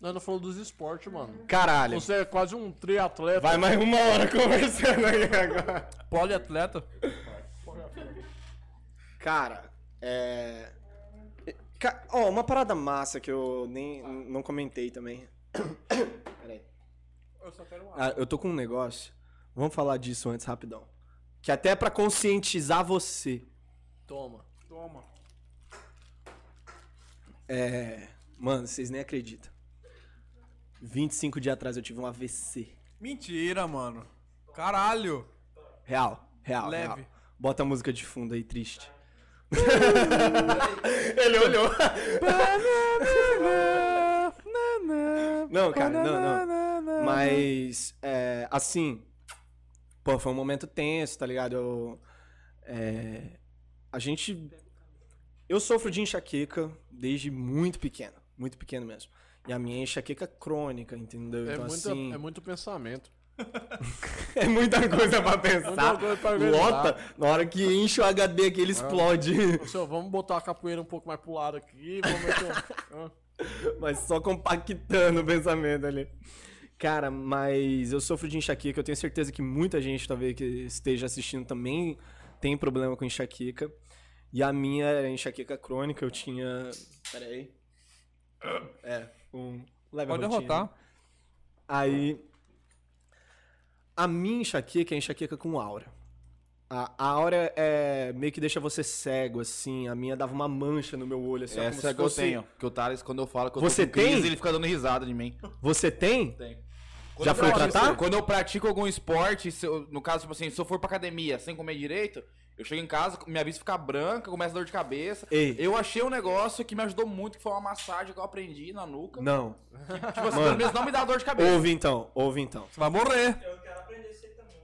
Nós não falamos dos esportes, mano. Caralho. Você é quase um triatleta. Vai mais uma hora conversando aí agora. Poliatleta? Cara, é. Ó, uma parada massa que eu nem não comentei também. *coughs* Peraí. Eu só quero Ah, eu tô com um negócio. Vamos falar disso antes, rapidão. Que até é pra conscientizar você. Toma. Toma. É. Mano, vocês nem acreditam. 25 dias atrás eu tive um AVC. Mentira, mano. Caralho. Real, real. Leve. real. Bota a música de fundo aí, triste. *laughs* Ele olhou. Não, cara, não, não. Mas, é, assim, pô, foi um momento tenso, tá ligado? Eu, é, a gente. Eu sofro de enxaqueca desde muito pequeno, muito pequeno mesmo. E a minha é enxaqueca crônica, entendeu? É, então, muita, assim, é muito pensamento. *laughs* é muita coisa pra pensar. Muita coisa pra. Lota, na hora que enche o HD aqui, ele explode. Ô, senhor, vamos botar a capoeira um pouco mais pro lado aqui. Vamos meter *laughs* Mas só compactando o pensamento ali. Cara, mas eu sofro de enxaqueca. Eu tenho certeza que muita gente, talvez, que esteja assistindo também tem problema com enxaqueca. E a minha era enxaqueca crônica. Eu tinha. Pera aí. É, um. Leve Pode rotina. derrotar. Aí. A minha enxaqueca é enxaqueca com aura. A, a aura é meio que deixa você cego, assim. A minha dava uma mancha no meu olho, assim. Essa é que eu fosse- tenho. Que o Thales, quando eu falo que eu Você tô com crise, tem? ele fica dando risada de mim. Você tem? Tem. Já foi tratar? Quando eu pratico algum esporte, se eu- no caso, tipo assim, se eu for pra academia sem comer direito, eu chego em casa, minha vista fica branca, começa a dor de cabeça. Ei. Eu achei um negócio que me ajudou muito, que foi uma massagem que eu aprendi na nuca. Não. Tipo assim, pelo menos não me dá dor de cabeça. Ouve então, ouve então. Você vai morrer.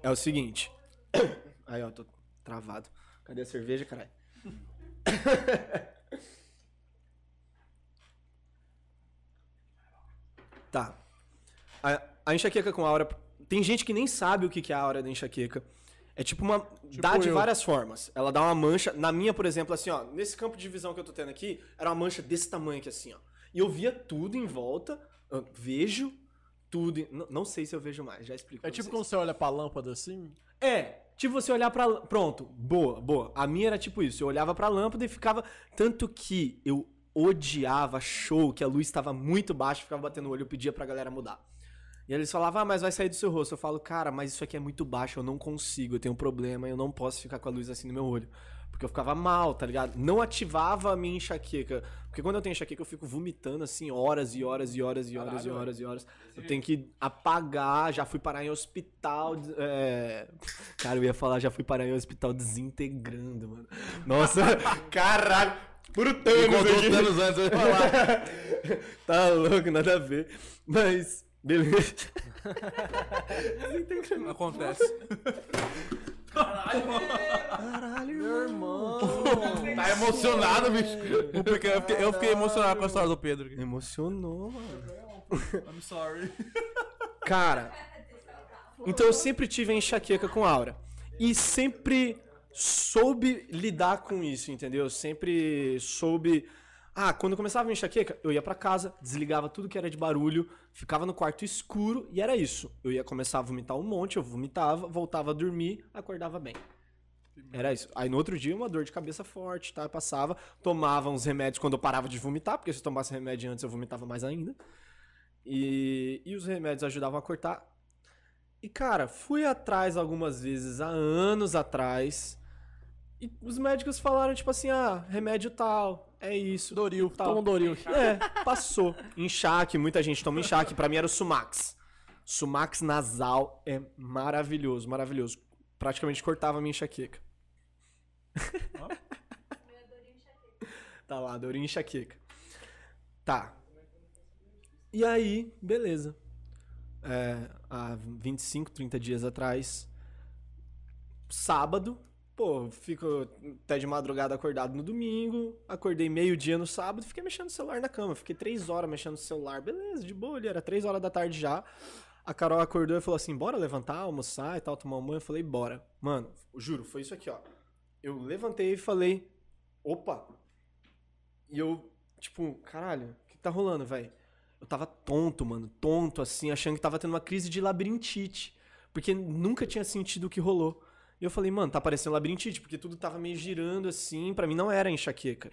É o seguinte. *coughs* Aí, ó, tô travado. Cadê a cerveja, caralho? *coughs* tá. A, a enxaqueca com aura. Tem gente que nem sabe o que que é a aura da enxaqueca. É tipo uma. dá de eu. várias formas. Ela dá uma mancha. Na minha, por exemplo, assim, ó. Nesse campo de visão que eu tô tendo aqui, era uma mancha desse tamanho aqui, assim, ó. E eu via tudo em volta. vejo tudo. em- Não, não sei se eu vejo mais, já explico. É tipo vocês. quando você olha pra lâmpada assim. É, tipo você olhar pra. Pronto, boa, boa. A minha era tipo isso. Eu olhava pra lâmpada e ficava. Tanto que eu odiava show, que a luz estava muito baixa, ficava batendo o olho, eu pedia pra galera mudar. E eles falavam, ah, mas vai sair do seu rosto. Eu falo, cara, mas isso aqui é muito baixo, eu não consigo, eu tenho um problema, eu não posso ficar com a luz assim no meu olho. Porque eu ficava mal, tá ligado? Não ativava a minha enxaqueca. Porque quando eu tenho enxaqueca, eu fico vomitando assim, horas e horas e horas e horas e Caralho, horas e horas. Eu tenho que apagar, já fui parar em hospital. É... *laughs* Cara, eu ia falar, já fui parar em hospital desintegrando, mano. Nossa, *laughs* caralho. Puro Thanos contou aqui. os anos antes, eu ia falar. *laughs* Tá louco, nada a ver. Mas, beleza. Acontece. Meu irmão! Tá emocionado, bicho. Eu fiquei, eu fiquei emocionado com a história do Pedro. aqui. Emocionou, mano. I'm sorry. Cara, então eu sempre tive a enxaqueca com aura. E sempre soube lidar com isso, entendeu? Sempre soube. Ah, quando eu começava a enxaqueca, eu ia pra casa, desligava tudo que era de barulho, ficava no quarto escuro e era isso. Eu ia começar a vomitar um monte, eu vomitava, voltava a dormir, acordava bem. Era isso. Aí no outro dia, uma dor de cabeça forte, tá? Eu passava, tomava uns remédios quando eu parava de vomitar, porque se eu tomasse remédio antes eu vomitava mais ainda. E, e os remédios ajudavam a cortar. E, cara, fui atrás algumas vezes, há anos atrás. E os médicos falaram, tipo assim, ah, remédio tal. É isso. Doril, Tal. toma um Doril. É, passou. Enxaque, muita gente toma enxaque. Pra mim era o Sumax. Sumax nasal é maravilhoso, maravilhoso. Praticamente cortava a minha enxaqueca. tá lá, Dorinha enxaqueca. Tá. E aí, beleza. É, há 25, 30 dias atrás, sábado, pô, fico até de madrugada acordado no domingo, acordei meio-dia no sábado, fiquei mexendo no celular na cama, fiquei três horas mexendo no celular, beleza, de boa ali, era três horas da tarde já. A Carol acordou e falou assim: bora levantar, almoçar e tal, tomar um banho. Eu falei: bora. Mano, juro, foi isso aqui, ó. Eu levantei e falei: opa. E eu, tipo, caralho, o que tá rolando, velho? Eu tava tonto, mano, tonto, assim, achando que tava tendo uma crise de labirintite. Porque nunca tinha sentido o que rolou. E eu falei, mano, tá parecendo labirintite, porque tudo tava meio girando assim, pra mim não era enxaqueca.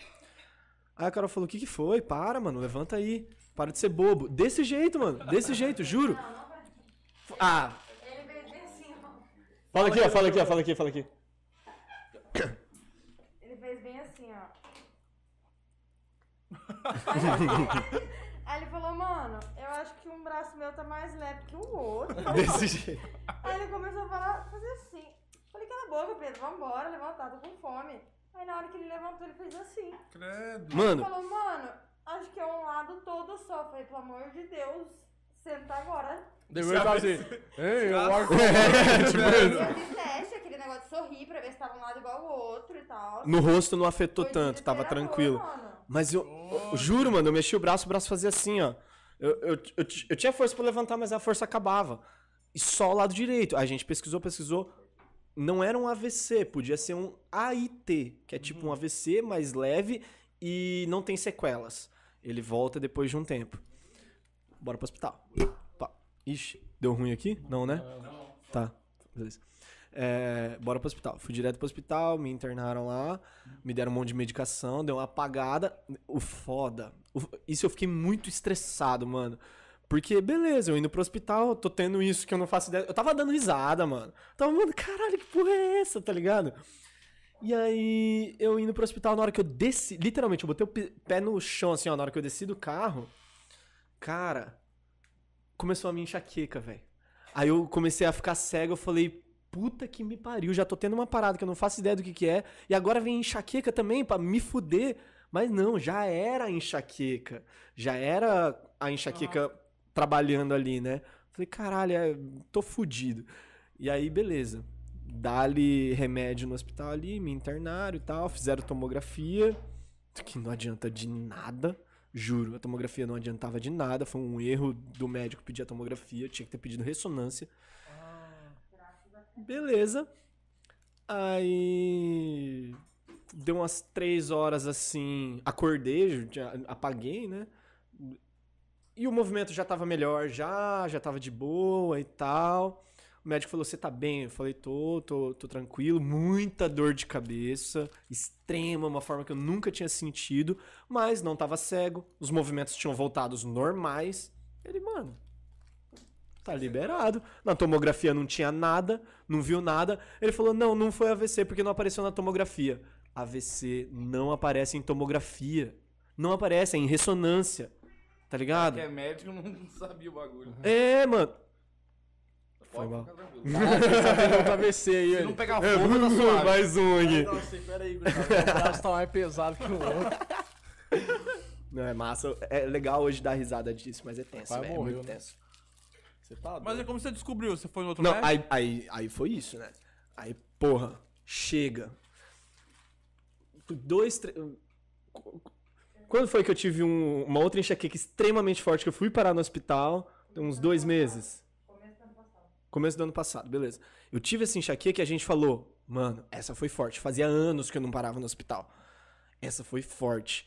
Aí a Carol falou, o que que foi? Para, mano, levanta aí. Para de ser bobo. Desse jeito, mano, desse jeito, juro. Ah, Ele veio bem assim, ó. fala aqui, ó, fala aqui, ó, fala aqui, fala aqui. Ele fez bem assim, ó. *laughs* Aí ele falou, mano, eu acho que um braço meu tá mais leve que o outro. Desse jeito. Aí ele começou a falar, fazer assim. Falei, cala a boca, Pedro, vambora, levantar, tô com fome. Aí na hora que ele levantou, ele fez assim. Credo. Mano, Falou, mano, acho que é um lado todo só. Falei, pelo amor de Deus, senta agora. Deu eu assim. Ei, eu acho Eu fiz teste, aquele negócio de sorrir pra ver se tava um lado igual ao outro e tal. no rosto não afetou Foi tanto, tava desesperador, tranquilo. mano. Mas eu, eu juro, mano, eu mexi o braço, o braço fazia assim, ó. Eu, eu, eu, eu tinha força pra levantar, mas a força acabava. E só o lado direito. A gente pesquisou, pesquisou. Não era um AVC, podia ser um AIT, que é tipo um AVC mais leve e não tem sequelas. Ele volta depois de um tempo. Bora pro hospital. Pá. Ixi, deu ruim aqui? Não, né? Tá, beleza. É, bora pro hospital. Fui direto pro hospital, me internaram lá, me deram um monte de medicação, deu uma apagada. O foda. o- isso eu fiquei muito estressado, mano. Porque, beleza, eu indo pro hospital, tô tendo isso que eu não faço ideia. Eu tava dando risada, mano. Tava, mano, caralho, que porra é essa, tá ligado? E aí, eu indo pro hospital, na hora que eu desci, literalmente, eu botei o pé no chão, assim, ó, na hora que eu desci do carro, cara, começou a minha enxaqueca, velho. Aí eu comecei a ficar cego, eu falei, puta que me pariu, já tô tendo uma parada que eu não faço ideia do que que é, e agora vem enxaqueca também pra me fuder. Mas não, já era a enxaqueca. Já era a enxaqueca trabalhando ali, né? Falei, caralho, é, tô fudido. E aí, beleza. Dali remédio no hospital ali, me internaram e tal, fizeram tomografia, que não adianta de nada. Juro, a tomografia não adiantava de nada. Foi um erro do médico pedir a tomografia. Tinha que ter pedido ressonância. Beleza. Aí. Deu umas três horas assim. Acordei, apaguei, né? E o movimento já tava melhor, já, já tava de boa e tal. O médico falou: Você tá bem? Eu falei: Tô, tô, tô tranquilo. Muita dor de cabeça, extrema, uma forma que eu nunca tinha sentido, mas não tava cego. Os movimentos tinham voltado normais. Ele, mano, tá liberado. Na tomografia não tinha nada, não viu nada. Ele falou: Não, não foi AVC porque não apareceu na tomografia. AVC não aparece em tomografia. Não aparece, é em ressonância. Tá ligado? Que é médico, não *laughs* sabia o bagulho. É, mano. Foi mal. *laughs* Tá AVC aí, Se não pegar fogo, tá *laughs* suave. Mais um aqui. Nossa, pera aí, gurizada, o braço tá mais pesado que o outro. Não, é massa. É legal hoje dar risada disso, mas é tenso, velho. É muito né? tenso. Você tá Mas é como você descobriu? Você foi no outro Não, médico? aí, aí, aí foi isso, né? Aí, porra, chega. Dois, três. Quando foi que eu tive um- uma outra enxaqueca extremamente forte que eu fui parar no hospital? Tem uns dois meses. Começo do ano passado, beleza. Eu tive essa enxaqueca e a gente falou, mano, essa foi forte. Fazia anos que eu não parava no hospital. Essa foi forte.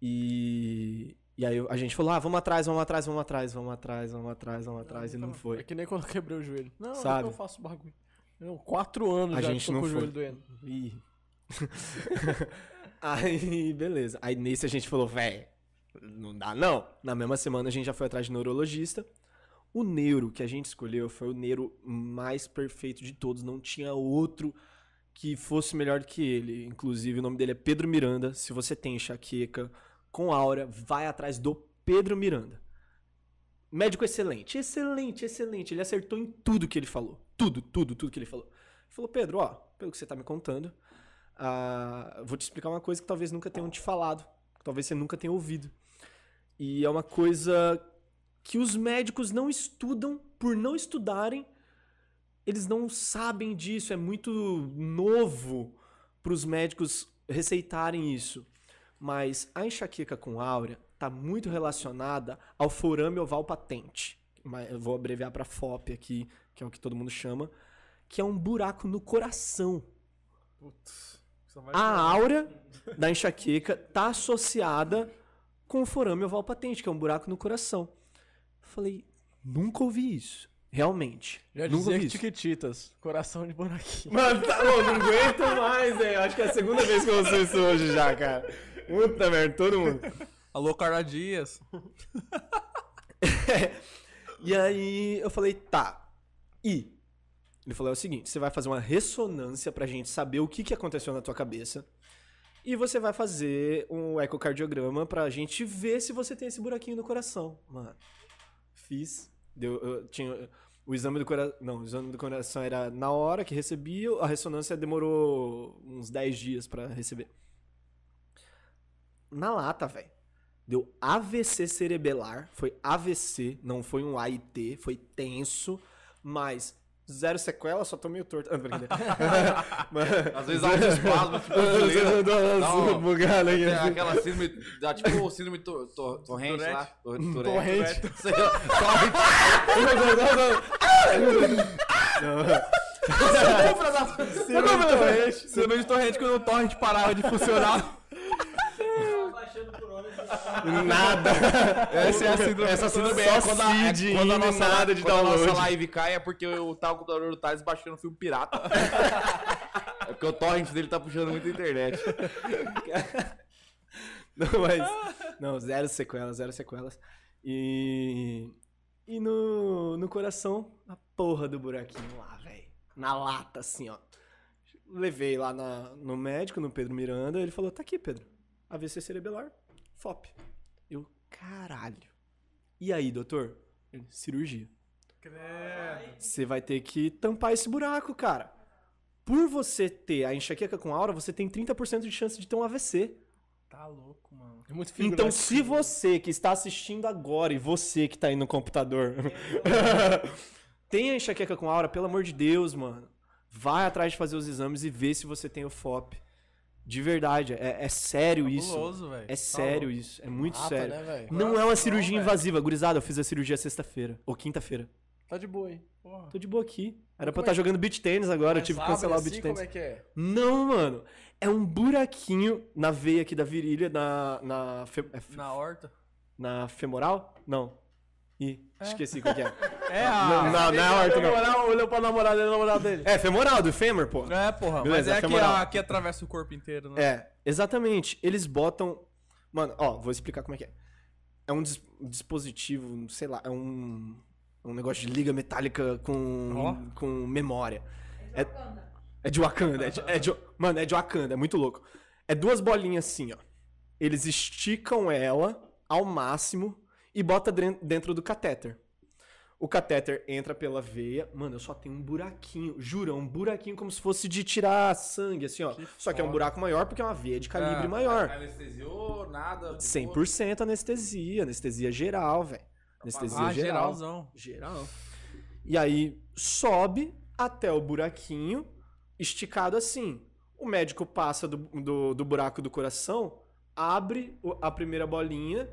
E. E aí a gente falou, ah, vamos atrás, vamos atrás, vamos atrás, vamos atrás, vamos atrás, vamos atrás, e não foi. É que nem quando eu quebrei o joelho. Não, Sabe? eu faço bagulho. Eu, quatro anos A já gente que tô não com o foi. joelho doendo. Ih. *laughs* Aí, beleza. Aí nesse a gente falou, véi, não dá não. Na mesma semana a gente já foi atrás de neurologista. O neuro que a gente escolheu foi o neuro mais perfeito de todos. Não tinha outro que fosse melhor do que ele. Inclusive, o nome dele é Pedro Miranda. Se você tem enxaqueca com aura, vai atrás do Pedro Miranda. Médico excelente, excelente, excelente. Ele acertou em tudo que ele falou. Tudo, tudo, tudo que ele falou. Ele falou, Pedro, ó, pelo que você tá me contando, ah, vou te explicar uma coisa que talvez nunca tenham te falado. Que talvez você nunca tenha ouvido. E é uma coisa que os médicos não estudam por não estudarem. Eles não sabem disso, é muito novo para os médicos receitarem isso. Mas a enxaqueca com áurea está muito relacionada ao forame oval patente. Eu vou abreviar para FOP aqui, que é o que todo mundo chama, que é um buraco no coração. Putz, A aura da enxaqueca tá associada com o forame oval patente, que é um buraco no coração. Falei, nunca ouvi isso. Realmente. Já nunca dizia ouvi isso. Tiquititas, coração de buraquinho. Mano, tá louco, não aguento mais, velho. Acho que é a segunda vez que eu ouço isso hoje já, cara. Puta merda, todo mundo. Alô, Carla Dias. *laughs* E aí eu falei, tá. E ele falou é o seguinte: você vai fazer uma ressonância pra gente saber o que, que aconteceu na tua cabeça. E você vai fazer um ecocardiograma pra gente ver se você tem esse buraquinho no coração. Mano, fiz. Deu, eu tinha, o exame do coração. Não, o exame do coração era na hora que recebia, a ressonância demorou uns 10 dias pra receber. Na lata, velho. Deu AVC cerebelar. Foi AVC, não foi um AIT. Foi tenso, mas zero sequela, só tô meio torto. Ah, brincadeira. *laughs* Mas- Às vezes dá uns espasmos, tipo. Dá Dá uma um- bugada assim. aquela síndrome, dá tipo o síndrome to, to, torrente lá. Tor- Torrente. Sei lá, torrente. Síndrome de torrente quando o torrent parava de funcionar. Nada. Essa é a síndrome. Essa síndrome É é quando a, é quando a nossa, nada de quando a nossa download. live cai é porque eu tava com o computador do Thales baixando filme pirata. é porque o torrent dele tá puxando muito a internet. *laughs* Não, mas. Não, zero sequelas, zero sequelas. E. E no, no coração, a porra do buraquinho lá, velho. Na lata, assim, ó. Levei lá na, no médico, no Pedro Miranda, ele falou: tá aqui, Pedro. AVC cerebelar, FOP. Eu, caralho. E aí, doutor? Ele, Cirurgia. Você vai ter que tampar esse buraco, cara. Por você ter a enxaqueca com aura, você tem 30% de chance de ter um AVC. Tá louco, mano. É muito Então, figurativo. se você que está assistindo agora e você que tá aí no computador *laughs* tem a enxaqueca com aura, pelo amor de Deus, mano, vai atrás de fazer os exames e ver se você tem o FOP. De verdade, é, é sério isso. Cabuloso, velho. É Tá sério louco. isso, é muito Mata, sério. né? Não é uma cirurgia velho. invasiva, gurizada. Eu fiz a cirurgia sexta-feira, ou quinta-feira. Tá de boa, hein? Porra. Tô de boa aqui. Era pra Como estar é- jogando beach tênis agora, eu Mas tive que cancelar o assim, beach como tênis. é que é? Não, mano. É um buraquinho na veia aqui da virilha, na. Na, fe- é fe- Na horta. na femoral? Não. Ih, esqueci qual que é. *laughs* É Não, a. não, não é a horta, não. Olhou, olhou pra namorada dele, namorada dele. É, femoral, do fêmur, pô. É, porra. Beleza, mas é que, femoral. a, que atravessa o corpo inteiro, né? É, exatamente. Eles botam. Mano, ó, vou explicar como é que é. É um dis- dispositivo, sei lá, é um. Um negócio de liga metálica com. com memória. É, é de Wakanda. É de, é de- mano, é de Wakanda, é muito louco. É duas bolinhas assim, ó. Eles esticam ela ao máximo e bota dentro do catéter. O catéter entra pela veia. Mano, eu só tenho um buraquinho. Jura, um buraquinho como se fosse de tirar sangue, assim, ó. Só que é um buraco maior porque é uma veia de calibre Ah, maior. Anestesiou, nada. de 100% anestesia. Anestesia geral, velho. Anestesia Ah, geral. geralzão. Geral. E aí sobe até o buraquinho, esticado assim. O médico passa do, do, do buraco do coração, abre a primeira bolinha,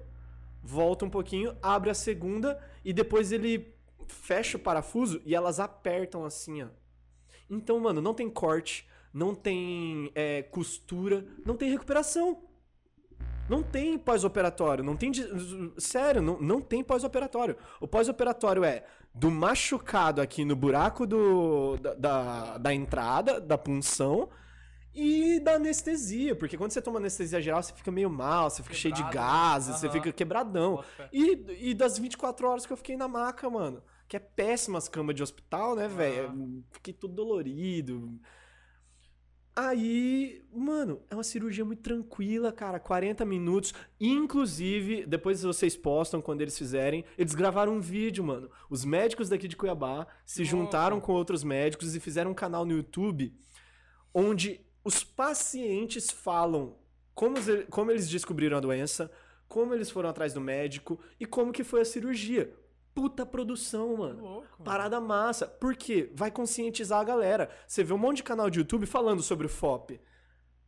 volta um pouquinho, abre a segunda e depois ele fecha o parafuso e elas apertam assim, ó. Então, mano, não tem corte, não tem é, costura, não tem recuperação. Não tem pós-operatório, não tem. Sério, não, não tem pós-operatório. O pós-operatório é do machucado aqui no buraco do, da, da, da entrada, da punção, e da anestesia. Porque quando você toma anestesia geral, você fica meio mal, você fica cheio de Quebrado, gases, você fica quebradão. E, e das 24 horas que eu fiquei na maca, mano. Que é péssimas camas de hospital, né, velho? Fiquei todo dolorido. Aí, mano, é uma cirurgia muito tranquila, cara. 40 minutos. Inclusive, depois vocês postam quando eles fizerem. Eles gravaram um vídeo, mano. Os médicos daqui de Cuiabá se juntaram com outros médicos e fizeram um canal no YouTube onde os pacientes falam como, como eles descobriram a doença, como eles foram atrás do médico e como que foi a cirurgia. Puta produção, mano. Louco. Parada massa. Por quê? Vai conscientizar a galera. Você vê um monte de canal de YouTube falando sobre o FOP.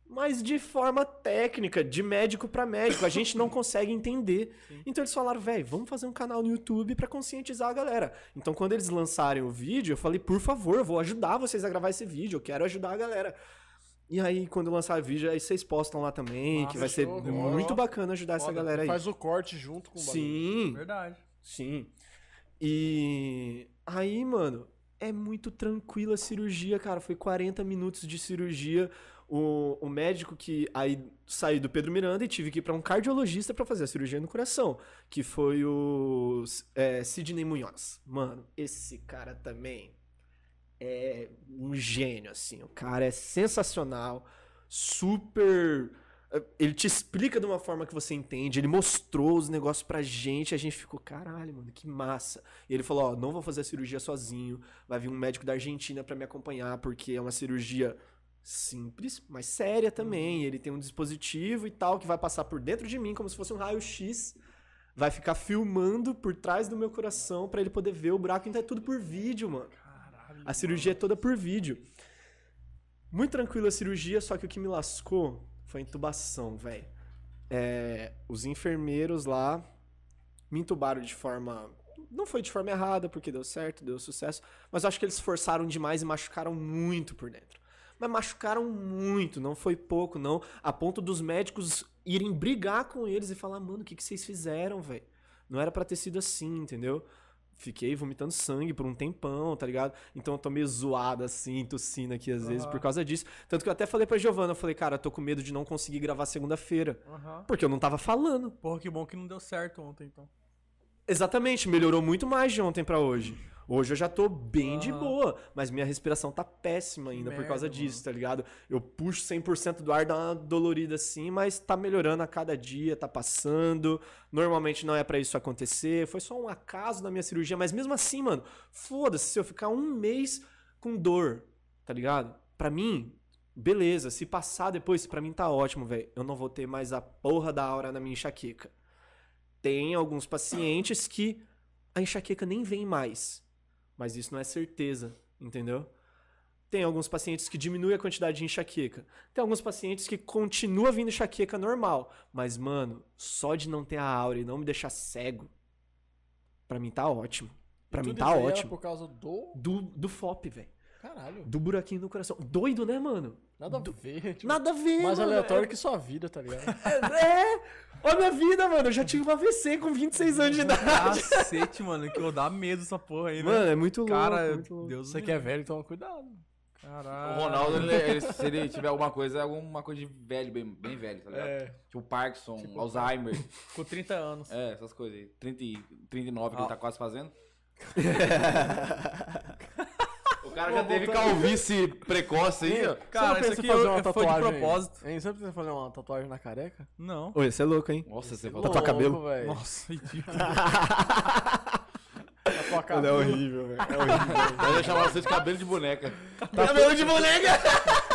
Mas de forma técnica, de médico pra médico. A gente não *coughs* consegue entender. Então eles falaram, velho, vamos fazer um canal no YouTube pra conscientizar a galera. Então quando eles lançarem o vídeo, eu falei, por favor, eu vou ajudar vocês a gravar esse vídeo. Eu quero ajudar a galera. E aí, quando lançar vídeo, aí vocês postam lá também, Massa, que vai ser muito bacana ajudar essa Foda, galera aí. Faz o corte junto com o bagulho. Sim, Verdade. Sim. E aí, mano, é muito tranquila a cirurgia, cara. Foi 40 minutos de cirurgia. O, o médico que aí saí do Pedro Miranda e tive que ir pra um cardiologista pra fazer a cirurgia no coração, que foi o é, Sidney Munhoz. Mano, esse cara também é um gênio, assim. O cara é sensacional, super. Ele te explica de uma forma que você entende. Ele mostrou os negócios pra gente. A gente ficou, caralho, mano, que massa. E ele falou: Ó, não vou fazer a cirurgia sozinho. Vai vir um médico da Argentina pra me acompanhar, porque é uma cirurgia simples, mas séria também. Ele tem um dispositivo e tal que vai passar por dentro de mim, como se fosse um raio-x. Vai ficar filmando por trás do meu coração pra ele poder ver o buraco. Então é tudo por vídeo, mano. A cirurgia é toda por vídeo. Muito tranquila a cirurgia, só que o que me lascou foi a intubação, velho. É, os enfermeiros lá me intubaram de forma. Não foi de forma errada, porque deu certo, deu sucesso. Mas eu acho que eles forçaram demais e machucaram muito por dentro. Mas machucaram muito, não foi pouco, não. A ponto dos médicos irem brigar com eles e falar, mano, o que, que vocês fizeram, velho? Não era pra ter sido assim, entendeu? Fiquei vomitando sangue por um tempão, tá ligado? Então eu tô meio zoado assim, tossindo aqui às vezes por causa disso. Tanto que eu até falei pra Giovana, eu falei, cara, eu tô com medo de não conseguir gravar segunda-feira. Aham. Porque eu não tava falando. Porra, que bom que não deu certo ontem, então. Exatamente, melhorou muito mais de ontem pra hoje. Hoje eu já tô bem de Aham. boa, mas minha respiração tá péssima ainda por merda, causa disso, tá ligado? Eu puxo 100% do ar, dá uma dolorida assim, mas tá melhorando a cada dia, tá passando. Normalmente não é pra isso acontecer, foi só um acaso na minha cirurgia, mas mesmo assim, mano, foda-se se eu ficar um mês com dor, tá ligado? Pra mim, beleza, se passar depois, pra mim tá ótimo, velho. Eu não vou ter mais a porra da aura na minha enxaqueca. Tem alguns pacientes que a enxaqueca nem vem mais. Mas isso não é certeza, entendeu? Tem alguns pacientes que diminui a quantidade de enxaqueca. Tem alguns pacientes que continua vindo enxaqueca normal. Mas, mano, só de não ter a aura e não me deixar cego, pra mim tá ótimo. Pra mim tá ótimo. por causa do. Do, do FOP, velho. Caralho. Do buraquinho no coração. Doido, né, mano? Nada a ver. Tipo, Nada a ver, mais mano. aleatório que sua vida, tá ligado? *laughs* É, é. Olha a minha vida, mano. Eu já tive um AVC com 26 anos de idade. Cacete, mano, que eu dá medo essa porra aí, né? Mano, é muito louco. Cara, muito louco. Deus Você que é velho, toma cuidado. Caralho. O Ronaldo, ele- ele- se ele tiver alguma coisa, é alguma coisa de velho, bem, bem velho, tá ligado? É. Tipo Parkinson, Alzheimer, Com 30 anos. é, essas coisas aí. 30, e- 39 que Ah. ele tá quase fazendo. *laughs* o cara já teve calvície precoce aí, ó. Cara, Você isso aqui fazer eu- uma foi de tatuagem? propósito. Hein? Você em fazer uma tatuagem na careca? Não. Oi, você é louco, hein? Nossa, você Tatuar falou. cabelo? Louco, velho. Nossa, ridículo. *laughs* Tatuar é cabelo. horrível, velho. É horrível. Eu ia chamar você de cabelo de boneca. Cabelo de boneca! *laughs*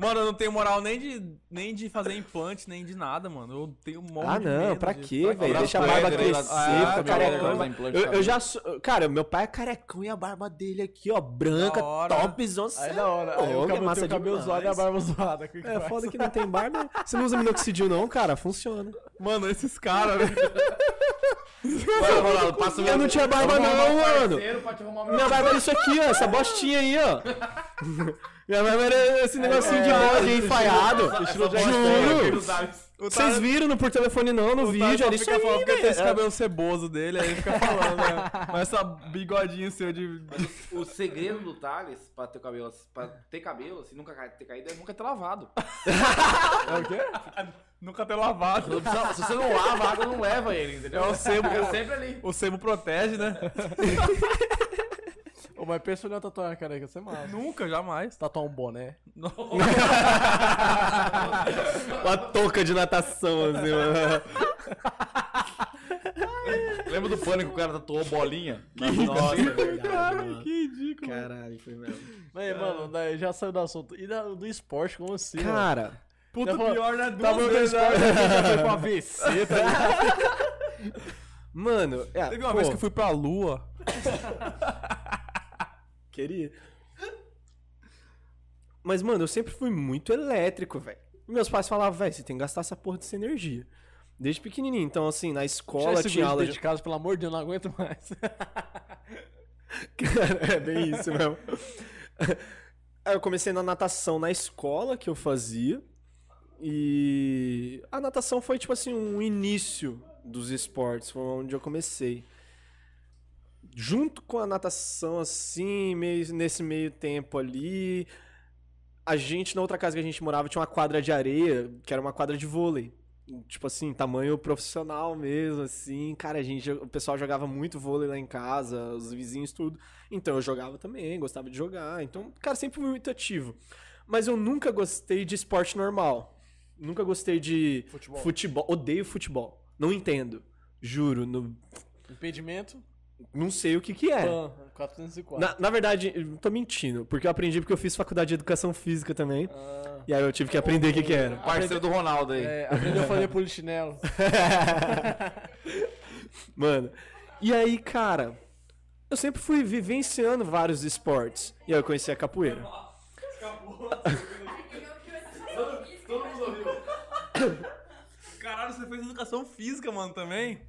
Mano, eu não tenho moral nem de, nem de fazer implante, nem de nada, mano. Eu tenho um monte Ah, de não, medo pra disso. quê, velho? Deixa a barba aí, crescer, fica Ah, carecão. de Eu, eu cabelo. já sou. Cara, meu pai é carecão e a barba dele aqui, ó, branca, Da hora. topzão. Aí da hora. O Louco, é cabelo, massa tem o cabelo demais. zoado e a barba zoada. Que que É faz? foda que não tem barba. Você não usa minoxidil, não, cara? Funciona. Mano, esses caras, *laughs* velho. Vai, Ronaldo, passa o Eu não tinha barba, não, mano. Minha barba era isso aqui, ó, essa bostinha aí, ó. *laughs* Minha barba era esse negocinho de bode aí, enfaiado. Juro. Vocês viram no por telefone não, no vídeo, isso fica falando que tem esse cabelo ceboso dele, aí ele fica falando, né? Mas essa bigodinho seu de... O segredo do Thales pra ter cabelo, pra ter cabelo, assim, nunca ca- ter caído, é nunca ter lavado. É o quê? Nunca ter lavado. Se você não lava, a água não leva ele, entendeu? É o sebo, Fica sempre ali. o sebo protege, né? *laughs* Ô, mas pensa em tatuar a careca, você é massa. Nunca, jamais. Tatuar um boné. Uma touca de natação, assim, mano. Lembra do pânico que o cara tatuou bolinha? Na Nossa, é verdade, mano. Que ridículo. Caralho, foi mesmo. Mas, mano, daí já saiu do assunto. E da- do esporte, como assim? mano? Cara, Puta, Já falou- pior, né? Duas Tava no vezes, esporte, né? já foi pro *laughs* AVC, tá ligado? mano. É, Teve uma pô, vez que eu fui pra lua. *laughs* Queria. Mas, mano, eu sempre fui muito elétrico, velho. Meus pais falavam, velho, você tem que gastar essa porra dessa energia. Desde pequenininho. Então, assim, na escola tinha aula de de... casa, pelo amor de Deus, não aguento mais. *laughs* Cara, é bem isso mesmo. Aí eu comecei na natação na escola que eu fazia. E a natação foi, tipo assim, um início dos esportes. Foi onde eu comecei. Junto com a natação, assim, meio, nesse meio tempo ali, a gente, na outra casa que a gente morava, tinha uma quadra de areia, que era uma quadra de vôlei. Tipo assim, tamanho profissional mesmo, assim. Cara, a gente, o pessoal jogava muito vôlei lá em casa, os vizinhos, tudo. Então eu jogava também, gostava de jogar. Então, cara, sempre fui muito ativo. Mas eu nunca gostei de esporte normal. Nunca gostei de Futebol. futebol. Odeio futebol. Não entendo. Juro. no- Impedimento, não sei o que que é. pan, 404. Na, na verdade, eu tô mentindo. Porque eu aprendi porque eu fiz faculdade de educação física também. Ah, E aí eu tive que aprender o que que era. Parceiro do Ronaldo aí. é, aprendeu a fazer polichinelo. *laughs* Mano. E aí, cara, eu sempre fui vivenciando vários esportes. E aí eu conheci a capoeira. Caralho, você fez educação física, mano, também?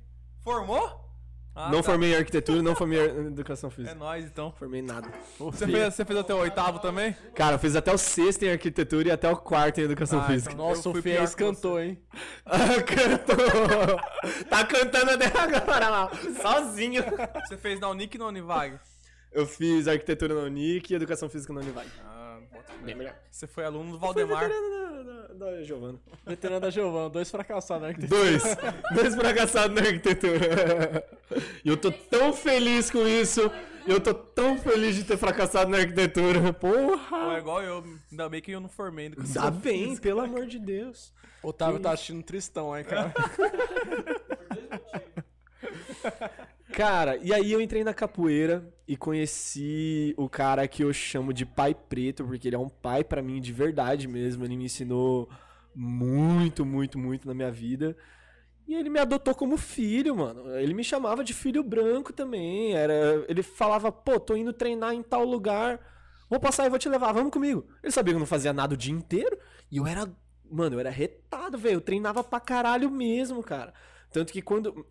Formou? Ah, não tá. formei em arquitetura, não formei em educação É física. nóis, então. Formei em nada. Você fez, você fez até o oitavo também? Cara, eu fiz até o sexto em arquitetura e até o quarto em educação Ah, física. então- Nossa, o Fies que cantou, hein? *laughs* Ah, cantou! tá cantando até agora lá, sozinho. Você fez na Unic e na Univag? Eu fiz arquitetura na Unic e educação física na Univag. Ah. Bem melhor. Você foi aluno do Valdemar. Da, Giovana. Veterano da Giovana, dois fracassados, né? Dois. Dois fracassados na arquitetura. E eu tô tão feliz com isso. Eu tô tão feliz de ter fracassado na arquitetura. Porra. É igual eu. Ainda bem que eu não formei educação Dá bem, pelo amor de Deus. Otávio tá assistindo tristão, hein, cara? *laughs* Cara, e aí eu entrei na capoeira e conheci o cara que eu chamo de pai preto, porque ele é um pai pra mim de verdade mesmo. Ele me ensinou muito, muito, muito na minha vida. E ele me adotou como filho, mano. Ele me chamava de filho branco também. Era, ele falava, pô, tô indo treinar em tal lugar. Vou passar e vou te levar, vamos comigo. Ele sabia que eu não fazia nada o dia inteiro. E eu era, mano, eu era retado, velho. Eu treinava pra caralho mesmo, cara. Tanto que quando.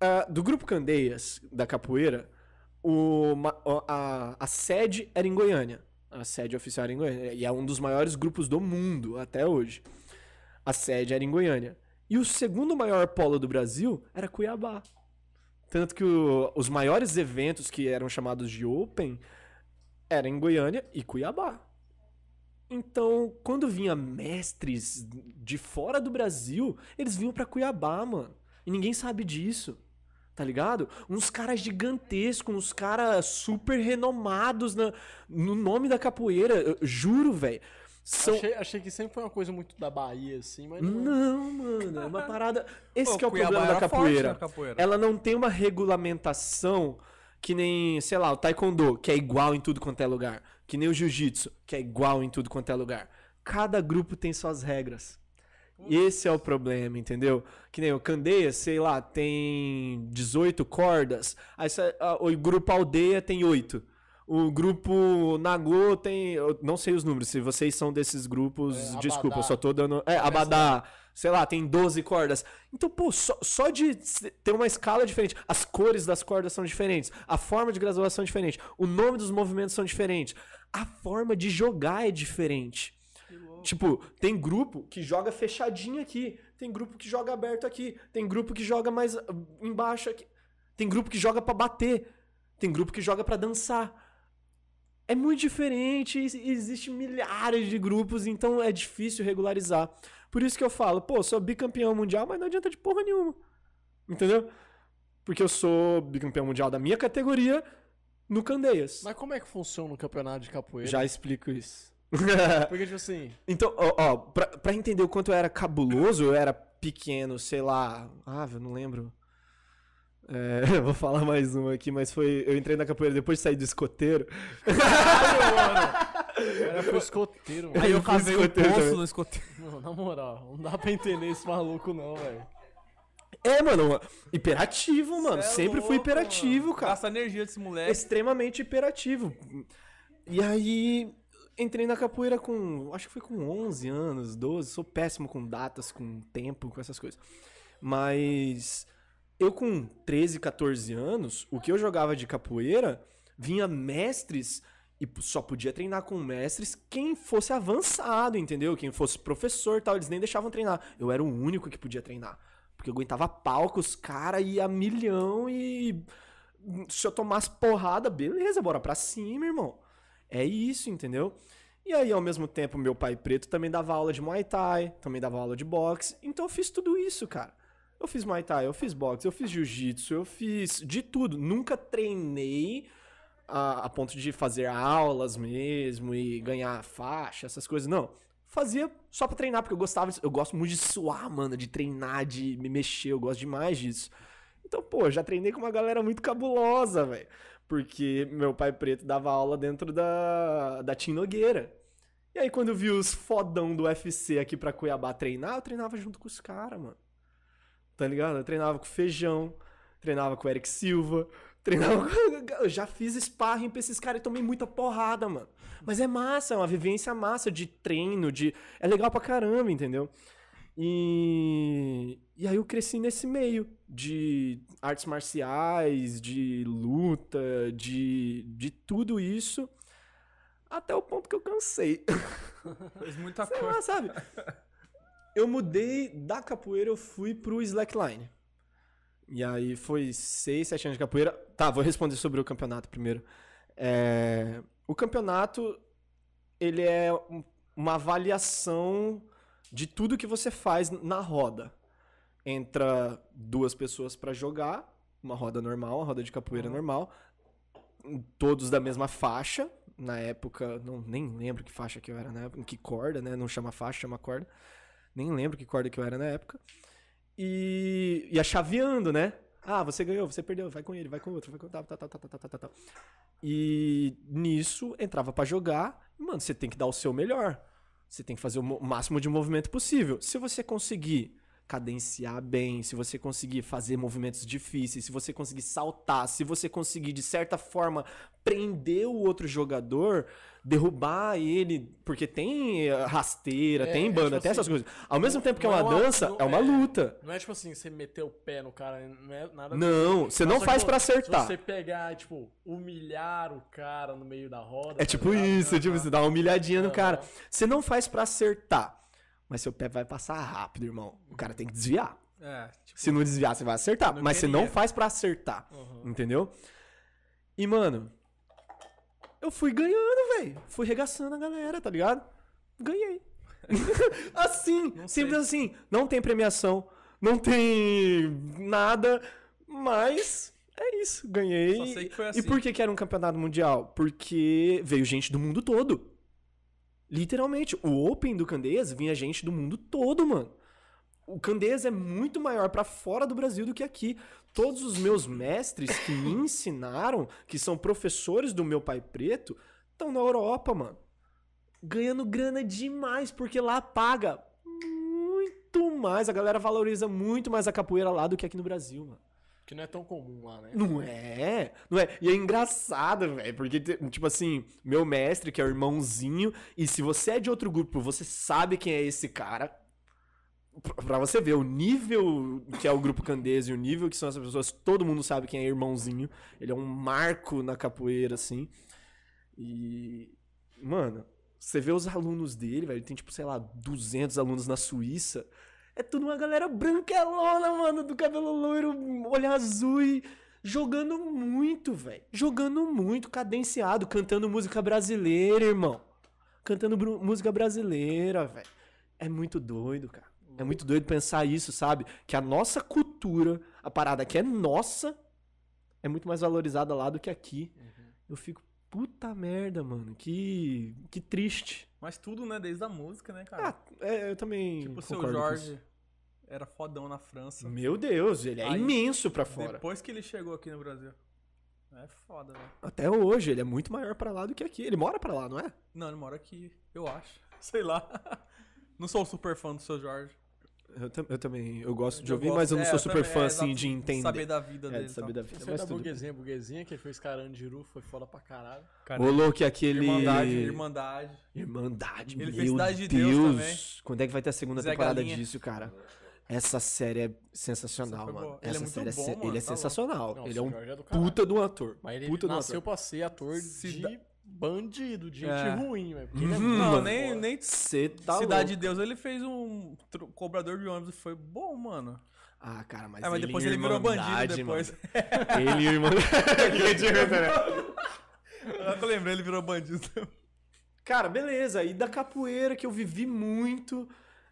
Ah, do grupo Candeias, da capoeira, o, a, a sede era em Goiânia. A sede oficial era em Goiânia. E é um dos maiores grupos do mundo até hoje. A sede era em Goiânia. E o segundo maior polo do Brasil era Cuiabá. Tanto que o- os maiores eventos que eram chamados de Open eram em Goiânia e Cuiabá. Então, quando vinha mestres de fora do Brasil, eles vinham pra Cuiabá, mano. E ninguém sabe disso. Tá ligado? Uns caras gigantescos, uns caras super renomados na- no nome da capoeira. Eu juro, velho. São... Achei, achei que sempre foi uma coisa muito da Bahia, assim, mas não. é. Não, mano, é uma parada. *laughs* Esse que é o Cuiabá problema da capoeira. capoeira. Ela não tem uma regulamentação que nem, sei lá, o taekwondo, que é igual em tudo quanto é lugar. Que nem o jiu-jitsu, que é igual em tudo quanto é lugar. Cada grupo tem suas regras. Esse é o problema, entendeu? Que nem o Candeia, sei lá, tem 18 cordas. Aí o grupo Aldeia tem 8. O grupo Nagô tem. Eu não sei os números, se vocês são desses grupos, É, desculpa, eu só tô dando. É, Abadá, sei lá, tem 12 cordas. Então, pô, só, só de ter uma escala diferente, as cores das cordas são diferentes, a forma de graduação é diferente, o nome dos movimentos são diferentes, a forma de jogar é diferente. Tipo, tem grupo que joga fechadinho aqui, tem grupo que joga aberto aqui, tem grupo que joga mais ah, embaixo aqui, tem grupo que joga pra bater, tem grupo que joga pra dançar. É muito diferente, existe milhares de grupos, então é difícil regularizar. Por isso que eu falo, pô, sou bicampeão mundial, mas não adianta de porra nenhuma. Entendeu? Porque eu sou bicampeão mundial da minha categoria, no Candeias. Mas como é que funciona o campeonato de capoeira? Já explico isso. *laughs* Porque, tipo assim, Então, ó, ó pra, pra entender o quanto eu era cabuloso, eu era pequeno, sei lá. Ah, eu não lembro. É, *laughs* eu vou falar mais uma aqui, mas foi. Eu entrei na capoeira depois de sair do escoteiro. era pro escoteiro, mano. Aí eu fui cavei um escoteiro poço no escoteiro. Não, na moral, não dá pra entender esse maluco não, velho. É, mano, hiperativo, mano. Cê é Sempre fui louco, hiperativo, mano. cara. Gasta a energia desse moleque. extremamente hiperativo. E aí, entrei na capoeira com, acho que foi com 11 anos, 12, sou péssimo com datas, com tempo, com essas coisas. Mas eu com 13, 14 anos, o que eu jogava de capoeira, vinha mestres e só podia treinar com mestres quem fosse avançado, entendeu? Quem fosse professor e tal, eles nem deixavam treinar. Eu era o único que podia treinar. Porque eu aguentava pau com os caras, ia a milhão e se eu tomasse porrada, beleza, bora pra cima, irmão. É isso, entendeu? E aí, ao mesmo tempo, meu pai preto também dava aula de Muay Thai, também dava aula de boxe. Então eu fiz tudo isso, cara. Eu fiz Muay Thai, eu fiz boxe, eu fiz jiu-jitsu, eu fiz de tudo. Nunca treinei a, a ponto de fazer aulas mesmo e ganhar faixa, essas coisas. Não. Fazia só pra treinar, porque eu gostava. Eu gosto muito de suar, mano, de treinar, de me mexer. Eu gosto demais disso. Então, pô, já treinei com uma galera muito cabulosa, velho. Porque meu pai preto dava aula dentro da, da Tim Nogueira. E aí, quando eu vi os fodão do UFC aqui pra Cuiabá treinar, eu treinava junto com os caras, mano. Tá ligado? Eu treinava com Feijão, treinava com o Eric Silva, *laughs* treinava com... Eu já fiz sparring pra esses caras e tomei muita porrada, mano. Mas é massa, é uma vivência massa de treino, de... É legal pra caramba, entendeu? E, e aí eu cresci nesse meio de artes marciais, de luta, de, de tudo isso, até o ponto que eu cansei. *laughs* Fez muita Sei coisa. lá, sabe? *laughs* Eu mudei da capoeira, eu fui pro slackline. E aí foi seis, sete anos de capoeira. Tá, vou responder sobre o campeonato primeiro. É, O campeonato, ele é um- uma avaliação de tudo que você faz na roda. Entra duas pessoas pra jogar, uma roda normal, uma roda de capoeira normal, todos da mesma faixa. Na época, não, nem lembro que faixa que eu era na época, que corda, né? Não chama faixa, chama corda. Nem lembro que corda que eu era na época. E ia chaveando, né? Ah, você ganhou, você perdeu, vai com ele, vai com outro, vai com tá, tá, tá, tá, tá, tá, tá. E nisso entrava pra jogar, mano, você tem que dar o seu melhor. Você tem que fazer o mo- máximo de movimento possível. Se você conseguir cadenciar bem, se você conseguir fazer movimentos difíceis, se você conseguir saltar, se você conseguir de certa forma prender o outro jogador, derrubar ele, porque tem eh, rasteira, É, tem é banda, tipo tem essas assim, coisas. Ao mesmo tempo que é uma é uma- dança, não é uma é- luta. Não é tipo assim, você meter o pé no cara, não é nada Não, você não faz pra Se acertar. você pegar, tipo, humilhar o cara no meio da roda. É tá tipo isso, é tipo, você dá uma humilhadinha no cara. Você não faz pra acertar, mas seu pé vai passar rápido, irmão. O cara tem que desviar. É, tipo, Se não desviar, você vai acertar. Mas você não queria. faz pra acertar. Uhum. Entendeu? E, mano, eu fui ganhando, velho. Fui regaçando a galera, tá ligado? Ganhei. *laughs* assim, simples assim. Não tem premiação, não tem nada, mas é isso, ganhei. Foi E assim. por que, que era um campeonato mundial? Porque veio gente do mundo todo. Literalmente, o Open do Candeias vinha gente do mundo todo, mano. O Candeias é muito maior pra fora do Brasil do que aqui. Todos os meus mestres que me *laughs* ensinaram, que são professores do meu pai preto, estão na Europa, mano. Ganhando grana demais, porque lá paga muito mais. A galera valoriza muito mais a capoeira lá do que aqui no Brasil, mano. Que não é tão comum lá, né? Não é, não é. E é engraçado, velho, porque, tipo assim, meu mestre, que é o irmãozinho, e se você é de outro grupo, você sabe quem é esse cara. Pra você ver o nível que é o grupo Candês e o nível que são essas pessoas, todo mundo sabe quem é irmãozinho. Ele é um marco na capoeira, assim. E. Mano, você vê os alunos dele, velho. Tem, tipo, sei lá, 200 alunos na Suíça. É tudo uma galera branquelona, mano, do cabelo loiro, olho azul e jogando muito, velho. Jogando muito, cadenciado, cantando música brasileira, irmão. Cantando bru- música brasileira, velho. É muito doido, cara. É muito doido pensar isso, sabe? Que a nossa cultura, a parada que é nossa, é muito mais valorizada lá do que aqui. Eu fico, puta merda, mano, que, que triste. Mas tudo, né? Desde a música, né, cara? Ah, é, eu também tipo, o seu Jorge era fodão na França. Meu Deus, ele é Aí, imenso pra fora. Depois que ele chegou aqui no Brasil. É foda, velho. Até hoje, ele é muito maior pra lá do que aqui. Ele mora pra lá, não é? Não, ele mora aqui, eu acho. *laughs* Sei lá. Não sou super fã do seu Jorge. Eu, tam- eu também, eu gosto de Eu ouvir, gosto- mas eu não é, sou super também, fã, é, assim, de entender. Saber da vida É, dele. de saber e da vida. Aí Mas da tudo bem. burguesinha, burguesinha, que ele fez Carandiru, foi foda pra caralho. Cara, Rolou que aquele... Irmandade, Irmandade. Irmandade, Ele meu fez Cidade de Deus. Deus também. Quando é que vai ter a segunda Zé temporada Galinha. disso, cara? Essa série é sensacional, mano. boa. Ele é Essa muito série é bom, sen- mano, ele é tá sensacional. Não, ele o é um é do puta de um ator. Mas ele puta de nasceu pra ser ator Cida- de bandido, de gente É. ruim, velho. Ele é Uhum. Não, foda. nem, nem Cê tá Cidade de louco. Deus, ele fez um cobrador de ônibus. Foi bom, mano. Ah, cara, mas, é, mas ele depois *laughs* ele virou bandido depois. mano. Ele e Irmandade. Agora que eu lembrei, ele virou bandido. Cara, beleza. E da capoeira que eu vivi muito.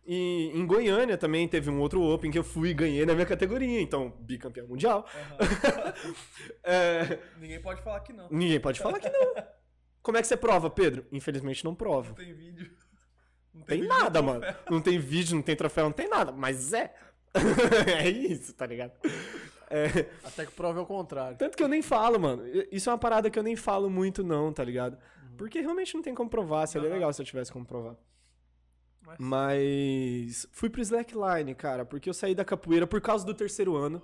E em Goiânia também teve um outro Open que eu fui e ganhei na minha categoria. Então, bicampeão mundial. *laughs* É, Ninguém pode falar que não. ninguém pode falar que não. Como é que você prova, Pedro? Infelizmente não provo. Não tem vídeo. Não Tem vídeo, nada, mano. Não tem vídeo, não tem troféu, não tem nada. Mas é. *laughs* é isso, tá ligado? É, Até que prova é o contrário. tanto que eu nem falo, mano. Isso é uma parada que eu nem falo muito, não, tá ligado? Porque realmente não tem como provar. Seria Aham. legal se eu tivesse como provar. Mas- Mas fui pro slackline, cara, porque eu saí da capoeira por causa do terceiro ano.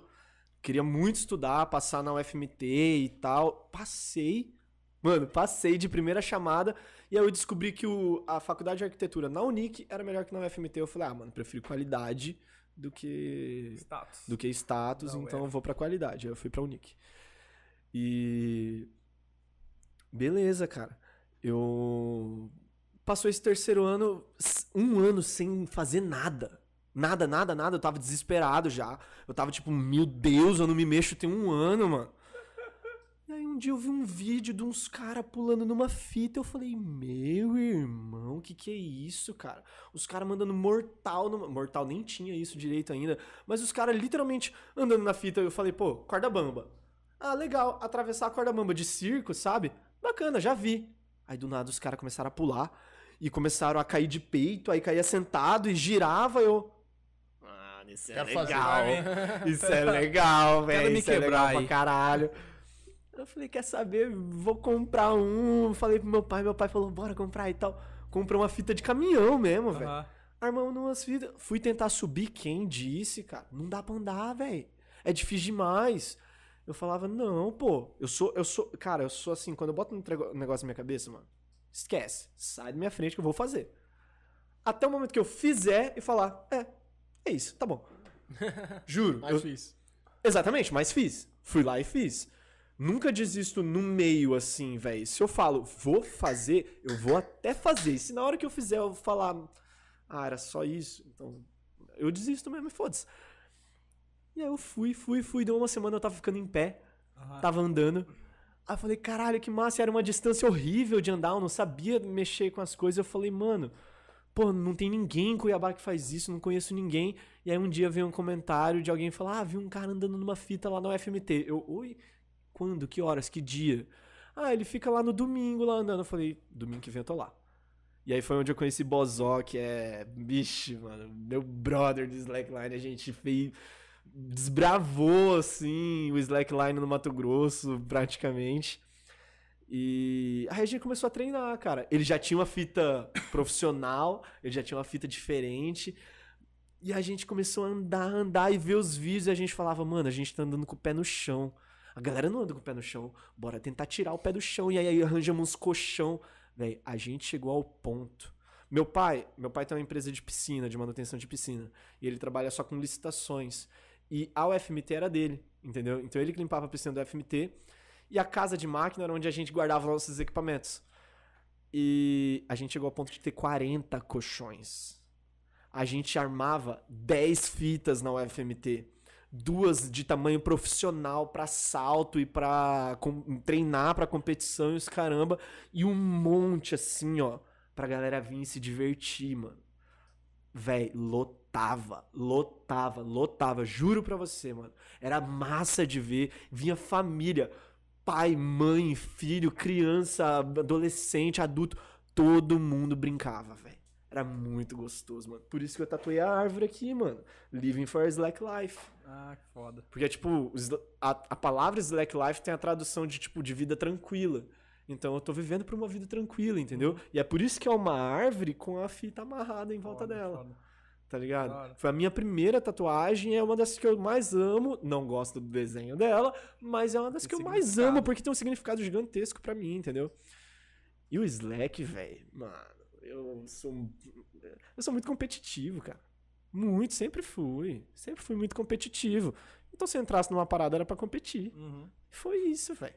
Queria muito estudar, passar na UFMT e tal. Passei. Mano, passei de primeira chamada. E aí eu descobri que o, a faculdade de arquitetura na Unic era melhor que na UFMT. Eu falei, ah, mano, prefiro qualidade do que Status. do que status, Da então UF. eu vou pra qualidade. Aí eu fui pra Unic. E. Beleza, cara. Eu. Passou esse terceiro ano, um ano sem fazer nada. Nada, nada, nada. Eu tava desesperado já. Eu tava tipo, meu Deus, eu não me mexo tem um ano, mano. E aí um dia eu vi um vídeo de uns caras pulando numa fita. Eu falei, meu irmão, que que é isso, cara? Os caras mandando mortal numa... Mortal nem tinha isso direito ainda. Mas os caras literalmente andando na fita. Eu falei, pô, corda bamba. Ah, legal. Atravessar a corda bamba de circo, sabe? Bacana, já vi. Aí do nada os caras começaram a pular. E começaram a cair de peito. Aí caía sentado e girava. Eu. Ah, isso é Quero fazer. legal. *laughs* Isso é legal, Quero velho. me Isso é legal quebrar pra aí. caralho. Eu falei, quer saber? Vou comprar um. Falei pro meu pai, meu pai falou, bora comprar e tal. Comprou uma fita de caminhão mesmo, velho. Aham. Armamos umas fitas. Fui tentar subir, quem disse, cara? Não dá pra andar, velho. É difícil demais. Eu falava, não, pô. Eu sou, eu sou. Cara, eu sou assim, quando eu boto um negócio na minha cabeça, mano, esquece. Sai da minha frente que eu vou fazer. Até o momento que eu fizer e falar, é, é isso, tá bom. *laughs* Juro. Mas eu- fiz. Exatamente, mas fiz. Fui lá e fiz. Nunca desisto no meio assim, velho. Se eu falo, vou fazer, eu vou até fazer. E se na hora que eu fizer eu falar, ah, era só isso, então eu desisto mesmo e foda-se. E aí eu fui, fui, fui. Deu uma semana eu tava ficando em pé, Aham. tava andando. Aí eu falei, caralho, que massa. Era uma distância horrível de andar, eu não sabia mexer com as coisas. Eu falei, mano, pô, não tem ninguém em Cuiabá que faz isso, não conheço ninguém. E aí um dia veio um comentário de alguém falar, ah, vi um cara andando numa fita lá na UFMT. Eu, oi, quando, que horas, que dia? Ah, ele fica lá no domingo lá andando. Eu falei, domingo que vem eu tô lá. E aí foi onde eu conheci Bozó, que é, bicho, mano, meu brother do Slackline. A gente fez, desbravou, assim, o Slackline no Mato Grosso, praticamente. E aí a gente começou a treinar, cara. Ele já tinha uma fita profissional, ele já tinha uma fita diferente. E a gente começou a andar, andar e ver os vídeos e a gente falava, mano, a gente tá andando com o pé no chão. A galera não anda com o pé no chão. Bora tentar tirar o pé do chão. E aí arranjamos uns colchão. Véi, a gente chegou ao ponto. Meu pai, meu pai tem uma empresa de piscina, de manutenção de piscina. E ele trabalha só com licitações. E a UFMT era dele, entendeu? Então ele que limpava a piscina do UFMT. E a casa de máquina era onde a gente guardava nossos equipamentos. E a gente chegou ao ponto de ter 40 colchões. A gente armava 10 fitas na UFMT. Duas de tamanho profissional pra salto e com- treinar pra competição e os caramba. E um monte assim, ó, pra galera vir se divertir, mano. Véi, lotava, lotava, lotava. Juro pra você, mano. Era massa de ver. Vinha família. pai, mãe, filho, criança, adolescente, adulto, todo mundo brincava, velho. Era muito gostoso, mano. Por isso que eu tatuei a árvore aqui, mano. Living for a Slack Life. Ah, que foda. Porque, tipo, a, a palavra Slack Life tem a tradução de, tipo, de vida tranquila. Então eu tô vivendo pra uma vida tranquila, entendeu? E é por isso que é uma árvore com a fita amarrada em volta Foda, dela. foda. Tá ligado? Hora. Foi a minha primeira tatuagem, é uma das que eu mais amo. Não gosto do desenho dela, mas é uma das Tem que eu mais amo, porque tem um significado gigantesco pra mim, entendeu? E o Slack, velho, mano, eu sou. Eu sou muito competitivo, cara. Muito, sempre fui. Sempre fui muito competitivo. Então se eu entrasse numa parada era pra competir. Uhum. Foi isso, velho.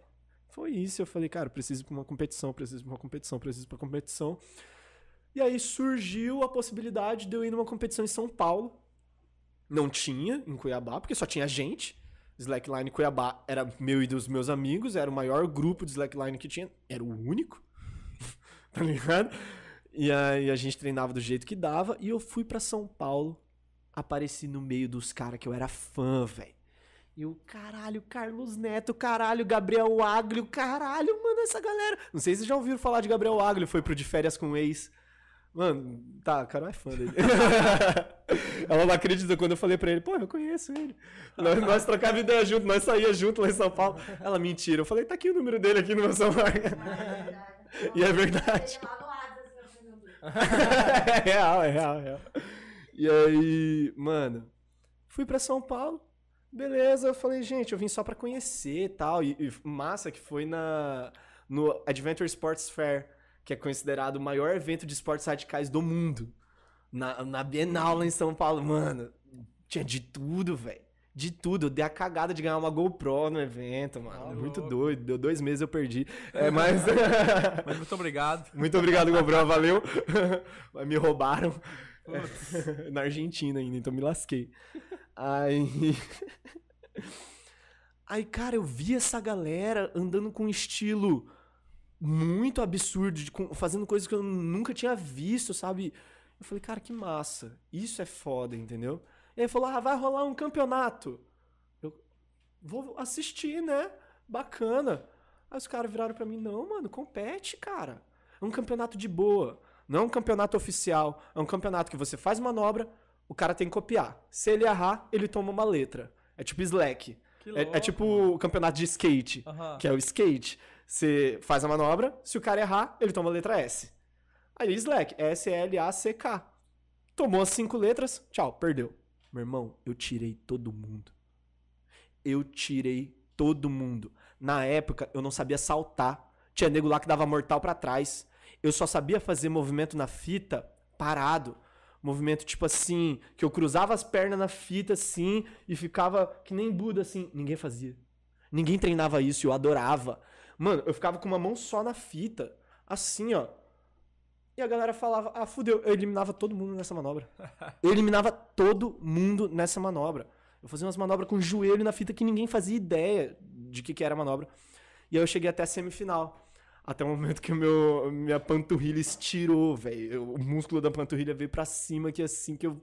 Foi isso. Eu falei, cara, preciso ir pra uma competição, preciso ir pra uma competição, preciso ir pra uma competição. E aí surgiu a possibilidade de eu ir numa competição em São Paulo. Não tinha em Cuiabá, porque só tinha gente. Slackline Cuiabá era meu e dos meus amigos, era o maior grupo de slackline que tinha, era o único. *laughs* tá ligado? E aí a gente treinava do jeito que dava e eu fui pra São Paulo, apareci no meio dos caras que eu era fã, velho. E o caralho, Carlos Neto, caralho, Gabriel Aglio, caralho, mano, essa galera. Não sei se vocês já ouviram falar de Gabriel Aglio, foi pro de férias com o ex. Mano, tá, a Carol é fã dele. *laughs* Ela não acredita quando eu falei pra ele, pô, eu conheço ele. Nós, nós trocava ideia junto, nós saía junto lá em São Paulo. Ela, mentira. Eu falei, tá aqui o número dele aqui no meu celular. E é verdade. Lá no WhatsApp, assim, Deus. *laughs* é real, é real, é real. E aí, mano, fui pra São Paulo. Beleza, eu falei, gente, eu vim só pra conhecer e tal. E, e massa que foi na no Adventure Sports Fair, que é considerado o maior evento de esportes radicais do mundo. Na, na Bienal lá em São Paulo, mano. Tinha de tudo, velho. De tudo. Eu dei a cagada de ganhar uma GoPro no evento, mano. Ah, Muito louco. doido. Deu dois meses eu perdi. É, mas. *laughs* Mas muito obrigado. *laughs* Muito obrigado, GoPro, valeu. Mas me roubaram. *laughs* Na Argentina ainda, então me lasquei. Aí. Aí, cara, eu vi essa galera andando com estilo muito absurdo, de- fazendo coisas que eu nunca tinha visto, sabe? Eu falei, cara, que massa. Isso é foda, entendeu? E aí falou, ah, vai rolar um campeonato. Eu vou assistir, né? Bacana. Aí os caras viraram pra mim, não, mano, compete, cara. É um campeonato de boa. Não é um campeonato oficial. É um campeonato que você faz manobra, o cara tem que copiar. Se ele errar, ele toma uma letra. É tipo slack. É, é tipo o campeonato de skate, que é o skate. Você faz a manobra, se o cara errar, ele toma a letra S. Aí slack, S-L-A-C-K. Tomou as cinco letras, tchau, perdeu. Meu irmão, eu tirei todo mundo. Eu tirei todo mundo. Na época, eu não sabia saltar. Tinha nego lá que dava mortal pra trás. Eu só sabia fazer movimento na fita parado. Movimento tipo assim, que eu cruzava as pernas na fita assim e ficava que nem Buda assim. Ninguém fazia. Ninguém treinava isso, eu adorava. Mano, eu ficava com uma mão só na fita, assim, ó. E a galera falava, ah, fudeu, eu eliminava todo mundo nessa manobra. *laughs* Eu eliminava todo mundo nessa manobra. Eu fazia umas manobras com o joelho na fita que ninguém fazia ideia de que, que era a manobra. E aí eu cheguei até a semifinal. Até o momento que o meu, minha panturrilha estirou, velho. O músculo da panturrilha veio pra cima, que assim que eu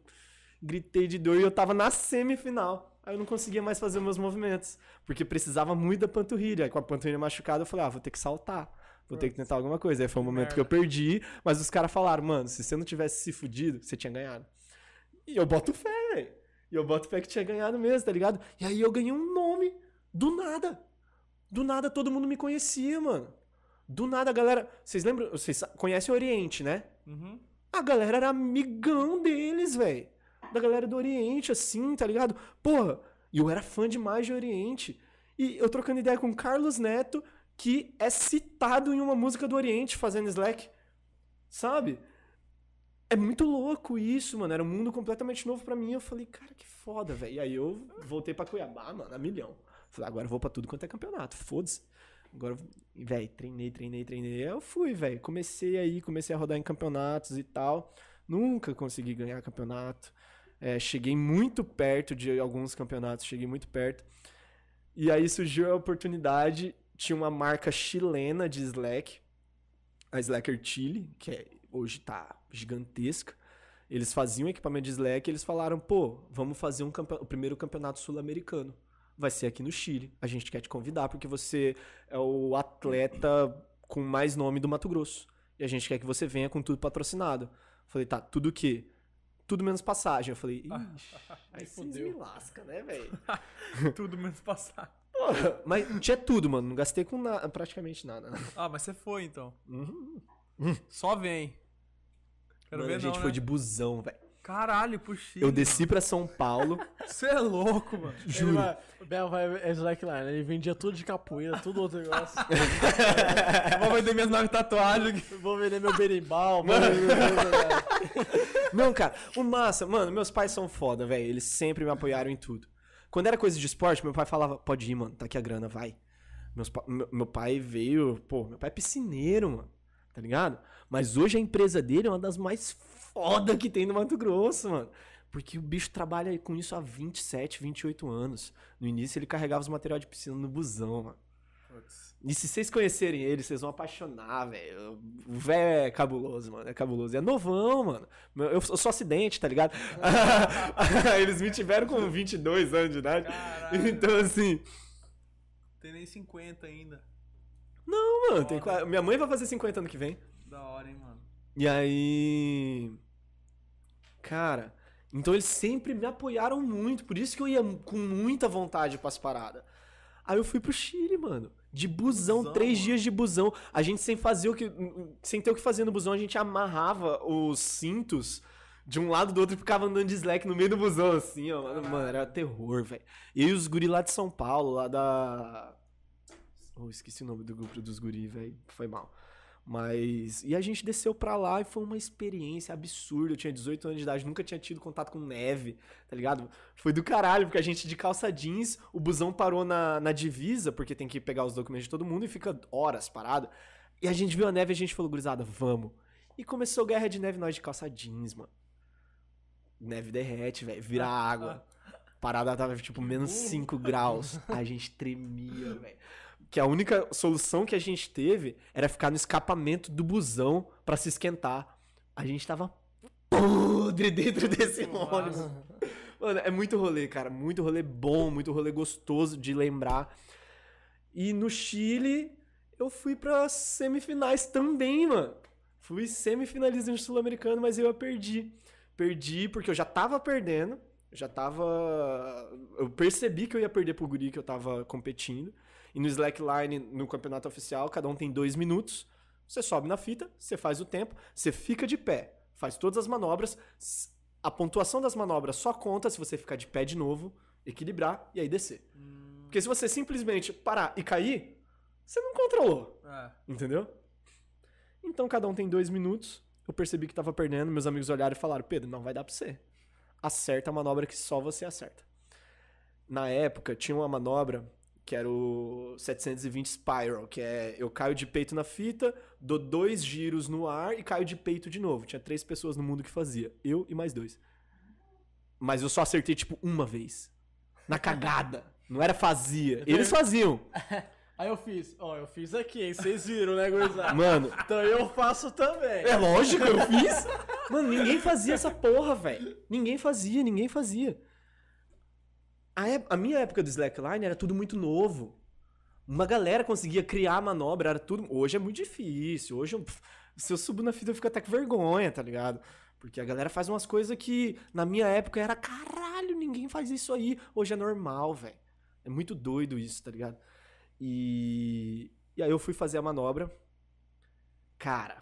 gritei de dor e eu tava na semifinal. Aí eu não conseguia mais fazer meus movimentos, porque precisava muito da panturrilha. Aí com a panturrilha machucada, eu falei, ah, vou ter que saltar. Vou ter que tentar alguma coisa. Aí foi o momento que eu perdi, mas os caras falaram, mano, se você não tivesse se fudido, você tinha ganhado. E eu boto fé, velho. E eu boto fé que tinha ganhado mesmo, tá ligado? E aí eu ganhei um nome do nada. Do nada todo mundo me conhecia, mano. Do nada a galera. Vocês lembram? Vocês conhecem o Oriente, né? Uhum. A galera era amigão deles, velho. Da galera do Oriente, assim, tá ligado? Porra, e eu era fã demais de Oriente. E eu trocando ideia com Carlos Neto, que é citado em uma música do Oriente fazendo Slack. Sabe? É muito louco isso, mano. Era um mundo completamente novo pra mim. Eu falei, cara, que foda, velho. E aí eu voltei pra Cuiabá, mano, a milhão. Falei, agora eu vou pra tudo quanto é campeonato. Foda-se. Agora, velho, treinei, treinei, treinei. Eu fui, velho. Comecei aí, comecei a rodar em campeonatos e tal. Nunca consegui ganhar campeonato. É, cheguei muito perto de alguns campeonatos, cheguei muito perto. E aí surgiu a oportunidade. Tinha uma marca chilena de Slack, a Slacker Chile, que é- hoje tá gigantesca. Eles faziam equipamento de Slack e eles falaram, pô, vamos fazer um campe- o primeiro campeonato sul-americano vai ser aqui no Chile. A gente quer te convidar porque você é o atleta com mais nome do Mato Grosso. E a gente quer que você venha com tudo patrocinado. Falei, tá, tudo o quê? Tudo menos passagem. Eu falei, *laughs* ixi, aí vocês me lasca, né, velho? *laughs* Tudo menos passar. Porra, Mas tinha tudo, mano. Não gastei com nada, praticamente nada. Ah, mas você foi então. Uhum. Só vem. Quero Mano, ver a gente não, foi né? de busão, velho. Caralho, Chile. Eu desci pra São Paulo, *laughs* Você é louco, mano. Juro. vai, o Bel vai é slackline, ele vendia tudo de capoeira, tudo outro negócio. Vou vender minhas nove tatuagens aqui. Vou vender meu berimbau, vou vender meu- Não, cara, o massa, mano, meus pais são foda, velho. Eles sempre me apoiaram em tudo. Quando era coisa de esporte, meu pai falava, pode ir, mano, tá aqui a grana, vai. Meus meu, meu pai veio, pô, meu pai é piscineiro, mano, tá ligado? Mas hoje a empresa dele é uma das mais foda que tem no Mato Grosso, mano. Porque o bicho trabalha com isso há 27, 28 anos. No início ele carregava os materiais de piscina no busão, mano. E se vocês conhecerem ele, vocês vão apaixonar, velho. O velho é cabuloso, mano. É cabuloso. E é novão, mano. Eu, sou acidente, tá ligado? *laughs* Eles me tiveram com 22 anos de idade. Caralho. Então, assim. Tem nem 50 ainda. Não, mano. Tem, minha mãe vai fazer 50 ano que vem. Da hora, hein, mano. E aí. Cara. Então eles sempre me apoiaram muito. Por isso que eu ia com muita vontade pras paradas. Aí eu fui pro Chile, mano. De busão, Busão, três mano. dias de busão. A gente sem fazer o que. Sem ter o que fazer no busão, a gente amarrava os cintos de um lado do outro e ficava andando de slack no meio do busão, assim, ó. Mano, mano, era terror, velho. E os guri lá de São Paulo, lá da. Oh, esqueci o nome do grupo dos guri, velho. Foi mal. Mas. E a gente desceu pra lá e foi uma experiência absurda. Eu tinha 18 anos de idade, nunca tinha tido contato com neve, tá ligado? Foi do caralho, porque a gente de calça jeans, o busão parou na, na divisa, porque tem que pegar os documentos de todo mundo e fica horas parado. E a gente viu a neve e a gente falou, gurizada, vamos. E começou guerra de neve nós de calça jeans, mano. Neve derrete, velho, vira água. Parada tava tipo menos 5 graus. A gente tremia, velho. Que a única solução que a gente teve era ficar no escapamento do busão pra se esquentar. A gente tava podre dentro desse ônibus. Mano, é muito rolê, cara. Muito rolê bom, muito rolê gostoso de lembrar. E no Chile, eu fui pra semifinais também, mano. Fui semifinalista no Sul-Americano, mas eu a perdi. Perdi porque eu já tava perdendo. Já tava. Eu percebi que eu ia perder pro Guri que eu tava competindo. E no slackline, no campeonato oficial, cada um tem dois minutos. Você sobe na fita, você faz o tempo, você fica de pé, faz todas as manobras. A pontuação das manobras só conta se você ficar de pé de novo, equilibrar e aí descer. Porque se você simplesmente parar e cair, você não controlou. É. Entendeu? Então cada um tem dois minutos. Eu percebi que tava perdendo. Meus amigos olharam e falaram: Pedro, não vai dar pra você. Acerta a manobra que só você acerta. Na época, tinha uma manobra que era o 720 Spiral, que é eu caio de peito na fita, dou dois giros no ar e caio de peito de novo. Tinha três pessoas no mundo que fazia. Eu e mais dois. Mas eu só acertei, tipo, uma vez. Na cagada. Não era fazia. Eles faziam. *laughs* Aí eu fiz, ó, eu fiz aqui, hein? Vocês viram, né, gurizada? Mano, Então eu faço também. É lógico, eu fiz. Mano, ninguém fazia essa porra, velho. Ninguém fazia, ninguém fazia. A, a minha época do slackline era tudo muito novo. Uma galera conseguia criar a manobra, era tudo. Hoje é muito difícil. Hoje, eu- se eu subo na fita, eu fico até com vergonha, tá ligado? Porque a galera faz umas coisas que na minha época era caralho, ninguém faz isso aí. Hoje é normal, velho. É muito doido isso, tá ligado? E. E aí eu fui fazer a manobra. Cara,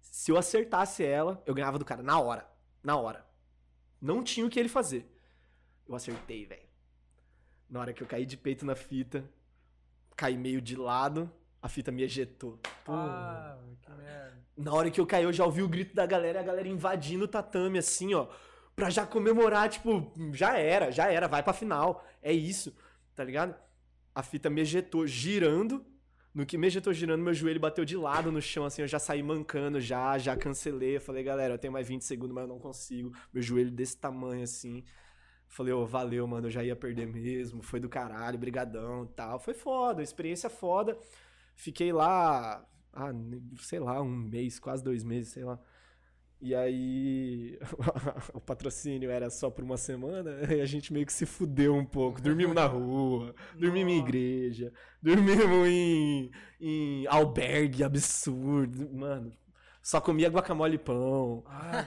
se eu acertasse ela, eu ganhava do cara na hora. Na hora. Não tinha o que ele fazer. Eu acertei, velho. Na hora que eu caí de peito na fita, caí meio de lado, a fita me ejetou. Pô. Ah, que merda. Na hora que eu caí, eu já ouvi o grito da galera e a galera invadindo o tatame, assim, ó. Pra já comemorar, tipo, já era, já era, vai pra final. É isso, tá ligado? A fita me ejetou girando. No que me ejetou girando, meu joelho bateu de lado no chão, assim, eu já saí mancando, já, já cancelei. Eu falei, galera, eu tenho mais 20 segundos, mas eu não consigo. Meu joelho desse tamanho, assim. Falei, ô, valeu, mano, eu já ia perder mesmo. Foi do caralho, brigadão e tal. Foi foda, experiência foda. Fiquei lá, ah, sei lá, um mês, quase dois meses, sei lá. E aí *laughs* o patrocínio era só por uma semana *laughs* e a gente meio que se fudeu um pouco. Dormimos na rua, *laughs* dormimos em igreja, dormimos em, em albergue absurdo. Mano, só comia guacamole e pão.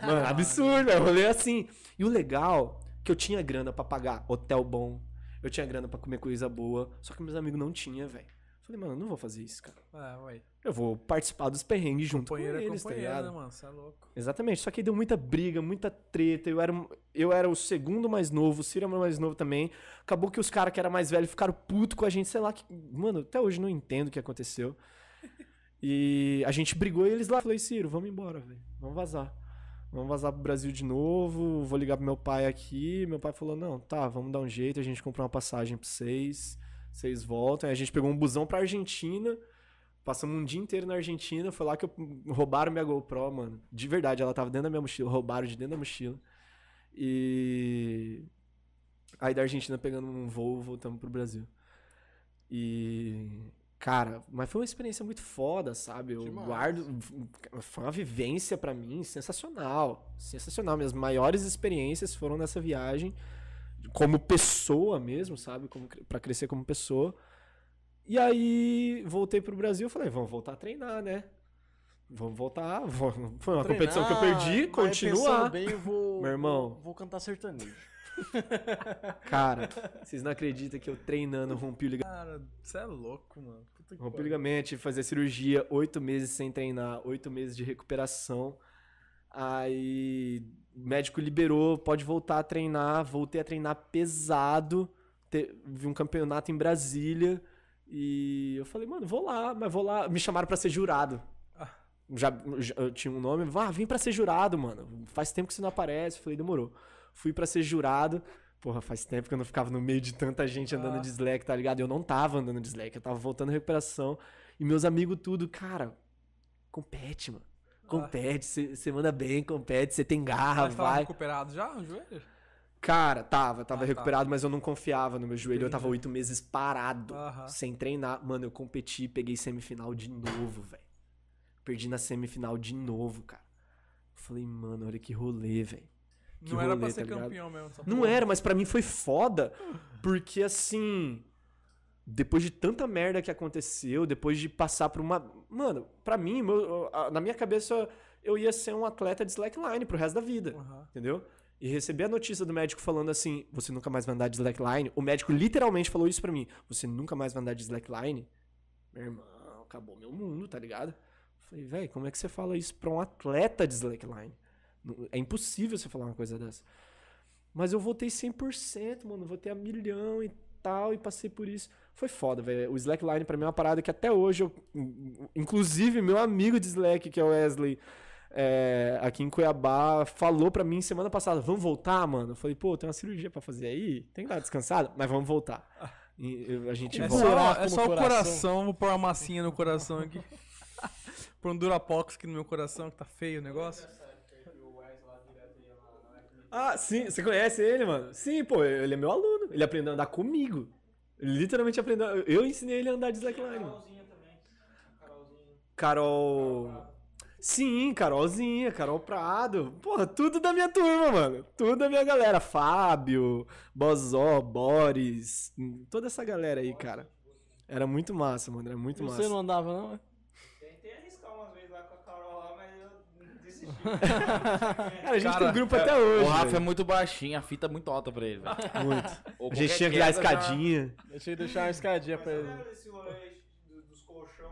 Mano, absurdo, é rolê assim. E o legal, que eu tinha grana pra pagar hotel bom, eu tinha grana pra comer coisa boa, só que meus amigos não tinham, velho. Falei, mano, eu não vou fazer isso, cara. É, ué. Eu vou participar dos perrengues junto com é eles, tá companheiro, né, ligado? mano? Você é louco. Exatamente, só que aí deu muita briga, muita treta. Eu era, eu era o segundo mais novo, o Ciro era o mais novo também. Acabou que os caras que eram mais velhos ficaram putos com a gente, sei lá. Que, mano, até hoje não entendo o que aconteceu. *laughs* E a gente brigou e eles lá. Falei, Ciro, vamos embora, velho. Vamos vazar. Vamos vazar pro Brasil de novo. Vou ligar pro meu pai aqui. Meu pai falou: não, tá, vamos dar um jeito. A gente comprou uma passagem pra vocês. Vocês voltam. Aí a gente pegou um busão pra Argentina. Passamos um dia inteiro na Argentina. Foi lá que eu, roubaram minha GoPro, mano. De verdade, ela tava dentro da minha mochila. Roubaram de dentro da mochila. E. Aí da Argentina pegando um voo, voltamos pro Brasil. E. Cara, mas foi uma experiência muito foda, sabe? Eu Demais. guardo. Foi uma vivência pra mim sensacional. Sensacional. Minhas maiores experiências foram nessa viagem. Como pessoa mesmo, sabe? Como, pra crescer como pessoa. E aí, voltei pro Brasil falei, vamos voltar a treinar, né? Vamos voltar. vamos- Foi uma competição que eu Treinar, perdi, continuar. bem, eu vou, Meu irmão. Vou, vou cantar sertanejo. *laughs* Cara, vocês não acreditam que eu treinando rompi o ligamento. Cara, você é louco, mano. Puta que Rompi o ligamento, tive que fazer cirurgia, oito meses sem treinar, oito meses de recuperação. Aí o médico liberou, pode voltar a treinar. Voltei a treinar pesado. Vi um campeonato em Brasília. E eu falei, mano, vou lá, mas vou lá. Me chamaram pra ser jurado. Ah. Já, já- eu tinha um nome, ah, vim pra ser jurado, mano. Faz tempo que você não aparece. Falei, demorou. Fui pra ser jurado. Porra, faz tempo que eu não ficava no meio de tanta gente andando Ah. de slack, tá ligado? Eu não tava andando de slack, eu tava voltando à recuperação. E meus amigos tudo, cara, compete, mano. Compete, você manda bem, compete, você tem garra, Mas tava vai. recuperado já, o joelho? Cara, tava, tava Ah, tá. recuperado, mas eu não confiava no meu joelho. Eu tava Entendi. oito meses parado, sem treinar. Mano, eu competi, peguei semifinal de novo, velho. Perdi na semifinal de novo, cara. Falei, mano, olha que rolê, velho. Não era pra rolê, ser tá ligado? campeão mesmo. essa Não era, mas pra mim foi foda, porque assim, depois de tanta merda que aconteceu, depois de passar por uma, mano, pra mim, meu- na minha cabeça eu ia ser um atleta de slackline pro resto da vida, Aham. entendeu? E receber a notícia do médico falando assim, você nunca mais vai andar de slackline. O médico literalmente falou isso pra mim, você nunca mais vai andar de slackline. Meu irmão, acabou meu mundo, tá ligado? Falei, velho, como é que você fala isso pra um atleta de slackline? É impossível você falar uma coisa dessa. Mas eu voltei 100%, mano. Voltei a milhão e tal, e passei por isso. Foi foda, velho. O slackline pra mim é uma parada que até hoje eu. Inclusive, meu amigo de slack, que é o Wesley, é, aqui em Cuiabá, falou pra mim semana passada: vamos voltar, mano? Eu falei, pô, tem uma cirurgia pra fazer aí, tem que dar uma descansada, mas vamos voltar. E a gente É volta. só, é só o coração. coração. Vou pôr uma massinha no coração aqui. *laughs* Pôr um Durapox aqui no meu coração, que tá feio o negócio. Ah, sim, você conhece ele, mano? Sim, pô, ele é meu aluno. Ele aprendeu a andar comigo. Ele literalmente aprendeu. Eu ensinei ele a andar de slackline. mano. Carol. Sim, Carolzinha, Carol Prado. Porra, tudo da minha turma, mano. Tudo da minha galera. Fábio, Bozó, Boris. hum, Toda essa galera aí, cara. Era muito massa, mano. Era muito massa. Você não andava, não? é? Tentei arriscar umas vezes lá com a Carol lá, mas eu desisti. *laughs* Cara, a gente Cara, tem grupo até hoje. O Rafa é velho. muito baixinho, a fita é muito alta pra ele, velho. *laughs* muito. Ou A gente tinha que dar a queda já- escadinha. Deixa eu deixar uma escadinha Mas pra ele.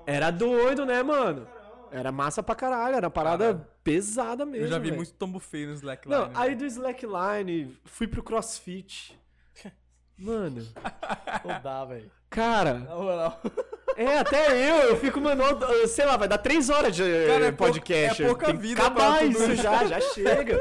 Era doido, né, mano? Era massa pra caralho, era parada Caralho. pesada mesmo. Eu já vi velho. muito tombo feio no Slackline. Não, aí do slackline, fui pro crossfit. *laughs* Mano, Não dá, velho. Cara, Na moral. é, até eu, eu fico, mano, sei lá, vai dar três horas de Cara, é podcast. pouca- é pouca vida acabar isso já, já *laughs* chega.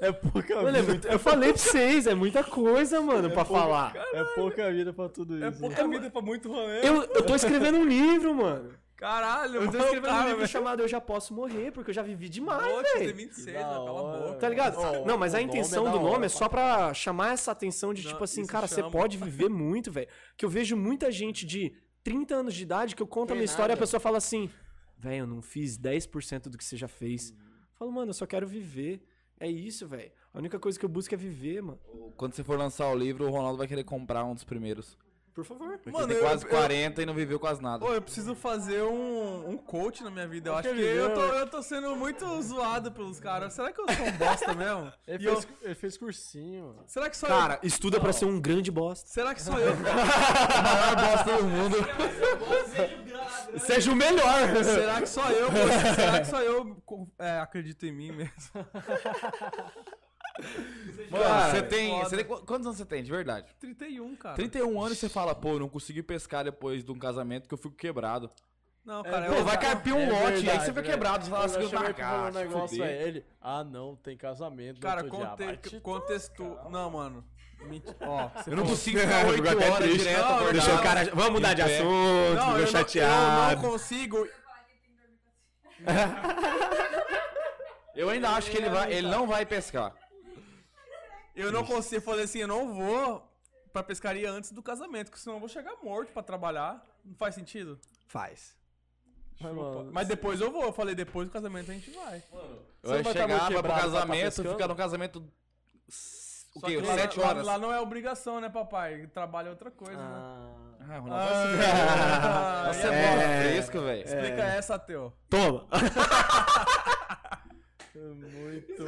É pouca Mano, é vida. muito- eu falei pra vocês, é muita coisa, mano, pra falar. É pouca vida pra tudo isso. É pouca vida pra muito rolê. Eu, eu tô escrevendo um livro, mano. Caralho, Eu tô mano, escrevendo um cara, livro velho. chamado Eu Já Posso Morrer, porque eu já vivi demais, velho. 26, Que velho, da cala a hora. boca. Tá ligado? Ó, não, mas a nome intenção é do nome hora é só pra chamar essa atenção de, Não, tipo assim, cara, você pode viver muito, velho. Que eu vejo muita gente de 30 anos de idade que eu conto a Tem minha história e a nada. pessoa fala assim, velho, eu não fiz 10% do que você já fez. falo, mano, eu só quero viver. É isso, velho. A única coisa que eu busco é viver, mano. Quando você for lançar o livro, o Ronaldo vai querer comprar um dos primeiros. Por favor. Porque Mano, tem eu- quase eu- 40 e não viveu quase nada. Pô, eu preciso fazer um, um coach na minha vida. Eu Acho acho que eu tô, eu tô sendo muito zoado pelos caras. Será que eu sou um bosta mesmo? *laughs* Ele E eu- fez, ele fez cursinho, mano. será que só Cara, eu. estuda pra ser um grande bosta. Será que só eu. *laughs* maior bosta do mundo. Seja o melhor. será que só eu. *laughs* Será que só eu é, acredito em mim mesmo? Mano, Cara, você tem, você tem. qu- Quantos anos você tem, de verdade? 31, cara. 31 anos e você fala, pô, eu não consegui pescar depois de um casamento que eu fico quebrado. Não, cara, É, eu Pô, vai carpir um É lote, aí verdade, você fica velho. quebrado, você fala Eu assim, achei na caixa, negócio aí. Ele, ah não, tem casamento. Cara, conte, contexto. Não, mano. Menti- Ó, você Eu não consigo ficar *laughs* 8 Ficou até horas triste. direto Não. Deixa o cara. Vamos mudar de assunto, Não, ficou eu não, eu chateado. não consigo. *laughs* Eu ainda acho que ele, vai, ele não vai pescar. Eu não consigo. Eu falei assim, eu não vou pra pescaria antes do casamento, porque senão eu vou chegar morto pra trabalhar. Não faz sentido? Faz. Mas, mano, Mas depois eu vou. Eu falei, depois do casamento a gente vai. Eu Você ia vai tá chegar, vai pro tá casamento, ficar no casamento. O quê? que lá- 7 lá- horas? Lá, não é obrigação, né, papai? Trabalho é outra coisa, né? Ah, Ah, Ronaldo vai se Ah, Você é, É. bola fresca, velho. Explica essa, Teu. Toma. *laughs* muito.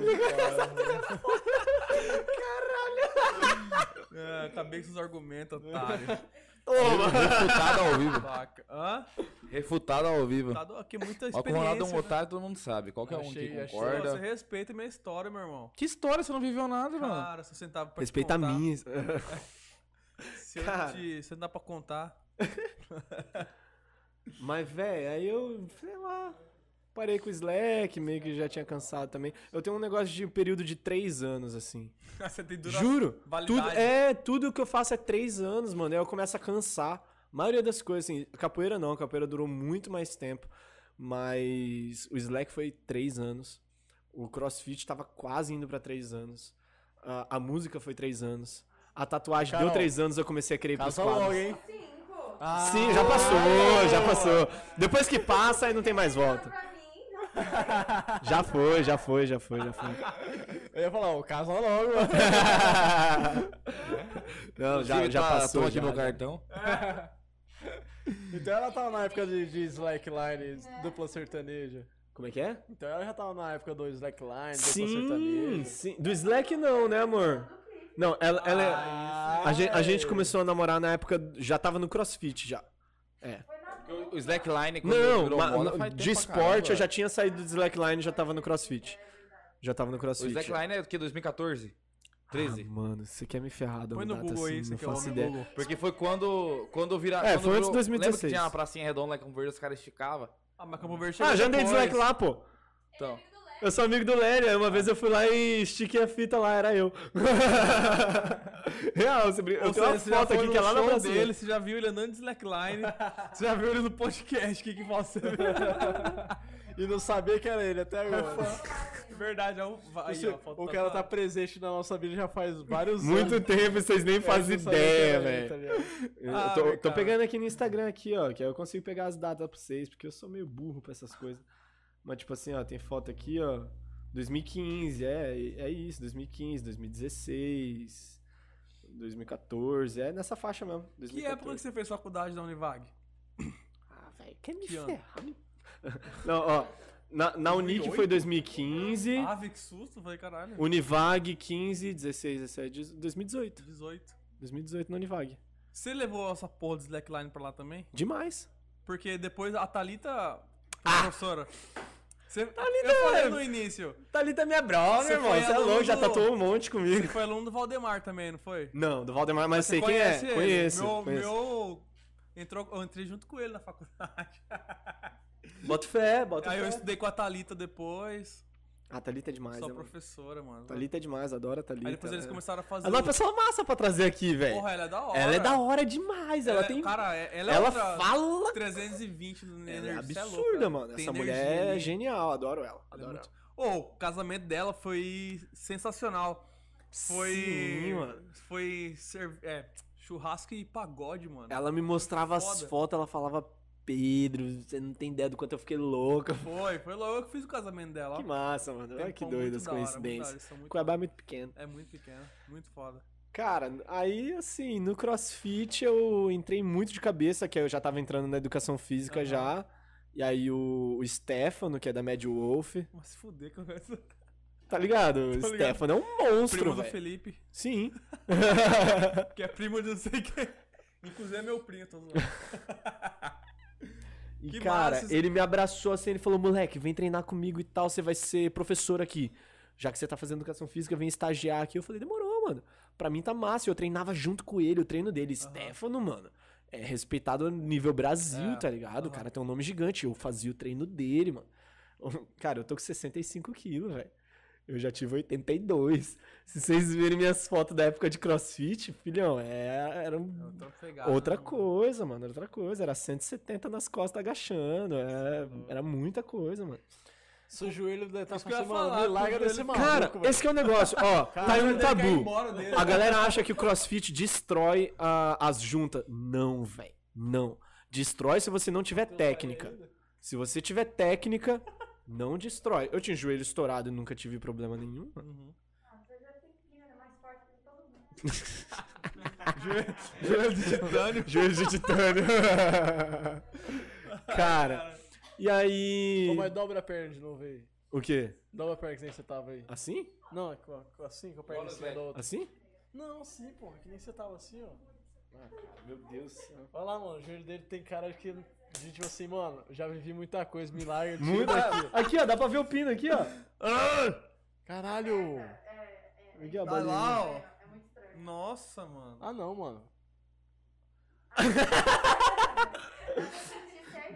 É, acabei com seus argumentos, otário. Refutado ao vivo. Vaca. Hã? Refutado ao vivo. Tá do- aqui muita Ó, que o experiência. Ronaldo é um né? otário, todo mundo sabe. Qualquer um Achei- que achei- Pô, Você concorda. respeita minha história, meu irmão. Que história, você não viveu nada, mano. Cara, se eu sentava pra Respeita a minha. *laughs* Se eu Cara. te... Se não dá pra contar. *laughs* Mas, velho, aí eu, sei lá, parei com o Slack, meio que já tinha cansado também. Eu tenho um negócio de um período de três anos, assim. *laughs* Você tem dura... Juro. validade. Tudo, é, tudo que eu faço é três anos, mano. Aí eu começo a cansar. A maioria das coisas, assim, capoeira não, capoeira durou muito mais tempo. Mas o Slack foi três anos. O CrossFit tava quase indo pra três anos. A, a música foi três anos. A tatuagem Carol, deu três anos, eu comecei a querer ir pros quadros. logo, hein? Cinco. Ah, Sim, já passou, já passou. Depois que passa, aí não tem mais volta. Já foi, já foi, já foi, já foi. Eu ia falar, o casa logo. Não, já, já tá- passou. aqui já, meu cartão. Então ela tava na época de, de slackline, dupla sertaneja. Como é que é? Então ela já tava na época do slackline, dupla Sim, sertaneja. sim. Do Slack não, né, amor? Não, ela, ela é- Ah, a, gente, a gente começou a namorar na época, já tava no CrossFit já. O slackline, quando Não, virou ma- moda, faz de tempo pra esporte eu caramba. já tinha saído do Slackline e já tava no CrossFit. Já tava no O CrossFit. slackline é o que, 2014? 13? Ah, mano, você quer me ferrar da Põe no data Google assim, aí, você não que é o faço homem ideia. Google. Porque foi quando, quando vira... É, quando foi antes de virou- 2016. Lembra que tinha uma pracinha redonda lá com verde, os caras esticavam? Ah, mas Campo Verde Ah, chegou já andei de depois. Slack lá, pô. Então, Eu sou amigo do Lério, aí uma vez eu fui lá e estiquei a fita lá, era eu. *laughs* Real, você brinca. Eu tenho uma foto aqui que é lá na pracinha. dele, você já viu ele andando de slackline, *laughs* você já viu ele no podcast, o que que você *laughs* E não sabia que era ele até agora. Verdade, é o... Aí, Esse- ó, o cara tá presente na nossa vida já faz vários Muito anos. tempo, vocês nem fazem sabia que ideia, tá velho. Eu Ah, tô, tô pegando aqui no Instagram aqui, ó, que aí eu consigo pegar as datas pra vocês, porque eu sou meio burro pra essas coisas. Mas tipo assim, ó, tem foto aqui, ó, 2015, é, é isso, 2015, 2016, 2014, é nessa faixa mesmo. Que 2014. época que você fez faculdade da Univag? Ah, velho, quer me Que ano? ferrar? *laughs* Não, ó, na, na Unic foi 2015, Ave, que susto, falei, caralho. Univag 15, 16, 17, 2018. 18. 2018 na Univag. Você levou essa porra de slackline pra lá também? Demais. Porque depois a Thalita, Ah! professora... Você, eu falei no início, Thalita é minha brother, Você irmão. Você é louco, já do- tatuou um monte comigo. você foi aluno do Valdemar também, não foi? Não, do Valdemar, mas Você sei quem é. ele? Conheço. Meu, conheço. meu... Entrou, eu entrei junto com ele na faculdade. Bota fé, bota Aí eu fé. estudei com a Thalita depois. Ah, Thalita é demais, Sou né, professora, mano. Thalita é demais, adoro a Thalita. Aí depois eles é. começaram a fazer. Ela é uma pessoa massa pra trazer aqui, velho. Porra, ela é da hora. Ela é da hora demais, ela, Ela é- tem... Cara, é- ela é ela fala... 320 no Ela é energia. absurda, mano. Tem Essa energia mulher é genial, adoro ela. Ela é Adoro muito- Ô, o casamento dela foi sensacional. Foi. Sim, mano. Foi. serv- É, churrasco e pagode, mano. Ela me mostrava as fotos, ela falava Pedro, você não tem ideia do quanto eu fiquei louca. Foi, foi logo eu que fiz o casamento dela. Que massa, mano. Olha que doido as da hora, muito coincidências. Cuiabá é muito pequeno. É muito pequeno, muito foda. Cara, aí assim, no CrossFit eu entrei muito de cabeça, que eu já tava entrando na educação física Aham. já. E aí o, o Stefano, que é da Mad Wolf, Mas se fuder com essa. tá ligado? O *laughs* Tô ligado. Stefano é um monstro, Primo do velho. Felipe, Sim. *laughs* que é primo de não sei quem. Inclusive é meu primo, tô zoando. *laughs* E Que cara, massa. ele me abraçou assim, ele falou: "Moleque, vem treinar comigo e tal, você vai ser professor aqui. Já que você tá fazendo educação física, vem estagiar aqui". Eu falei: "Demorou, mano. Pra mim tá massa". Eu treinava junto com ele, o treino dele, Stefano, mano. É respeitado nível Brasil, É, tá ligado? O aham. cara tem um nome gigante. Eu fazia o treino dele, mano. *laughs* Cara, eu tô com 65 quilos, velho. Eu já tive 82. Se vocês verem minhas fotos da época de crossfit, filhão, é, era um Outra pegada, Outra né, mano? coisa, mano, outra coisa. Era 170 nas costas agachando. Era, era muita coisa, mano. Seu joelho deve estar falando, mano, falar, larga desse maluco, Cara, velho. esse que é o negócio. Ó, *laughs* tá aí um tabu. dele. A galera acha que o crossfit destrói a- as juntas. Não, velho. Não. Destrói se você não tiver técnica. Se você tiver técnica, não destrói. Eu tinha o joelho estourado e nunca tive problema nenhum. Uhum. Ah, você já tem que ir, é mais forte que todo mundo. *laughs* Joelho de titânio. Joelho de titânio. *laughs* Cara, e aí. Ô, mas dobra a perna de novo aí. O quê? Dobra a perna que nem você tava aí. Assim? Não, é assim, com a perna em cima da outra. Assim? Não, sim, porra, que nem você tava assim, ó. Meu Deus do céu. Olha lá, mano, o joelho dele tem cara de que. De tipo assim, mano, já vivi muita coisa, me larga, daqui. Aqui, ó, dá pra ver o pino aqui, ó. Caralho! Aqui, ó, a Vai bolinha. lá, ó. É muito estranho. Nossa, mano. Ah, não, mano. *laughs*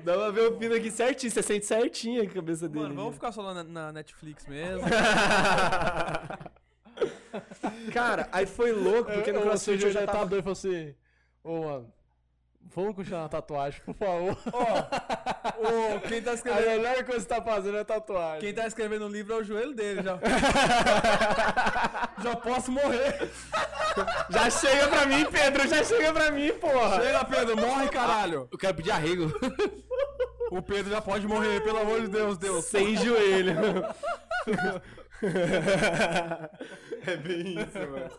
Dá pra ver o pino aqui certinho, você sente certinho a cabeça dele. Mano, vamos aqui. ficar só lá na, na Netflix mesmo. *laughs* *laughs* Cara, aí foi louco, porque no CrossFit eu joelho já tava... doido e falou assim: Ô, mano, vamos continuar a tatuagem, por favor. Ô, quem tá A escrevendo. melhor coisa que você tá fazendo é tatuagem. Quem tá escrevendo o livro é o joelho dele já. *laughs* já posso morrer. Já chega pra mim, Pedro, já chega pra mim, porra. Chega, Pedro, morre, caralho. Eu quero pedir arrego. O Pedro já pode morrer, pelo amor de Deus, Deus. Sem joelho. *laughs* é bem isso, mano.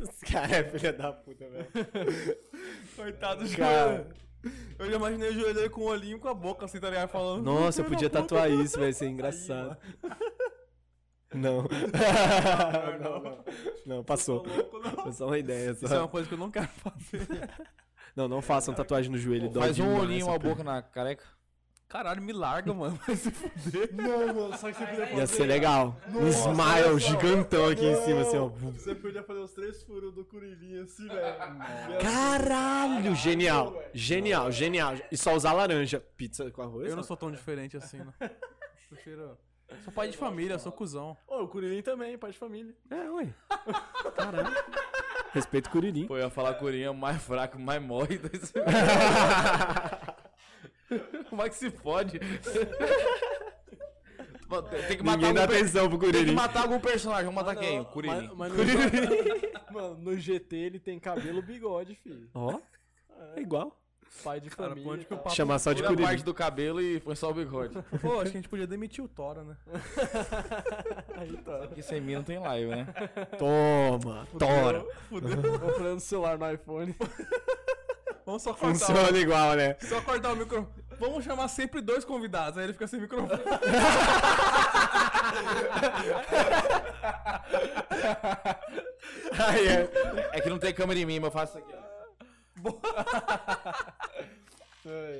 Os caras é filha da puta, velho. Coitado do Cara. Eu já imaginei o joelho dele com o olhinho com a boca assim, tá ligado? Falando. Nossa, eu podia tatuar isso, vai ser engraçado. *laughs* Não. não, não. Não, passou. louco, não. Foi só uma ideia. Isso é Só. uma coisa que eu não quero fazer. Não, não façam tatuagem no joelho. dói Faz um olhinho, uma boca na careca. Caralho, me larga, *laughs* mano. Vai se fuder. Não, mano, só que você podia Ia ser legal. Um smile gigantão aqui em cima, assim, ó. Você podia fazer os três furos do Curilinha assim, velho. Caralho, genial. Genial, genial. E só usar laranja. Pizza com arroz? Eu não sou tão diferente assim, não. *laughs* Prefiro. Sou pai de família, sou cuzão. Ô, o Curilinha também, pai de família. É, ué. *laughs* Caralho. Respeito o Curirim. Pô, eu ia falar Corinha mais fraco, mais morre. *laughs* é que se pode? *laughs* Tem que matar Ninguém dá atenção pro Tem que matar algum personagem. Vamos matar quem? O Mas, Kuririn. mas no, *laughs* mano, no GT ele tem cabelo bigode, filho. Ó, é igual. Pai de Cara, família. onde que o tá? papo Chamar só de a parte do cabelo e põe só o bigode. Pô, acho que a gente podia demitir o Tora, né? Aí tá. Porque sem mim não tem live, né? Toma, tora. Vou falando no celular no iPhone. Vamos só cortar. Funciona igual, né? O, só cortar o microfone. Vamos chamar sempre dois convidados, aí ele fica sem microfone. *laughs* Aí é. É que não tem câmera em mim, mas eu faço isso aqui, ó.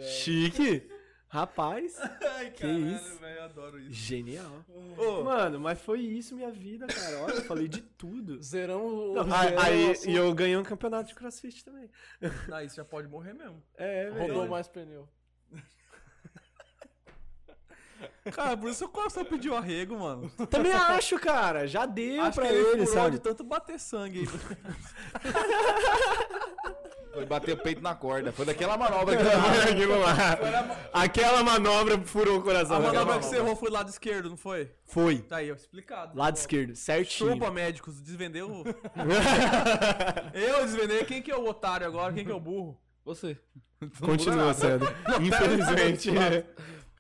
Chique. Rapaz, *laughs* Ai, Que isso? velho, eu adoro isso. genial. Ô, Mano, mas foi isso minha vida, cara. Olha, eu falei de tudo. O. Não, zeramos aí, o aí- e eu ganhei um campeonato de crossfit também. aí você já pode morrer mesmo. É, Rodou velho. mais pneu. *laughs* Cara, por isso eu só pedi o arrego, mano. Também acho, cara. Já deu Acho pra que ele ele, furou sabe? de tanto bater sangue aí. *laughs* Foi bater o peito na corda. Foi daquela manobra que *laughs* Foi aquilo lá. Aquela manobra furou o coração. A manobra que você errou foi lado esquerdo, não foi? Foi. Tá aí, ó, explicado. Lado esquerdo, certinho. Chupa, médicos, desvendeu. *laughs* eu desvendei. Quem que é o otário agora? Quem que é o burro? Você. Continua sendo. *laughs* Infelizmente.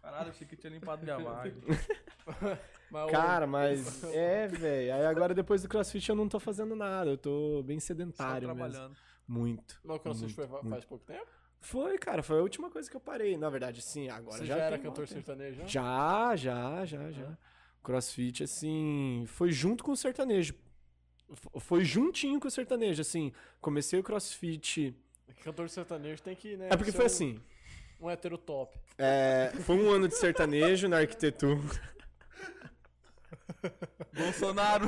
Caralho, achei que tinha limpado minha vaga. Cara, mas é, velho. Aí agora depois do CrossFit eu não tô fazendo nada. Eu tô bem Só sedentário mesmo. Muito. Mas o CrossFit foi, muito, faz pouco tempo? Foi, cara, foi a última coisa que eu parei. Na verdade, sim, agora Você já já, era cantor sertanejo? Já, já, já, já. Crossfit, assim, foi junto com o sertanejo. Foi juntinho com o sertanejo, assim. Comecei o crossfit. Cantor sertanejo tem que, né? É porque foi um- assim. Um hétero top. é, foi um ano de sertanejo na arquitetura. Bolsonaro.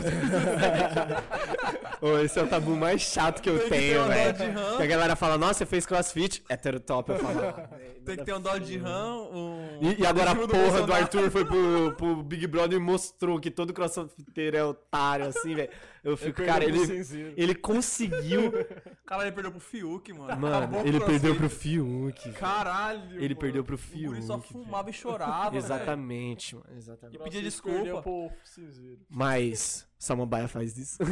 Ô, esse é o tabu mais chato que eu Tem que ter tenho, velho. de rã. Que a galera fala, nossa, você fez crossfit? Hétero top, eu falo. "Ah, *laughs* Tem que ter um dó de RAM. Um... E, e agora a do porra do Bolsonaro. Arthur foi pro, pro Big Brother e mostrou que todo crossfiteiro é otário, assim, velho. Eu fico, perdeu cara, ele, ele conseguiu. *laughs* Cara, ele perdeu pro Fiuk, mano. Mano, ele perdeu pro Fiuk. Caralho. Ele mano. perdeu pro O guri só Fiuk, fumava e chorava. *laughs* Exatamente, mano, exatamente. E pedia desculpa. pro. Mas Samambaia faz isso.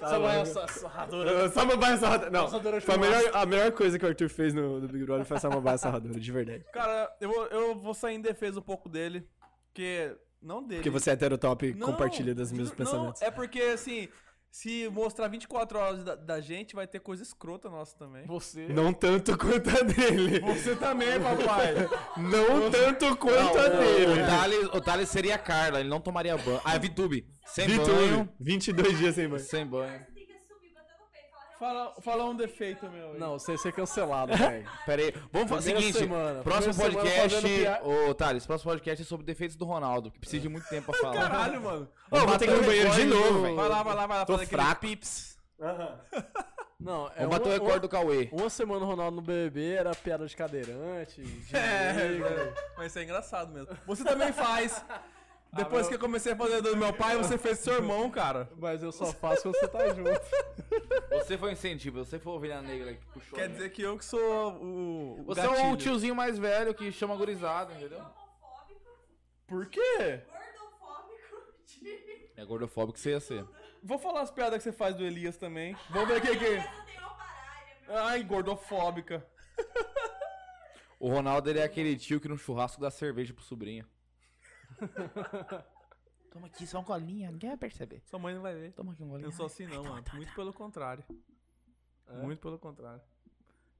Essa vai essa sarradora. Samambaia sarradora. *laughs* Não, foi a melhor, a melhor coisa que o Arthur fez no, no Big Brother foi a Samambaia sarradora, de verdade. Cara, eu eu vou sair em defesa um pouco dele. Porque. Não dele. Porque você é heterotop e Não, compartilha dos mesmos não, pensamentos. É porque, assim, se mostrar 24 horas da, da gente, vai ter coisa escrota nossa também. Você. Não tanto quanto a dele. Você também, papai. Não tanto quanto a O dele. Thales, o Thales seria a Carla, ele não tomaria banho. Ah, é Vitube. Sem Vitor, banho. 22 dias sem banho. Sem banho. Você tem que assumir, bater no peito. Falar, fala, fala um defeito meu. aí. Não, você ser cancelado, velho. *laughs* Pera aí. Vamos fazer o seguinte. semana, próximo podcast. Ô, Thales, próximo podcast é sobre defeitos do Ronaldo, que precisa de muito tempo pra falar. Caralho, mano. Ô, vou ter que ir no banheiro de novo, Vai velho. lá, vai lá, vai lá. Tô fraco. pips. *laughs* Não, é Vamos bater o uma, recorde do Cauê. uma, semana o Ronaldo no BBB era piada de cadeirante. De *laughs* É, velho. mas isso é engraçado mesmo. Você também faz. Depois meu- que eu comecei a fazer do meu pai, você fez do seu irmão, cara. Mas eu só faço quando você tá junto. *laughs* Você foi o incentivo, você foi a ovelha negra que puxou. Quer dizer que eu que sou o. o Você é gatilho. um tiozinho mais velho que chama gurizada, entendeu? gordofóbico, Por quê? gordofóbico de... É gordofóbico que você ia ser. Vou falar as piadas que você faz do Elias também. Vamos ver o uma parada. Ai, gordofóbica. O Ronaldo ele é aquele tio que no churrasco dá cerveja pro sobrinho. *laughs* Toma aqui, só uma colinha, ninguém vai perceber. Sua mãe não vai ver. Toma aqui um Eu golinho. não sou assim não, mano. Muito pelo contrário. Muito pelo contrário.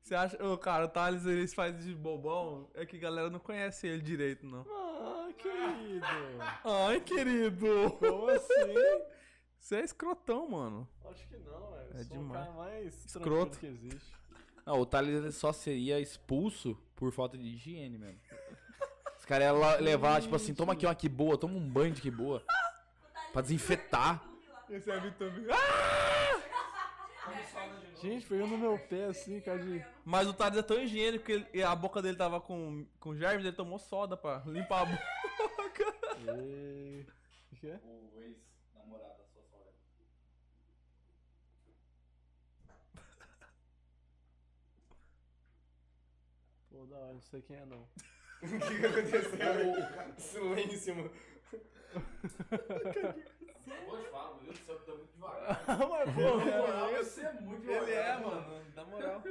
Você acha. Ô, cara, o Thales ele faz de bobão. É que a galera não conhece ele direito, não. Ah, querido. *laughs* Ai, querido. Como assim? Você é escrotão, mano. Acho que não, velho. É Eu sou demais. o cara mais Escroto. que existe. Não, o Thales ele só seria expulso por falta de higiene mesmo. Caras iam lá levar, tipo assim, toma aqui uma que boa, toma um banho de que boa. Pra desinfetar. Esse é Vitor. Gente, pegou no meu pé assim, cara de... Mas o Thales é tão higiênico que ele- a boca dele tava com, com germes, ele tomou soda pra limpar a boca. Ei. O que é? O ex-namorado da sua sogra. Pô, da hora, não sei quem é não. *laughs* O que, que aconteceu? Silêncio, mano. Pode falar, meu Deus do céu, tá muito devagar. *laughs* Mas, pô, cara, Você é muito Ele é, mano. Na moral.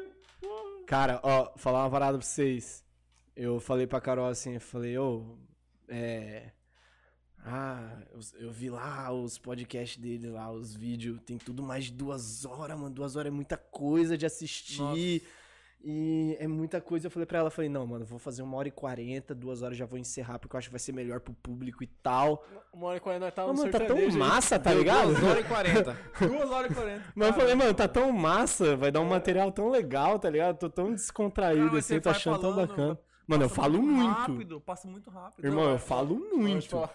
*laughs* Cara, ó, falar uma parada pra vocês. Eu falei pra Carol assim, eu falei, ô, é. Ah, eu, eu vi lá os podcasts dele lá, os vídeos, tem tudo mais de duas horas, mano. Duas horas é muita coisa de assistir. E é muita coisa. Eu falei pra ela, falei, não, mano, vou fazer uma hora e quarenta, duas horas já vou encerrar, porque eu acho que vai ser melhor pro público e tal. Uma hora e quarenta nós tá Mas, no mano, tá tão massa, tá ligado? 2 horas e 40. 2 *laughs* horas e 40. Mas eu falei, mano, tá tão massa, vai dar um material tão legal, tá ligado? Tô tão descontraído Cara, assim, você tô vai achando tão falando, bacana. Mano, eu falo muito. Rápido, passa muito rápido. Irmão, Não, eu é- falo muito.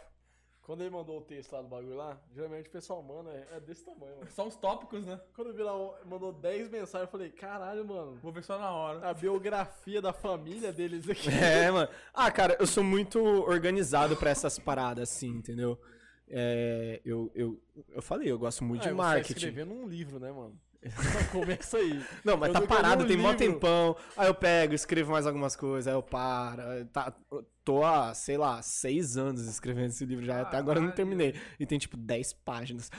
Quando ele mandou o texto lá do bagulho lá, geralmente o pessoal manda, é é desse tamanho, mano. Só uns tópicos, né? Quando eu vi lá, mandou 10 mensagens, eu falei, caralho, mano. Vou ver só na hora. A biografia da família deles aqui. *laughs* É, mano. Ah, cara, eu sou muito organizado pra essas paradas, assim, entendeu? É, eu, eu, eu falei, eu gosto muito Ah, de você tá marketing. escrevendo um livro, né, mano? *laughs* Começa aí. Não, mas Eu tá parado, um tem mó livro. tempão. Aí eu pego, escrevo mais algumas coisas, aí eu paro. Tá, tô há, sei lá, seis anos escrevendo esse livro já, até agora eu não Caralho. terminei. E tem tipo 10 páginas.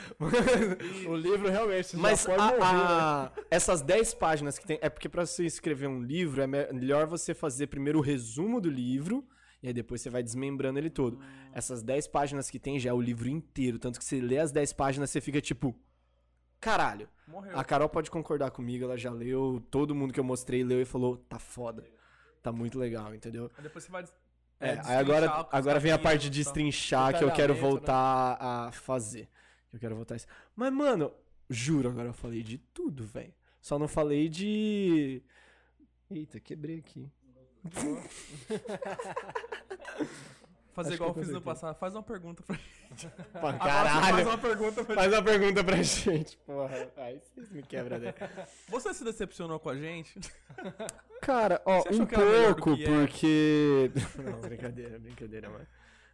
O livro realmente Mas já pode a- morrer, né? a- essas 10 páginas que tem. É porque pra você escrever um livro, é me- melhor você fazer primeiro o resumo do livro. E aí depois você vai desmembrando ele todo. Essas 10 páginas que tem já é o livro inteiro. Tanto que você lê as 10 páginas, você fica tipo. Caralho. Morreu. A Carol pode concordar comigo, ela já leu. Todo mundo que eu mostrei leu e falou: tá foda. Tá muito legal, entendeu? Aí depois você vai. É, aí destrinchar agora, agora vem a parte de destrinchar que eu quero né? voltar a fazer. Eu quero voltar a isso. Mas, mano, juro, agora eu falei de tudo, velho. Só não falei de. Eita, quebrei aqui. *laughs* *laughs* Fazer Acho igual eu fiz no passado. Faz uma pergunta pra *laughs* Agora você caralho. Faz uma pergunta pra Faz uma pergunta pra gente, porra. Aí vocês me quebram, né? *laughs* Você se decepcionou com a gente? Cara, ó, um pouco, é? porque. *laughs* Não, brincadeira, brincadeira, mano.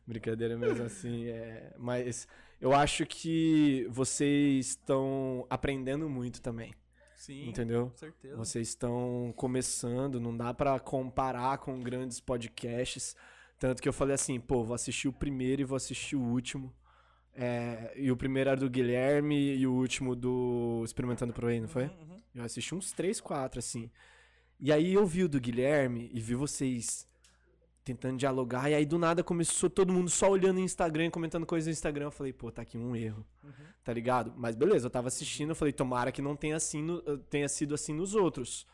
Brincadeira mesmo assim, é. Mas eu acho que vocês estão aprendendo muito também, Sim. entendeu? Com certeza. Vocês estão começando, não dá pra comparar com grandes podcasts. Tanto que eu falei assim, pô, vou assistir o primeiro e vou assistir o último. É, e o primeiro era do Guilherme e o último do Experimentando Pro Aí, não foi? Uhum, uhum. Eu assisti uns 3, 4, assim. E aí eu vi o do Guilherme e vi vocês tentando dialogar. E aí do nada começou todo mundo só olhando no Instagram, comentando coisas no Instagram. Eu falei, pô, tá aqui um erro. Tá ligado? Mas beleza, eu tava assistindo, eu falei, tomara que não tenha, assim no- tenha sido assim nos outros.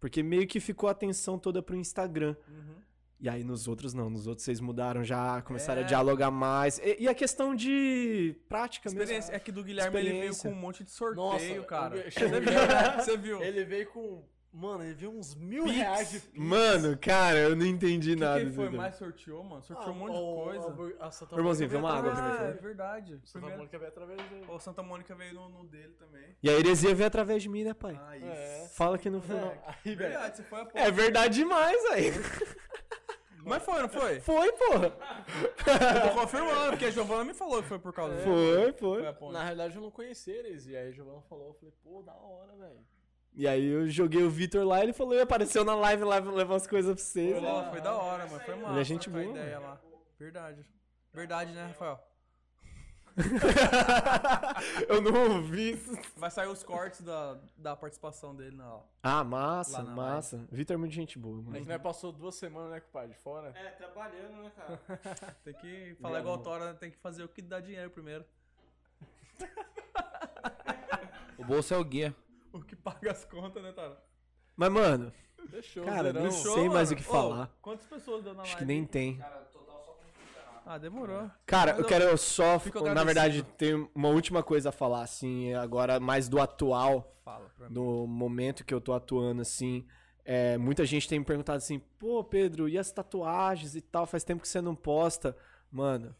Porque meio que ficou a atenção toda pro Instagram. Uhum. E aí nos outros não, nos outros vocês mudaram já, começaram É. a dialogar mais. E, e a questão de prática mesmo. Experiência. É que do Guilherme ele veio Experiência. com um monte de sorteio, Nossa, cara. eu- *laughs* Você viu, né? Você viu? Ele veio com. Mano, ele veio uns mil Pix. reais de Pix. Mano, cara, eu não entendi O que, nada. que ele foi mais sorteou, mano? Sorteou Ah, um monte de o- coisa. A, a Santa irmãozinho, Mônica vê uma veio água Ah, é verdade. Santa Primeiro... Mônica veio através dele. O Santa Mônica veio no, no dele também. E a heresia veio através de mim, né, pai? Ah, É. Fala que não foi. não. Aí, velho. Verdade, você foi a É verdade demais, aí. *laughs* Mas foi, não foi? Foi, porra. Eu tô confirmando, porque a Giovana me falou que foi por causa disso. Foi, foi. Foi a. Na realidade, eu não conhecia eles. E aí, a Giovanna falou. Eu falei, pô, da hora, velho. E aí eu joguei o Vitor lá, ele falou, e apareceu na live lá, levou as coisas pra vocês. Foi, né? lá, foi da hora, mano. Foi massa. Ele é gente boa, ideia lá. Verdade. Verdade, né, Rafael? *laughs* eu não ouvi. Vai sair os cortes da, da participação dele na. Ah, massa, na massa. Vitor é muito gente boa, mano. que nós passou duas semanas, né, compadre, fora. É, trabalhando, né, cara? *laughs* Tem que falar igual o Tora, tem que fazer o que dá dinheiro primeiro. *laughs* O bolso é o guia. O que paga as contas, né, Tora? Mas, mano, Fechou, Cara, não sei mais o que falar. quantas pessoas deu na acho live? que nem tem. Ah, demorou. Cara, eu quero só, na verdade, ter uma última coisa a falar, assim, agora mais do atual. Fala pra mim. no momento que eu tô atuando, assim, é, muita gente tem me perguntado assim, pô, Pedro, e as tatuagens e tal? Faz tempo que você não posta. Mano,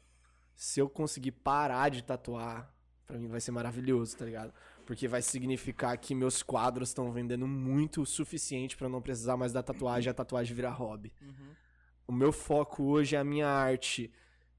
se eu conseguir parar de tatuar, pra mim vai ser maravilhoso, tá ligado? Porque vai significar que meus quadros estão vendendo muito o suficiente pra eu não precisar mais da tatuagem a tatuagem virar hobby. Uhum. O meu foco hoje é a minha arte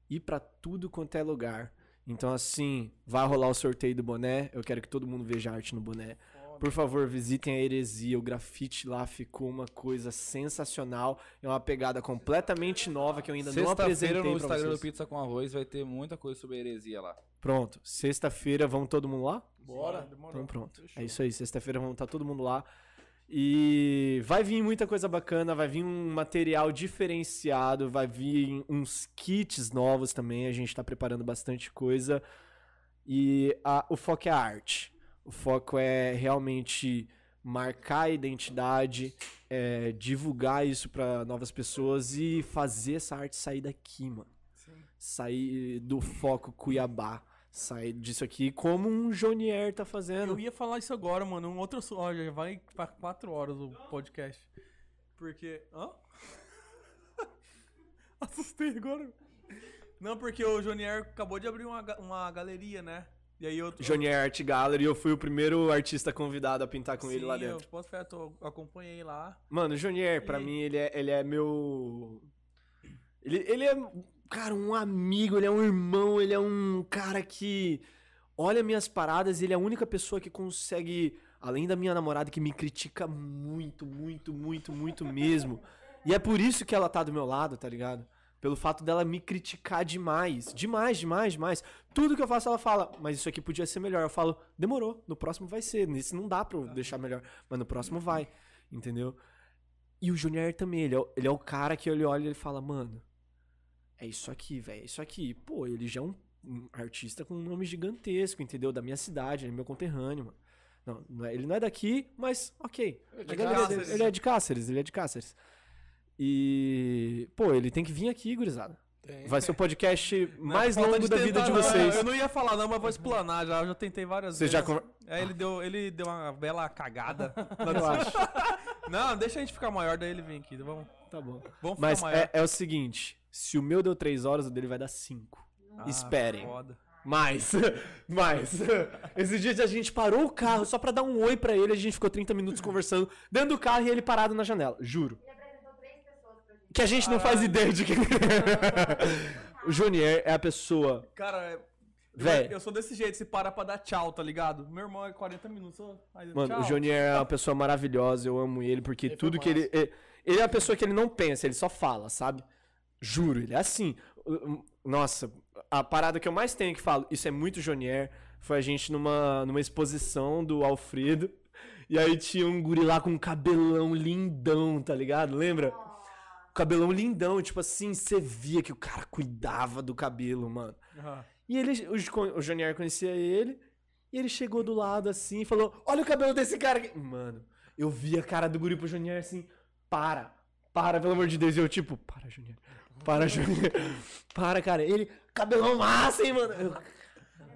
ir pra tudo quanto é lugar. Então, assim, vai rolar o sorteio do boné. Eu quero que todo mundo veja a arte no boné. Por favor, visitem a Heresia. O grafite lá ficou uma coisa sensacional. É uma pegada completamente nova que eu ainda não apresentei Sexta-feira no Instagram vocês. do Pizza com Arroz vai ter muita coisa sobre heresia lá. Pronto. Sexta-feira, vamos todo mundo lá? Bora. Demorou. Então pronto. Fechou. É isso aí. Sexta-feira vamos estar todo mundo lá. E vai vir muita coisa bacana, vai vir um material diferenciado, vai vir uns kits novos também. A gente tá preparando bastante coisa. E a- o foco é a arte. O foco é realmente marcar a identidade, é, divulgar isso para novas pessoas e fazer essa arte sair daqui, mano. Sair do foco Cuiabá. Sair disso aqui como um Jonier tá fazendo. Eu ia falar isso agora, mano. Um outro. já vai pra 4 horas o podcast. Porque. Hã? *laughs* Assustei agora. Não, porque o Jonier acabou de abrir uma, uma galeria, né? E aí eu. Jonier Art Gallery, eu fui o primeiro artista convidado a pintar com ele lá Sim, dentro. Eu posso falar, tô- acompanhei lá. Mano, o Jonier, pra E- mim, ele é, ele é meu. Ele, ele é, cara, um amigo, ele é um irmão, ele é um cara que olha minhas paradas, ele é a única pessoa que consegue além da minha namorada que me critica muito, muito, muito, muito mesmo. E é por isso que ela tá do meu lado, tá ligado? Pelo fato dela me criticar demais. Demais, demais, demais. Tudo que eu faço, ela fala, mas isso aqui podia ser melhor. Eu falo, demorou, no próximo vai ser. Nesse não dá pra eu deixar melhor. Mas no próximo vai. Entendeu? E o Junior também, ele é, ele é o cara que ele olha e ele fala, mano, é isso aqui, velho, é isso aqui. Pô, ele já é um, um artista com um nome gigantesco, entendeu? Da minha cidade, ele é meu conterrâneo, mano. Não, não é- ele não é daqui, mas ok. é de A galeria dele- Cáceres. ele é de Cáceres, ele é de Cáceres. E, pô, ele tem que vir aqui, gurizada. Tem. Vai ser o podcast *laughs* Não é mais longo da vida tentar, de não. vocês. Eu não ia falar não, mas vou explanar já. Eu já tentei várias Você vezes. já conver- É, ele deu, ele deu uma bela cagada. *laughs* Não, deixa a gente ficar maior, daí ele vem aqui. Vamos, Tá bom. vamos ficar Mas maior. é, é o seguinte: se o meu deu 3 horas, o dele vai dar 5. Ah, Esperem. Foda. Mais, *laughs* mais. Esses dias a gente parou o carro só pra dar um oi pra ele, a gente ficou 30 minutos *laughs* conversando dentro do carro e ele parado na janela, juro. Ele apresentou três pessoas pra gente. Que a gente não faz ideia de quem *laughs* O Junier é a pessoa. Cara, é- Véi. eu, eu sou desse jeito, se para pra dar tchau, tá ligado? Meu irmão é 40 minutos. ó, aí, Mano, tchau. o Junier é uma pessoa maravilhosa, eu amo ele, porque Ele tudo que ele. Ele ele é a pessoa que ele não pensa, ele só fala, sabe? Juro, ele é assim. Nossa, a parada que eu mais tenho que falo, isso é muito Jonier, foi a gente numa, numa exposição do Alfredo. *laughs* E aí tinha um guri lá com um cabelão lindão, tá ligado? Lembra? Cabelão lindão, tipo assim, você via que o cara cuidava do cabelo, mano. Ah, E ele, o, o Jonier conhecia ele, e ele chegou do lado assim e falou: Olha o cabelo desse cara aqui. Mano, eu vi a cara do guri pro Jonier assim: Para, para, pelo amor de Deus. E eu, tipo, para, Junior. Para, Junior. Para, cara. Ele, cabelão massa, hein, mano. Eu-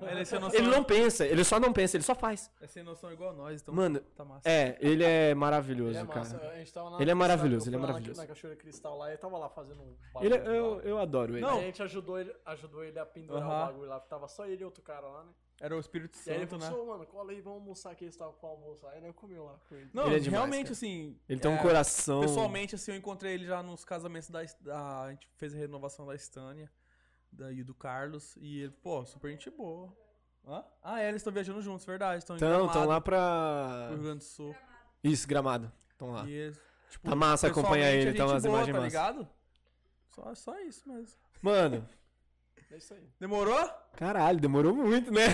Ele é sem noção. ele não pensa, ele só não pensa, ele só faz. É sem noção igual nós, então Mano, tá massa. É, ele é maravilhoso, Ele é massa. cara. A gente tava na Ele é maravilhoso, ele é na- maravilhoso. Na Cachoeira Cristal lá, ele tava lá fazendo um Ele, é- bagulho eu, lá. eu adoro ele. Não. A gente ajudou ele, ajudou ele a pendurar Aham. o bagulho lá, tava só ele e outro cara lá, né? Era o Espírito E aí ele Santo, falou, né? "Ô, mano, cola aí, vamos almoçar aqui, eles estavam com almoço. Aí nós comeu lá com ele. Não, Ele é demais, realmente, cara. assim. Ele tem um é, coração. Pessoalmente, assim, eu encontrei ele já nos casamentos da, da. A gente fez a renovação da Estânia da, e do Carlos. E ele, pô, super gente boa. Hã? Ah, é, eles estão viajando juntos, verdade. Estão Então, estão lá pra. Rio Grande do Sul. Isso, gramado. Estão lá. E eles, tipo, Tá massa acompanhar pessoalmente, ele, é tá gente umas boa, imagens tá ligado? Só, só isso mesmo. Mano, É isso aí. Demorou? caralho, demorou muito, né?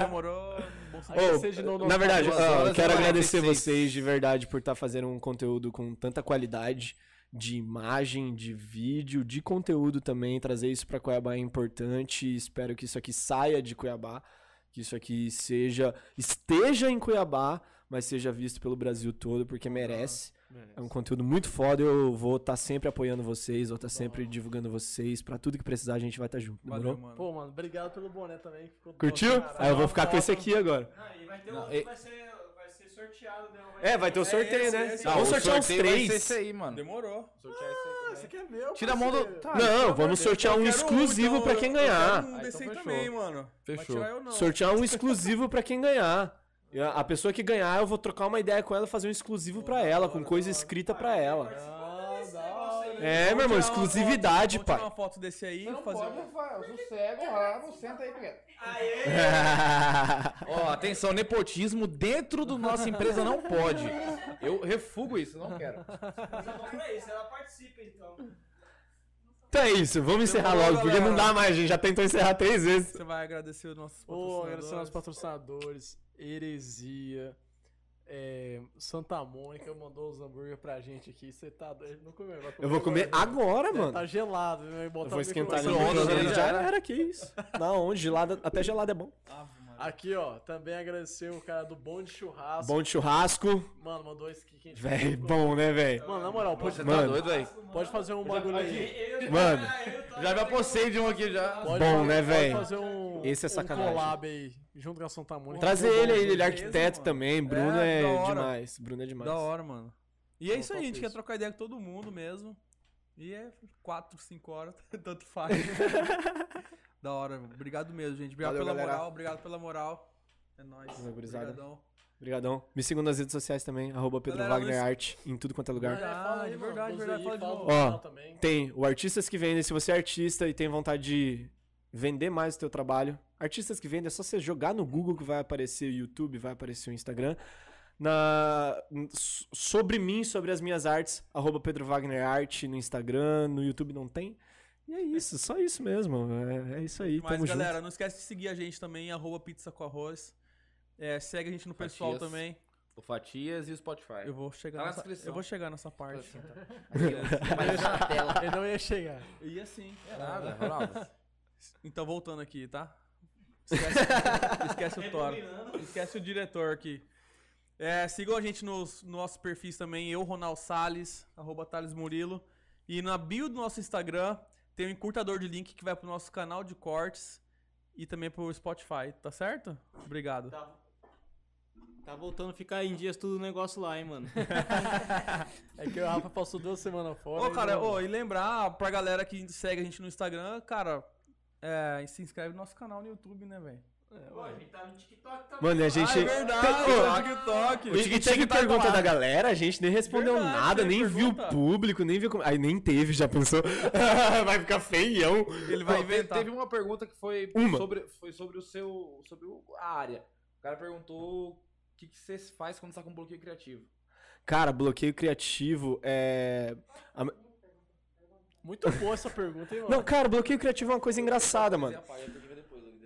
Demorou. novo na verdade, eu quero agradecer 46. vocês de verdade por estar fazendo um conteúdo com tanta qualidade de imagem, de vídeo, de conteúdo também. Trazer isso pra Cuiabá é importante. Espero que isso aqui saia de Cuiabá, que isso aqui seja esteja em Cuiabá, mas seja visto pelo Brasil todo, porque merece. É um conteúdo muito foda. Eu vou estar sempre apoiando vocês, vou estar sempre divulgando vocês. Pra tudo que precisar, a gente vai estar junto. Demorou? Valeu, mano. Pô, mano, obrigado pelo boné também. Curtiu? Aí eu vou ficar com esse aqui agora. Ah, e vai ter Não, outro e- que vai ser, vai ser sorteado, né? É, vai ter o sorteio, esse, né? esse. Não, Vamos sortear uns sorteio vai ser três. esse aí, mano. Demorou. Sortear esse aí Ah, esse aqui é meu, Tira a mão do-. Tá, Não, vamos Eu sortear um exclusivo então, pra quem eu ganhar. quero um Ah, desse então aí fechou. também, mano. Vai Fechou. tirar eu não. Sortear um exclusivo pra quem ganhar. E a- pessoa que ganhar, eu vou trocar uma ideia com ela, fazer um exclusivo pra ela, com coisa escrita pra ela. Ah, da hora. É, meu irmão, exclusividade, pai. uma foto desse aí e Não fazer. pode, Rafael. Sossega o rabo, senta aí, Pedro. Aê! *laughs* Ó, atenção, nepotismo dentro do nossa empresa não pode. Eu refugo isso, não quero. Então pra isso, ela participa então. Então é isso, vamos encerrar Demorou, logo, porque não dá mais, a gente já tentou encerrar três vezes. Você vai agradecer os nossos Ô, agradecer aos patrocinadores. patrocinadores, Heresia, é, Santa Mônica mandou os hambúrguer pra gente aqui. Você tá doido? Não comeu, vai Eu vou comer agora, Deve mano. Tá gelado, né? Eu Botar vou esquentar ali né? já era, que isso. *laughs* Na onde? Gelada, até gelado é bom. Aqui, ó, também agradecer o cara do Bom de Churrasco. Bom de churrasco. Mano, mandou esse aqui que a gente Véi, bom, né, véi? Mano, na moral, pode, Você Mano. tá doido, velho? pode fazer um bagulho aí. Mano, Já me apossei de um aqui já. Pode, Bom, né, pode véi? fazer um, Esse é um sacanagem. collab aí, junto com a Santa Mônica. trazer ele aí, ele é arquiteto mano. também. Bruno É, é, demais. Bruno é demais. Da hora, mano. E é isso aí, a gente quer trocar ideia com todo mundo mesmo. E é 4, 5 horas, *laughs* tanto faz. *laughs* da hora, obrigado mesmo, gente. Obrigado Valeu, pela galera. moral, obrigado pela moral. É nóis. Obrigadão. Obrigadão. Me sigam nas redes sociais também, arroba Pedro Galera, Wagner Luiz- Arte, em tudo quanto é lugar. É, Verdade, verdade, verdade. Ó, canal também. Tem o Artistas que Vendem. Se você é artista e tem vontade de vender mais o teu trabalho, Artistas que vendem, é só você jogar no Google que vai aparecer o YouTube, vai aparecer o Instagram. Na, sobre mim, sobre as minhas artes, arroba Pedro Wagner Arte no Instagram, no YouTube não tem. E é isso, só isso mesmo. É, é isso aí, Mas, tamo galera, junto. não esquece de seguir a gente também, arroba pizza com arroz. É, segue a gente no pessoal Fatias. também. O Fatias e o Spotify. Eu vou chegar Tá nessa, eu vou chegar nessa parte. *laughs* Mas já na tela. *laughs* Ele não ia chegar. E assim. É nada, Ronaldo. Então, voltando aqui, tá? Esquece, *laughs* esquece o Toro. Esquece o diretor aqui. É, sigam a gente nos nossos perfis também, eu, Ronaldo Salles, arroba Thales Murilo. E na bio do nosso Instagram tem um encurtador de link que vai pro nosso canal de cortes e também pro Spotify, tá certo? Obrigado. Tá, tá voltando a ficar em dias tudo o negócio lá, hein, mano. *laughs* É que o Rafa passou duas semanas fora. Ô, e cara, não- ô, e lembrar pra galera que segue a gente no Instagram, cara, é, se inscreve no nosso canal no YouTube, né, velho? Pô, a gente tá no TikTok também. Mano, e a gente. Ah, é verdade, Ô, no TikTok. E, e teve pergunta da galera, a gente nem respondeu Verdade, nada, nem viu pergunta. o público, nem viu como. Aí nem teve, já pensou? *laughs* Vai ficar feião. Ele vai inventar. Teve uma pergunta que foi Uma. sobre, foi sobre o seu. sobre o- a área. O cara perguntou o que, que você faz quando tá com bloqueio criativo. Cara, bloqueio criativo é. Muito boa essa pergunta, hein, mano? Não, cara, bloqueio criativo é uma coisa engraçada, mano.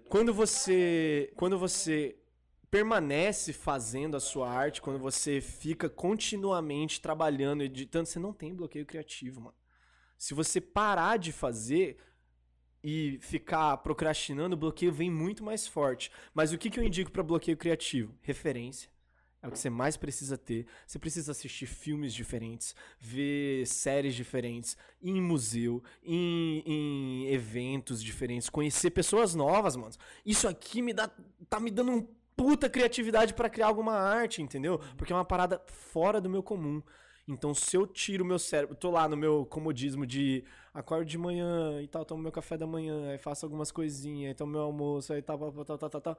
Quando você. Quando você permanece fazendo a sua arte, quando você fica continuamente trabalhando, editando, você não tem bloqueio criativo, mano. Se você parar de fazer e ficar procrastinando, o bloqueio vem muito mais forte. Mas o que, que eu indico pra bloqueio criativo? Referência. É o que você mais precisa ter. Você precisa assistir filmes diferentes, ver séries diferentes, ir em museu, em, em eventos diferentes, conhecer pessoas novas, mano. Isso aqui me dá. tá me dando um puta criatividade pra criar alguma arte, entendeu? Porque é uma parada fora do meu comum. Então, se eu tiro o meu cérebro, tô lá no meu comodismo de acordo de manhã e tal, tomo meu café da manhã, aí faço algumas coisinhas, aí tomo meu almoço, aí tal, tal, tal, tal, tal, tal.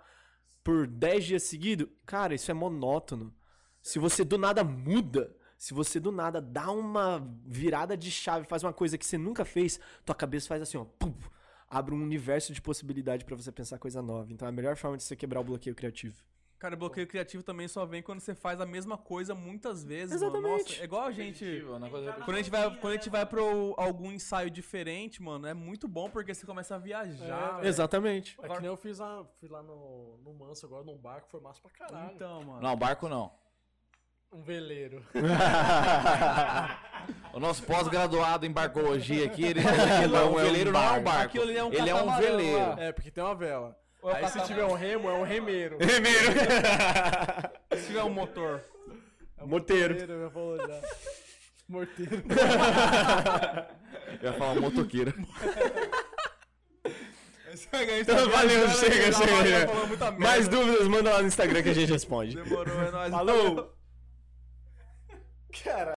Por 10 dias seguidos, cara, isso é monótono. Se você do nada muda, se você do nada dá uma virada de chave, faz uma coisa que você nunca fez, tua cabeça faz assim, ó, pum, abre um universo de possibilidade pra você pensar coisa nova. Então é a melhor forma de você quebrar o bloqueio criativo. Cara, bloqueio criativo também só vem quando você faz a mesma coisa muitas vezes, Exatamente. mano. Nossa, é igual a gente. É Quando a gente vai, quando a gente vai pro algum ensaio diferente, mano, é muito bom porque você começa a viajar. É. Exatamente. É que nem eu fiz a, fui lá no, no Manso agora, num barco, foi massa pra caralho. Então, mano. Não, barco não. Um veleiro. *laughs* O nosso pós-graduado em barcologia aqui, ele não, um veleiro não é um barco. Aquilo ali é um ele é um veleiro. lá. É, porque tem uma vela. Ou é Aí se tiver um remo, é um remeiro. *laughs* *laughs* Se tiver um motor. Moteiro. Morteiro, já falou já. Morteiro. Eu ia falar motoqueiro. Então, valeu, chega, chega. Merda. Mais dúvidas, manda lá no Instagram que a gente responde. Demorou, é nóis. Falou! Cara.